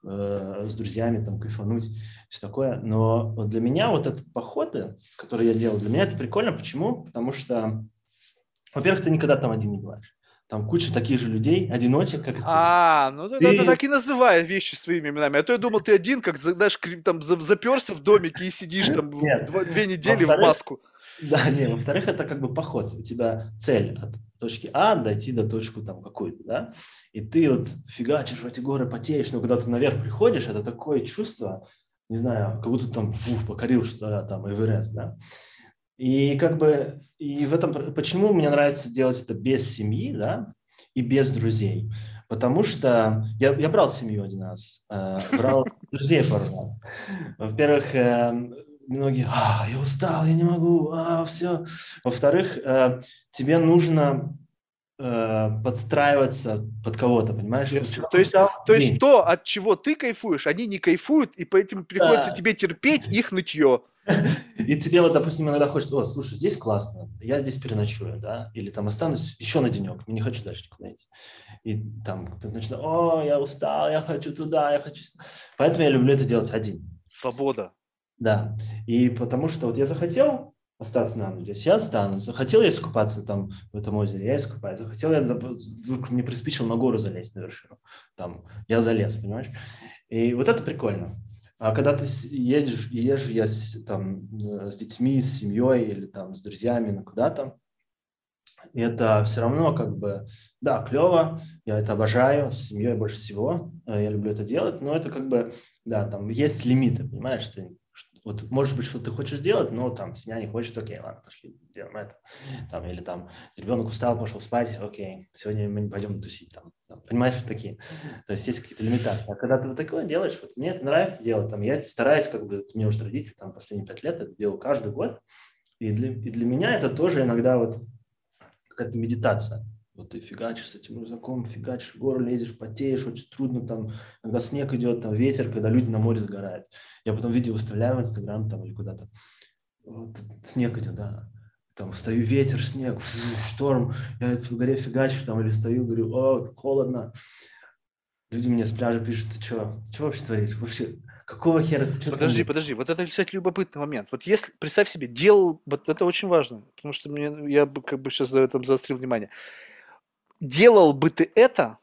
э, с друзьями, там кайфануть, все такое. Но для меня вот этот походы, которые я делал, для меня это прикольно. Почему? Потому что, во-первых, ты никогда там один не бываешь. там куча таких же людей, одиночек, как А, ну ты... это так и называй вещи своими именами. А то я думал, ты один, как, знаешь, там заперся в домике и сидишь там Нет. две недели в маску. Да, *laughs* не, во-вторых, это как бы поход. У тебя цель от точки А дойти до точки там какой-то, да, и ты вот фигачишь в эти горы, потеешь, но когда ты наверх приходишь, это такое чувство, не знаю, как будто там фух, покорил что там Эверест, да. И как бы, и в этом, почему мне нравится делать это без семьи, да, и без друзей? Потому что я, я брал семью один раз, э, брал друзей пару раз. Во-первых, э, многие, а, я устал, я не могу, а, все. Во-вторых, э, тебе нужно э, подстраиваться под кого-то, понимаешь? То есть, то есть то, от чего ты кайфуешь, они не кайфуют, и поэтому приходится да. тебе терпеть их нытье. *laughs* И тебе вот, допустим, иногда хочется, о, слушай, здесь классно, я здесь переночую, да, или там останусь еще на денек, не хочу дальше никуда идти. И там кто-то начинает, о, я устал, я хочу туда, я хочу... Поэтому я люблю это делать один. Свобода. Да, и потому что вот я захотел остаться на ночь, я останусь. Захотел я искупаться там в этом озере, я искупаюсь. Захотел я, вдруг мне приспичило на гору залезть на вершину. Там, я залез, понимаешь? И вот это прикольно. А когда ты едешь, езжу я с, там, э, с детьми, с семьей или там с друзьями на куда-то, это все равно как бы, да, клево, я это обожаю, с семьей больше всего, э, я люблю это делать, но это как бы, да, там есть лимиты, понимаешь, ты вот может быть, что ты хочешь сделать, но там семья не хочет, окей, ладно, пошли, делаем это. Там, или там ребенок устал, пошел спать, окей, сегодня мы не пойдем тусить. Там, там, понимаешь, такие. То есть есть какие-то лимитации. А когда ты вот такое делаешь, вот мне это нравится делать, там, я стараюсь, как бы, мне уже традиция, там, последние пять лет, это делаю каждый год. И для, и для меня это тоже иногда вот какая-то медитация. Вот ты фигачишь с этим рюкзаком, фигачишь, в гору лезешь, потеешь, очень трудно там, когда снег идет, там ветер, когда люди на море сгорают. Я потом видео выставляю в Инстаграм там или куда-то. Вот, снег идет, да. Там стою, ветер, снег, шторм, я в горе фигачу там или стою, говорю, о, холодно. Люди мне с пляжа пишут, ты что, ты что вообще творишь? Вообще, какого хера ты что Подожди, подожди, вот это, кстати, любопытный момент. Вот если, представь себе, делал, вот это очень важно, потому что мне, я бы как бы сейчас за этом заострил внимание делал бы ты это,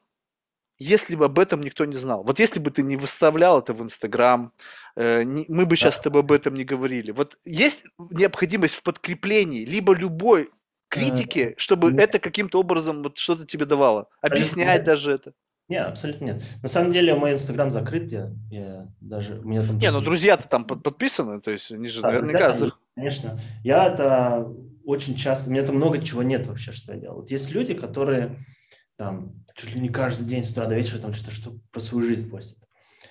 если бы об этом никто не знал? Вот если бы ты не выставлял это в Инстаграм, э, мы бы сейчас с тобой об этом не говорили. Вот есть необходимость в подкреплении либо любой критики, чтобы это каким-то образом вот что-то тебе давало? Объяснять даже это? Нет, абсолютно нет. На самом деле мой Инстаграм закрыт, я, я даже... У меня там не, ну друзья-то там подписаны, то есть они же да, наверняка... Друзья, конечно. Я это очень часто, у меня там много чего нет вообще, что я делал. Вот есть люди, которые там чуть ли не каждый день с утра до вечера там что-то что про свою жизнь постят.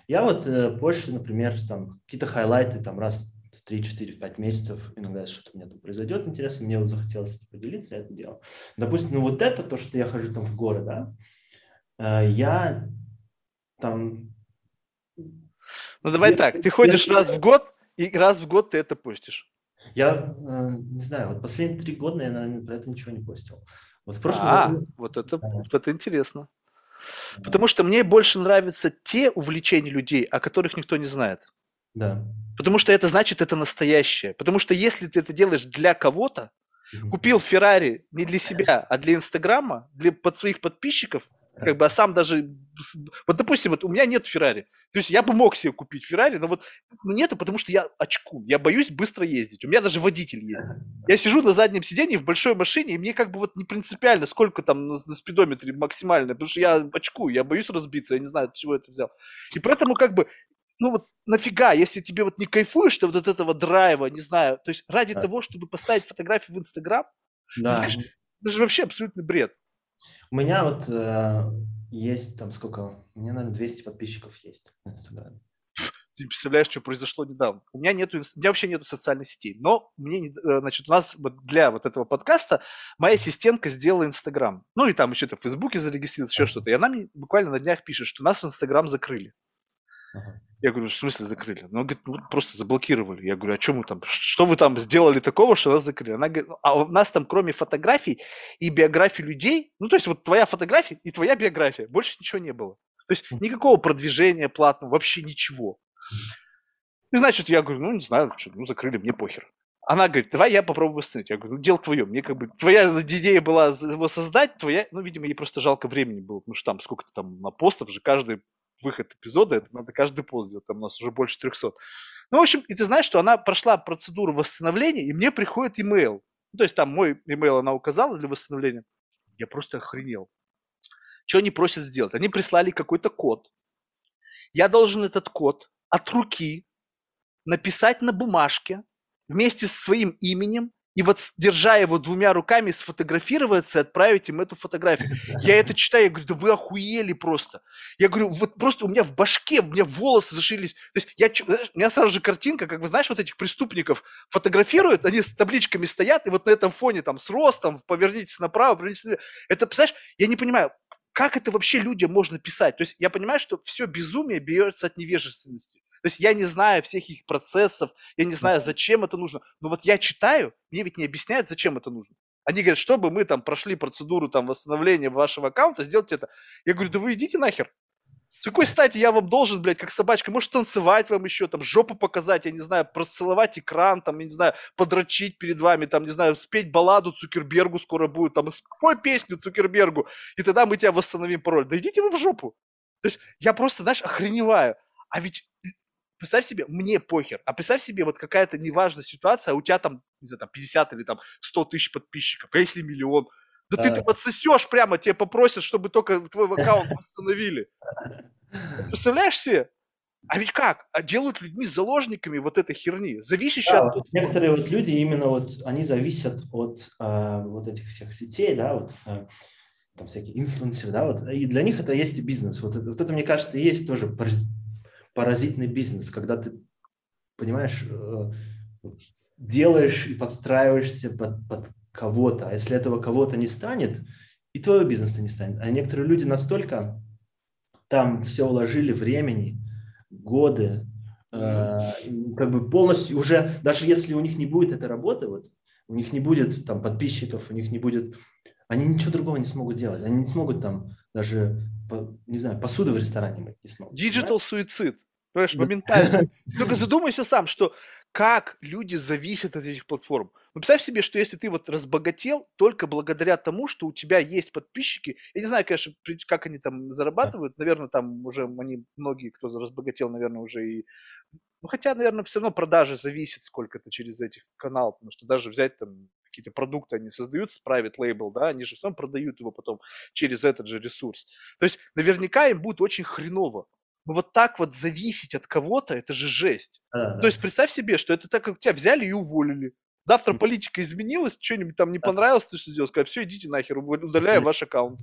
Я вот э, позже, например, там какие-то хайлайты там раз в 3, 4, в 5 месяцев, иногда что-то у меня там произойдет интересно, мне вот захотелось это поделиться, я это делал. Допустим, ну вот это, то, что я хожу там в горы, да, э, я там... Ну давай я, так, ты ходишь я, раз в год, и раз в год ты это постишь. Я э, не знаю, вот последние три года я, наверное, про это ничего не постил. Вот в прошлом а, году... вот это, да. вот это интересно. Да. Потому что мне больше нравятся те увлечения людей, о которых никто не знает. Да. Потому что это значит, это настоящее. Потому что если ты это делаешь для кого-то, купил Феррари не для себя, а для Инстаграма, для под своих подписчиков, как бы, а сам даже... Вот, допустим, вот у меня нет Феррари. То есть я бы мог себе купить Феррари, но вот ну, нету, потому что я очку. Я боюсь быстро ездить. У меня даже водитель есть. *laughs* Я сижу на заднем сидении в большой машине, и мне как бы вот не принципиально, сколько там на, на спидометре максимально, потому что я очку, я боюсь разбиться, я не знаю, от чего это взял. И поэтому как бы ну вот нафига, если тебе вот не кайфуешь ты вот от этого драйва, не знаю, то есть ради да. того, чтобы поставить фотографию в Инстаграм, да. знаешь, это же вообще абсолютный бред. У меня вот э, есть там сколько? У меня, наверное, 200 подписчиков есть в Инстаграме. Ты представляешь, что произошло недавно. У меня нету, у меня вообще нету социальных сетей, но мне, э, значит, у нас для вот этого подкаста моя ассистентка сделала Инстаграм. Ну и там еще то в Фейсбуке зарегистрировалась, еще что-то. И она мне буквально на днях пишет, что нас Инстаграм закрыли. Ага. Я говорю, в смысле закрыли? Ну, говорит, ну, просто заблокировали. Я говорю, а что мы там, что вы там сделали такого, что нас закрыли? Она говорит, «Ну, а у нас там кроме фотографий и биографий людей, ну, то есть вот твоя фотография и твоя биография, больше ничего не было. То есть никакого продвижения платного, вообще ничего. И значит, я говорю, ну, не знаю, что, ну, закрыли, мне похер. Она говорит, давай я попробую восстановить. Я говорю, ну, дело твое. Мне как бы, твоя идея была его создать, твоя, ну, видимо, ей просто жалко времени было, потому что там сколько-то там на постов же, каждый выход эпизода, это надо каждый пост сделать, там у нас уже больше 300. Ну, в общем, и ты знаешь, что она прошла процедуру восстановления, и мне приходит имейл. Ну, то есть там мой имейл она указала для восстановления. Я просто охренел. Что они просят сделать? Они прислали какой-то код. Я должен этот код от руки написать на бумажке вместе со своим именем и вот держа его двумя руками, сфотографироваться и отправить им эту фотографию. Я это *laughs* читаю, я говорю, да вы охуели просто. Я говорю, вот просто у меня в башке, у меня волосы зашились. То есть я, у меня сразу же картинка, как вы знаешь, вот этих преступников фотографируют, они с табличками стоят, и вот на этом фоне там с ростом, повернитесь направо, повернитесь направо. Это, представляешь, я не понимаю, как это вообще людям можно писать? То есть я понимаю, что все безумие берется от невежественности. То есть я не знаю всех их процессов, я не знаю, зачем это нужно. Но вот я читаю, мне ведь не объясняют, зачем это нужно. Они говорят, чтобы мы там прошли процедуру там восстановления вашего аккаунта, сделайте это. Я говорю, да вы идите нахер. С какой стати я вам должен, блядь, как собачка, может, танцевать вам еще, там, жопу показать, я не знаю, расцеловать экран, там, я не знаю, подрочить перед вами, там, не знаю, спеть балладу Цукербергу скоро будет, там, спой песню Цукербергу, и тогда мы тебя восстановим пароль. Да идите вы в жопу. То есть я просто, знаешь, охреневаю. А ведь представь себе, мне похер, а представь себе вот какая-то неважная ситуация, а у тебя там, не знаю, там 50 или там 100 тысяч подписчиков, а если миллион, да ты там отсосешь прямо, тебе попросят, чтобы только твой аккаунт *laughs* восстановили. Представляешь себе? А ведь как? А делают людьми заложниками вот этой херни, зависящей да, от... Некоторые вот люди именно вот, они зависят от э, вот этих всех сетей, да, вот э, там всякие инфлюенсеры, да, вот, и для них это есть и бизнес. Вот, вот это, мне кажется, есть тоже паразитный бизнес, когда ты, понимаешь, э, делаешь и подстраиваешься под, под кого-то, а если этого кого-то не станет, и твоего бизнеса не станет. А некоторые люди настолько там все вложили времени, годы, э, как бы полностью уже, даже если у них не будет этой работы, вот, у них не будет там подписчиков, у них не будет, они ничего другого не смогут делать, они не смогут там даже, по, не знаю, посуду в ресторане мыть не смогут. Digital суицид, понимаешь, моментально. *laughs* Только задумайся сам, что как люди зависят от этих платформ. Ну, представь себе, что если ты вот разбогател только благодаря тому, что у тебя есть подписчики, я не знаю, конечно, как они там зарабатывают, наверное, там уже они, многие, кто разбогател, наверное, уже и... Ну, хотя, наверное, все равно продажи зависят сколько-то через этих каналов, потому что даже взять там какие-то продукты они создают с private label, да, они же сам продают его потом через этот же ресурс. То есть наверняка им будет очень хреново. Но вот так вот зависеть от кого-то, это же жесть. Да, То да. есть представь себе, что это так, как тебя взяли и уволили. Завтра политика изменилась, что-нибудь там не понравилось, ты что сделал? Сказать, все, идите нахер, удаляю ваш аккаунт.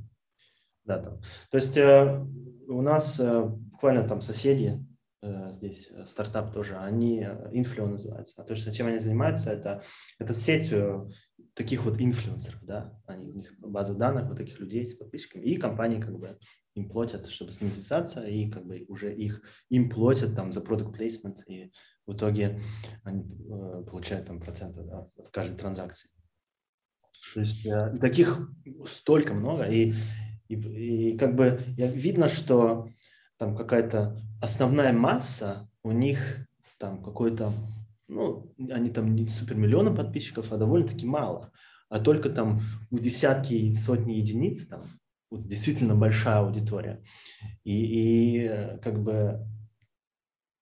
Да, там. То есть э, у нас э, буквально там соседи, э, здесь э, стартап тоже, они э, инфлюо называются. А то, что чем они занимаются, это, это сеть э, таких вот инфлюенсеров, да, они, у них база данных вот таких людей с подписчиками, и компании как бы им платят, чтобы с ними связаться, и как бы уже их им платят там за продукт placement, и в итоге они э, получают там проценты да, от каждой транзакции. То есть э, таких столько много, и, и, и как бы видно, что там какая-то основная масса у них там какой-то, ну, они там не супер миллионы подписчиков, а довольно-таки мало, а только там в десятки, сотни единиц там вот действительно большая аудитория. И, и э, как бы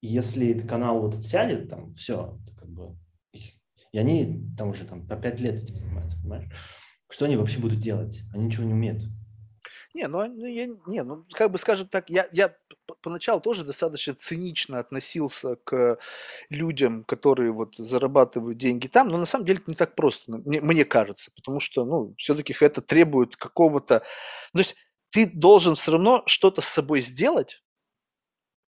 если канал вот сядет, там все, как бы, и они там уже там по пять лет этим занимаются, понимаешь? Что они вообще будут делать? Они ничего не умеют. Не, ну, ну я, не, ну, как бы скажем так, я, я поначалу тоже достаточно цинично относился к людям, которые вот зарабатывают деньги там, но на самом деле это не так просто, мне, мне кажется, потому что, ну, все-таки это требует какого-то, то есть ты должен все равно что-то с собой сделать,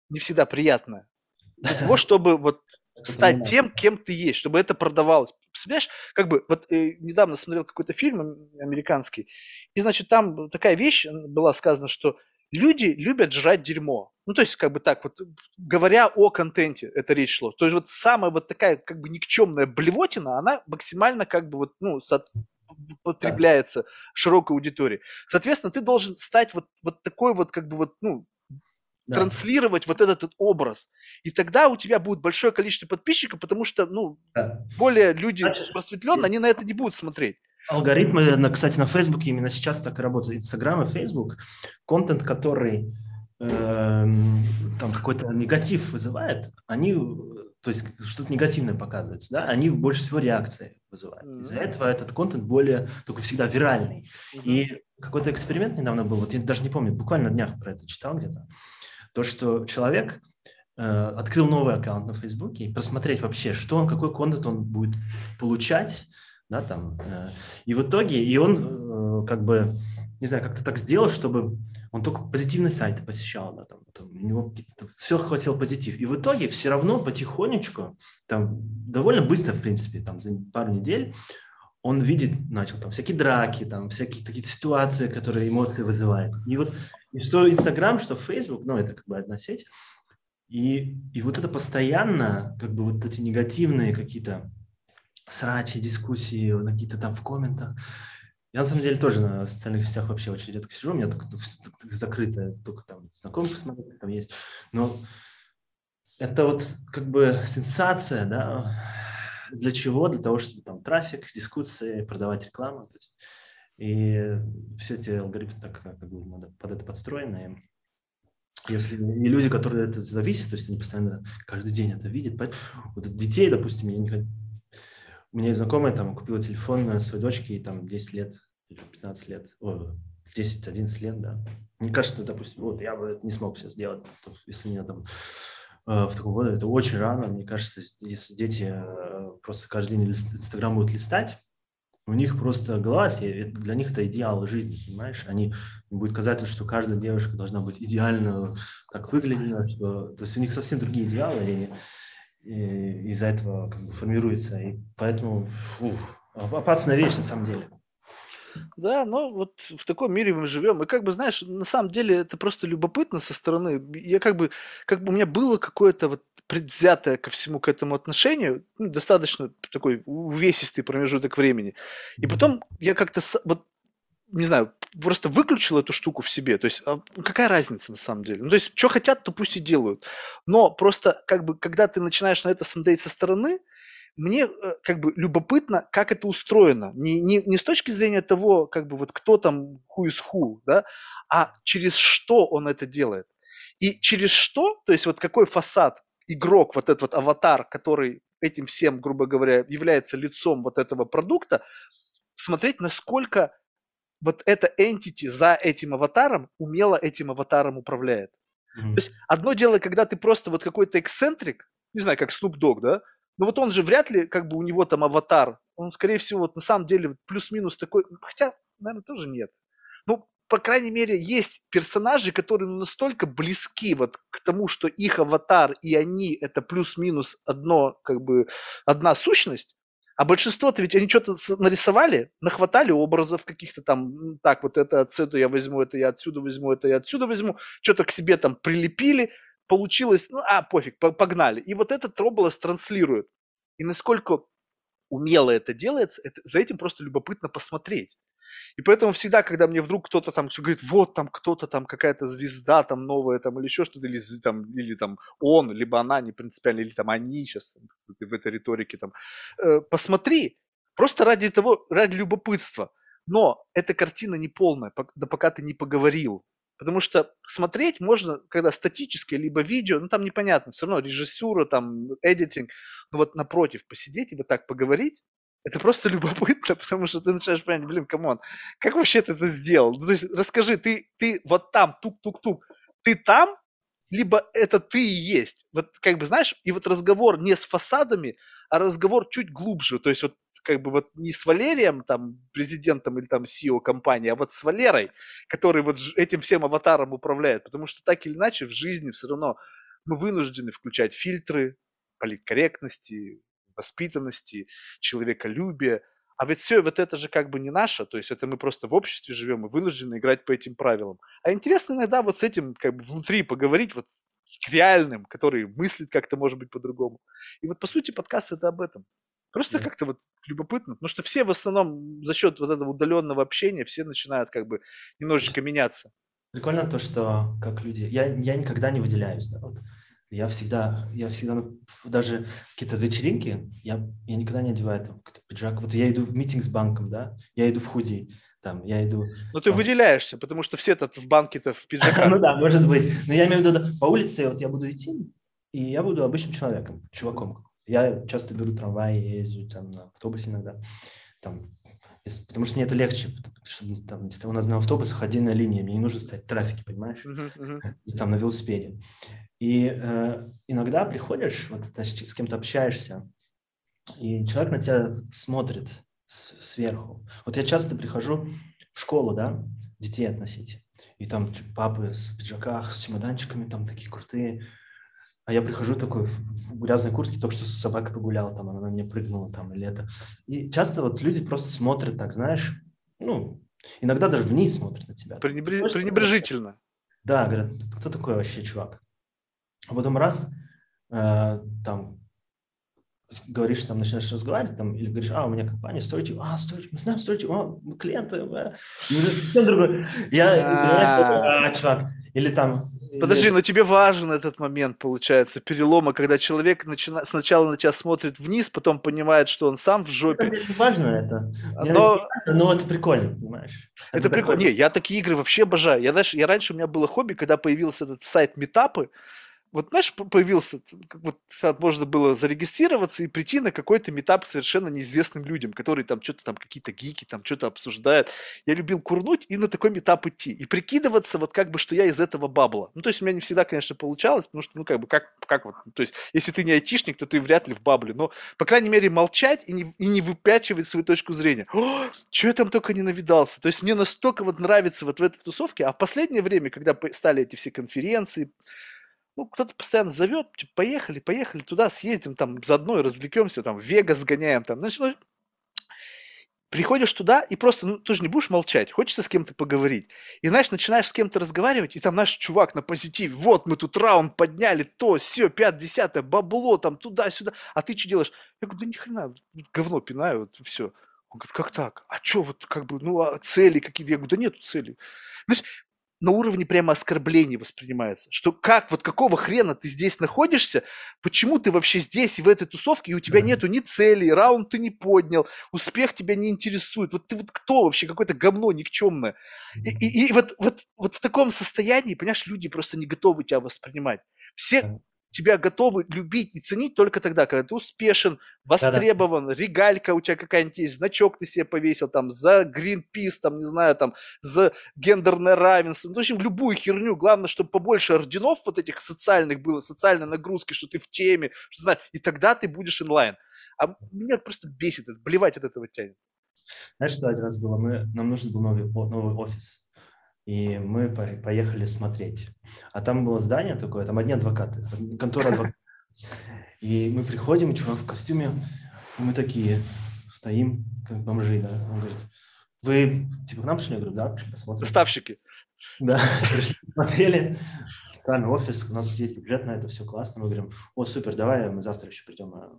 не всегда приятное, для того, *laughs* чтобы вот стать тем, кем ты есть, чтобы это продавалось. Представляешь, как бы, вот э, недавно смотрел какой-то фильм американский, и, значит, там такая вещь была сказана, что люди любят жрать дерьмо. Ну, то есть, как бы так вот, говоря о контенте, это речь шло. То есть, вот самая вот такая, как бы, никчемная блевотина, она максимально, как бы, вот, ну, со- потребляется широкой аудитории. Соответственно, ты должен стать вот, вот такой вот, как бы, вот, ну, да. транслировать вот этот, этот образ. И тогда у тебя будет большое количество подписчиков, потому что, ну, да. более люди просветленные, они на это не будут смотреть. Алгоритмы, кстати, на Facebook именно сейчас так и работают. Инстаграм и Facebook, контент, который там какой-то негатив вызывает, они, то есть что-то негативное показывают, да, они больше всего реакции вызывают. Mm-hmm. Из-за этого этот контент более, только всегда виральный. Mm-hmm. И какой-то эксперимент недавно был, вот я даже не помню, буквально на днях про это читал где-то, то, что человек э, открыл новый аккаунт на Фейсбуке и просмотреть вообще, что он, какой контент он будет получать, да, там, э, и в итоге, и он э, как бы, не знаю, как-то так сделал, чтобы он только позитивные сайты посещал, да, там, там, у него все хватило позитив. И в итоге все равно потихонечку, там, довольно быстро, в принципе, там, за пару недель, он видит, начал там всякие драки, там всякие такие ситуации, которые эмоции вызывают. И вот и что Инстаграм, что Фейсбук, ну, это как бы одна сеть, и, и вот это постоянно, как бы вот эти негативные какие-то срачи, дискуссии, какие-то там в комментах. Я на самом деле тоже на социальных сетях вообще очень редко сижу, у меня только, закрыто, только там знакомых смотреть, там есть. Но это вот как бы сенсация, да, для чего? Для того, чтобы там трафик, дискуссии, продавать рекламу. То есть, и все эти алгоритмы так как бы надо под это подстроены. Если не люди, которые это зависят, то есть они постоянно каждый день это видят. Вот детей, допустим, я не у меня есть знакомая там купила телефон своей дочке, и там 10 лет или 15 лет, о, 10-11 лет, да. Мне кажется, допустим, вот я бы это не смог сейчас сделать, если меня там э, в таком году, это очень рано, мне кажется, если дети э, просто каждый день Инстаграм будут листать, у них просто голова, для них это идеал жизни, понимаешь? Они будет казаться, что каждая девушка должна быть идеально так выглядеть, что, то есть у них совсем другие идеалы, и из-за этого как бы формируется. И поэтому фух, опасная вещь на самом деле. Да, но вот в таком мире мы живем. И как бы, знаешь, на самом деле это просто любопытно со стороны. Я как бы, как бы у меня было какое-то вот предвзятое ко всему к этому отношение, ну, достаточно такой увесистый промежуток времени. И потом я как-то вот не знаю, просто выключил эту штуку в себе. То есть, а, какая разница на самом деле? Ну, то есть, что хотят, то пусть и делают. Но просто, как бы, когда ты начинаешь на это смотреть со стороны, мне э, как бы любопытно, как это устроено. Не, не, не с точки зрения того, как бы вот кто там who is who, да, а через что он это делает. И через что, то есть вот какой фасад игрок, вот этот вот аватар, который этим всем, грубо говоря, является лицом вот этого продукта, смотреть, насколько вот эта entity за этим аватаром умело этим аватаром управляет. Mm-hmm. То есть одно дело, когда ты просто вот какой-то эксцентрик, не знаю, как Snoop Dogg, да, но вот он же вряд ли, как бы у него там аватар, он, скорее всего, вот на самом деле плюс-минус такой, хотя, наверное, тоже нет. Ну, по крайней мере, есть персонажи, которые настолько близки вот к тому, что их аватар и они – это плюс-минус одно, как бы, одна сущность, а большинство-то ведь они что-то нарисовали, нахватали образов каких-то там, так, вот это отсюда я возьму, это я отсюда возьму, это я отсюда возьму, что-то к себе там прилепили, получилось, ну, а, пофиг, погнали. И вот этот образ транслирует. И насколько умело это делается, это, за этим просто любопытно посмотреть. И поэтому всегда, когда мне вдруг кто-то там говорит, вот там кто-то там, какая-то звезда там новая там или еще что-то, или там, или там он, либо она, не принципиально, или там они сейчас в этой риторике там, э, посмотри, просто ради того, ради любопытства. Но эта картина не полная, да пока ты не поговорил. Потому что смотреть можно, когда статическое, либо видео, ну там непонятно, все равно режиссура, там, editing. Но вот напротив, посидеть и вот так поговорить, это просто *laughs* любопытно, потому что ты начинаешь понимать, блин, come on, как вообще ты это сделал? Ну, то есть расскажи, ты, ты вот там, тук-тук-тук, ты там, либо это ты и есть. Вот как бы, знаешь, и вот разговор не с фасадами, а разговор чуть глубже. То есть вот как бы вот не с Валерием, там, президентом или там CEO компании, а вот с Валерой, который вот этим всем аватаром управляет. Потому что так или иначе в жизни все равно мы вынуждены включать фильтры политкорректности, воспитанности, человеколюбия. А ведь все вот это же как бы не наше, то есть это мы просто в обществе живем и вынуждены играть по этим правилам. А интересно иногда вот с этим как бы внутри поговорить, вот к реальным, который мыслит как-то, может быть, по-другому. И вот, по сути, подкаст это об этом. Просто yeah. как-то вот любопытно, потому что все в основном за счет вот этого удаленного общения все начинают как бы немножечко меняться. Прикольно то, что как люди... Я, я никогда не выделяюсь. Да? Вот я всегда, я всегда, ну, даже какие-то вечеринки, я, я никогда не одеваю там пиджак. Вот я иду в митинг с банком, да, я иду в худи, там, я иду... Но ты там, выделяешься, потому что все-то в банке-то в пиджаках. *laughs* Ну да, может быть. Но я имею в виду, по улице вот я буду идти, и я буду обычным человеком, чуваком. Я часто беру трамвай, езжу там на автобусе иногда. Там, потому что мне это легче, потому что не- там, если у нас на автобусах отдельная линия, мне не нужно стоять в трафике, понимаешь? Мгм. И там на велосипеде. И э, иногда приходишь, вот значит, с кем-то общаешься, и человек на тебя смотрит с- сверху. Вот я часто прихожу в школу, да, детей относить, и там ч- папы в пиджаках, с чемоданчиками, там такие крутые, а я прихожу такой в, грязной куртке, только что с собакой погулял, там она на меня прыгнула, там, или это. И часто вот люди просто смотрят так, знаешь, ну, иногда даже вниз смотрят на тебя. Пренебре- Хочешь Пренебрежительно. да, говорят, кто такой вообще чувак? А потом раз, э, там, говоришь, там, начинаешь разговаривать, там, или говоришь, а, у меня компания, стойте, а, стойте, мы знаем, стойте, о, мы клиенты, э». И уже совсем другой. Я, я, а, чувак, или там... Подожди, но тебе важен этот момент, получается, перелома, когда человек начина... сначала на тебя смотрит вниз, потом понимает, что он сам в жопе. деле не важно это. Но но это прикольно, понимаешь? это прикольно. такой- Не, я такие игры вообще обожаю. Я, знаешь, я раньше у меня было хобби, когда появился этот сайт Метапы, вот, знаешь, появился, как вот можно было зарегистрироваться и прийти на какой-то метап совершенно неизвестным людям, которые там что-то там, какие-то гики там что-то обсуждают. Я любил курнуть и на такой метап идти. И прикидываться вот как бы, что я из этого бабла. Ну, то есть у меня не всегда, конечно, получалось, потому что, ну, как бы, как, как вот, то есть если ты не айтишник, то ты вряд ли в бабле. Но, по крайней мере, молчать и не, и не выпячивать свою точку зрения. Что я там только не навидался. То есть мне настолько вот нравится вот в этой тусовке, а в последнее время, когда стали эти все конференции, ну, кто-то постоянно зовет, типа, поехали, поехали туда, съездим, там, заодно и развлекемся, там, в Вегас сгоняем, там, значит, ну, приходишь туда и просто, ну, ты же не будешь молчать, хочется с кем-то поговорить. И, знаешь, начинаешь с кем-то разговаривать, и там наш чувак на позитиве, вот мы тут раунд подняли, то, все, пять, десятое, бабло, там, туда-сюда. А ты что делаешь? Я говорю, да ни хрена, говно пинаю, вот все. Он говорит, как так? А что вот, как бы, ну, а цели какие-то? Я говорю, да нету цели. Знаешь, на уровне прямо оскорбления воспринимается. Что как, вот какого хрена ты здесь находишься, почему ты вообще здесь и в этой тусовке, и у тебя Мгм. нету ни цели, раунд ты не поднял, успех тебя не интересует. Вот ты вот кто вообще, какое-то говно никчемное. И, и- и вот, вот, вот в таком состоянии, понимаешь, люди просто не готовы тебя воспринимать. Все. Тебя готовы любить и ценить только тогда, когда ты успешен, востребован, регалька у тебя какая-нибудь есть, значок ты себе повесил там за Greenpeace, там, не знаю, там, за гендерное равенство. Ну, в общем, любую херню. Главное, чтобы побольше орденов вот этих социальных было, социальной нагрузки, что ты в теме, что знаешь, и тогда ты будешь онлайн. А меня просто бесит это, блевать от этого тянет. Знаешь, что один раз было? Мы, нам нужен был новый, новый офис, и мы по- поехали смотреть. А там было здание такое, там одни адвокаты, контора адвокатов. И мы приходим, чувак в костюме, и мы такие стоим, как бомжи, да. Он говорит, вы типа к нам пришли? Я говорю, да, пришли посмотрим. Доставщики. Да, пришли, посмотрели. Шикарный офис, у нас есть бюджет на это, все классно. Мы говорим, о, супер, давай, мы завтра еще придем. а».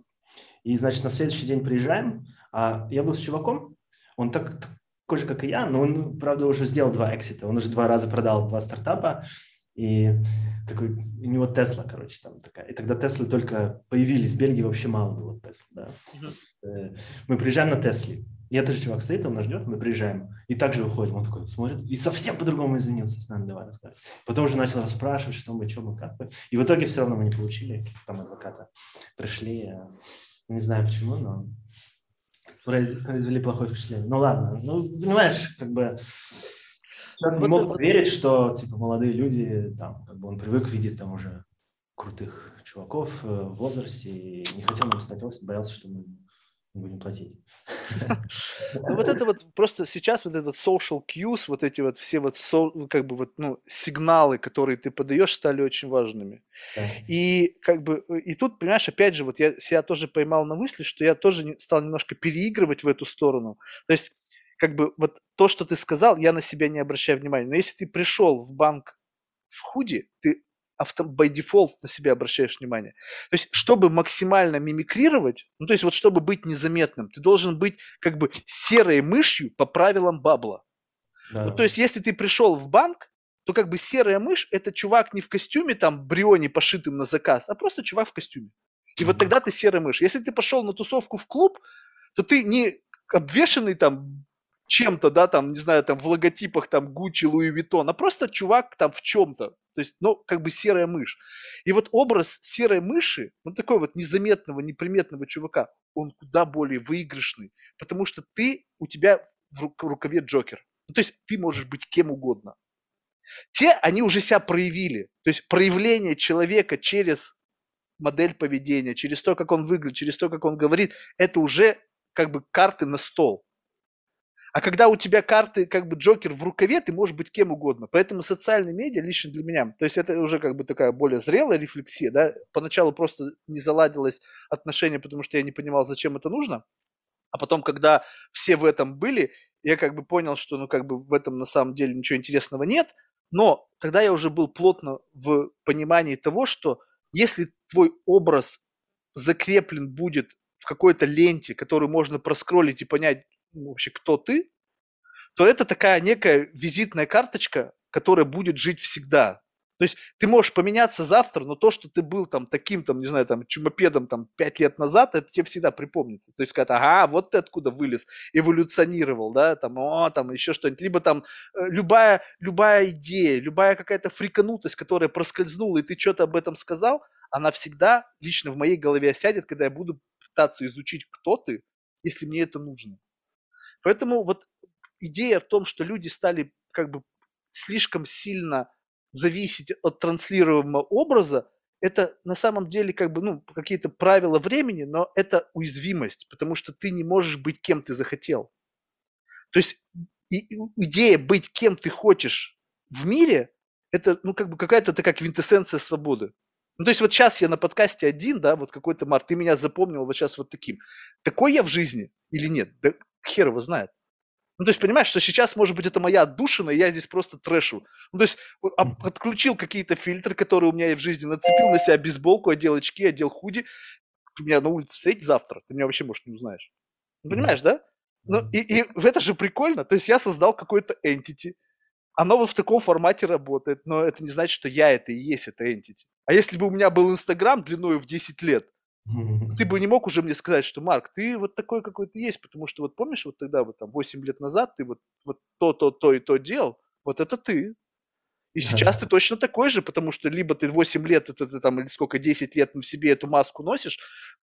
И, значит, на следующий день приезжаем, а я был с чуваком, он так, такой же, как и я, но он, правда, уже сделал два эксита, он уже два раза продал два стартапа, и такой, у него Тесла, короче, там такая. И тогда Теслы только появились, в Бельгии вообще мало было Тесла, да. Э, Мы приезжаем на Тесле, и этот же чувак стоит, он нас ждет, мы приезжаем, и также выходим, он такой смотрит, и совсем по-другому извинился с нами, давай рассказывай. Потом уже начал расспрашивать, что мы, что мы, как мы. И в итоге все равно мы не получили, там адвоката пришли, не знаю почему, но произвели плохое впечатление. Ну ладно, ну понимаешь, как бы человек не Вот мог это- поверить, что типа молодые люди, там, как бы он привык видеть там уже крутых чуваков э, в возрасте и не хотел нам стать боялся, что мы не будем платить. *laughs* Ну, вот это вот просто сейчас вот этот social cues, вот эти вот все вот ну, как бы вот, ну, сигналы, которые ты подаешь, стали очень важными. И как бы, э, и тут, понимаешь, опять же, вот я себя тоже поймал на мысли, что я тоже стал немножко переигрывать в эту сторону. То есть, как бы, вот то, что ты сказал, я на себя не обращаю внимания. Но если ты пришел в банк в худи, ты авто, by default на себя обращаешь внимание. То есть, чтобы максимально мимикрировать, ну, то есть, вот чтобы быть незаметным, ты должен быть как бы серой мышью по правилам бабла. Да. Ну, то есть, если ты пришел в банк, то как бы серая мышь – это чувак не в костюме, там, брионе, пошитым на заказ, а просто чувак в костюме. И вот тогда ты серая мышь. Если ты пошел на тусовку в клуб, то ты не обвешенный там чем-то, да, там, не знаю, там в логотипах там Гуччи, Луи Виттон, а просто чувак там в чем-то. То есть, ну, как бы серая мышь. И вот образ серой мыши, ну, такой вот незаметного, неприметного чувака, он куда более выигрышный, потому что ты, у тебя в рукаве Джокер. Ну, то есть ты можешь быть кем угодно. Те, они уже себя проявили. То есть проявление человека через модель поведения, через то, как он выглядит, через то, как он говорит, это уже как бы карты на стол. А когда у тебя карты, как бы Джокер в рукаве, ты можешь быть кем угодно. Поэтому социальные медиа лично для меня, то есть это уже как бы такая более зрелая рефлексия, да, поначалу просто не заладилось отношения, потому что я не понимал, зачем это нужно, а потом, когда все в этом были, я как бы понял, что ну как бы в этом на самом деле ничего интересного нет, но тогда я уже был плотно в понимании того, что если твой образ закреплен будет в какой-то ленте, которую можно проскролить и понять, вообще, кто ты, то это такая некая визитная карточка, которая будет жить всегда. То есть ты можешь поменяться завтра, но то, что ты был там таким, там, не знаю, там, чумопедом там пять лет назад, это тебе всегда припомнится. То есть сказать, ага, вот ты откуда вылез, эволюционировал, да, там, о, там, еще что-нибудь. Либо там э, любая, любая идея, любая какая-то фриканутость, которая проскользнула, и ты что-то об этом сказал, она всегда лично в моей голове сядет, когда я буду пытаться изучить, кто ты, если мне это нужно. Поэтому вот идея в том, что люди стали как бы слишком сильно зависеть от транслируемого образа, это на самом деле как бы, ну, какие-то правила времени, но это уязвимость, потому что ты не можешь быть кем ты захотел. То есть идея быть кем ты хочешь в мире, это, ну, как бы какая-то такая квинтэссенция свободы. Ну, то есть вот сейчас я на подкасте один, да, вот какой-то Марк, ты меня запомнил вот сейчас вот таким. Такой я в жизни или нет? Хер его знает. Ну, то есть, понимаешь, что сейчас, может быть, это моя отдушина, и я здесь просто трэшу. Ну, то есть, отключил какие-то фильтры, которые у меня и в жизни, нацепил на себя бейсболку, одел очки, одел худи. Ты меня на улице встретить завтра, ты меня вообще, может, не узнаешь. Ну, понимаешь, да? Ну, и, и это же прикольно. То есть, я создал какой-то entity, оно вот в таком формате работает, но это не значит, что я это и есть это entity. А если бы у меня был Инстаграм длиной в 10 лет, *laughs* ты бы не мог уже мне сказать, что, Марк, ты вот такой, какой ты есть, потому что вот помнишь, вот тогда, вот там, 8 лет назад ты вот, вот то, то, то и то делал, вот это ты. И сейчас ты точно такой же, потому что либо ты 8 лет, это ты там, или сколько, 10 лет в себе эту маску носишь,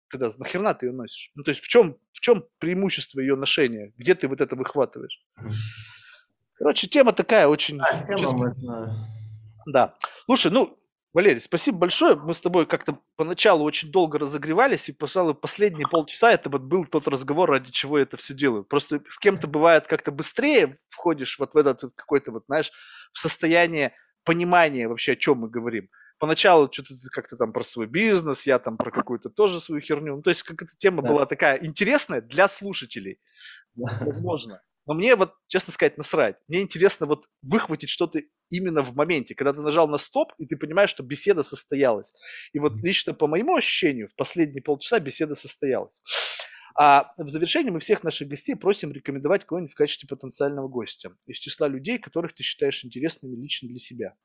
тогда нахрена ты ее носишь? Ну, то есть в чем, в чем преимущество ее ношения? Где ты вот это выхватываешь? *laughs* Короче, тема такая очень... Да, тема да. Слушай, ну, Валерий, спасибо большое. Мы с тобой как-то поначалу очень долго разогревались, и, пожалуй, последние полчаса это вот был тот разговор, ради чего я это все делаю. Просто с кем-то бывает как-то быстрее входишь вот в этот какой-то вот, знаешь, в состояние понимания вообще, о чем мы говорим. Поначалу что-то как-то там про свой бизнес, я там про какую-то тоже свою херню. Ну, то есть как эта тема да. была такая интересная для слушателей. *laughs* Возможно. Но мне вот, честно сказать, насрать. Мне интересно вот выхватить что-то именно в моменте, когда ты нажал на стоп, и ты понимаешь, что беседа состоялась. И вот лично по моему ощущению, в последние полчаса беседа состоялась. А в завершении мы всех наших гостей просим рекомендовать кого-нибудь в качестве потенциального гостя из числа людей, которых ты считаешь интересными лично для себя.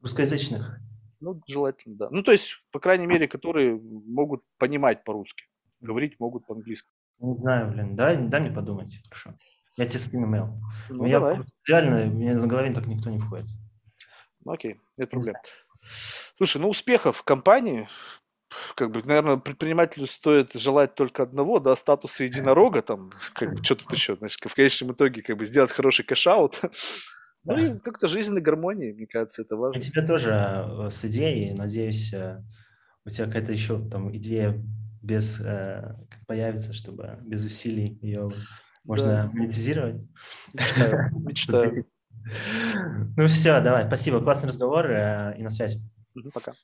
Русскоязычных? Ну, желательно, да. Ну, то есть, по крайней мере, которые могут понимать по-русски, говорить могут по-английски. Не знаю, блин, дай, дай мне подумать, хорошо. Я тебе скину mail. Ну, я, давай. Реально, мне на голове так никто не входит. Ну, окей, нет проблем. Слушай, ну успехов в компании. Как бы, наверное, предпринимателю стоит желать только одного, да, статуса единорога, там, как бы, что тут *laughs* еще, значит, в конечном итоге, как бы, сделать хороший cash-out. *laughs* Ну и как-то жизненной гармонии, мне кажется, это важно. Я тебе тоже э, с идеей, надеюсь, э, у тебя какая-то еще там идея без э, появится, чтобы без усилий ее можно да. монетизировать. Мечтаю. *laughs* Ну все, давай, спасибо, классный разговор э, и на связи. Пока.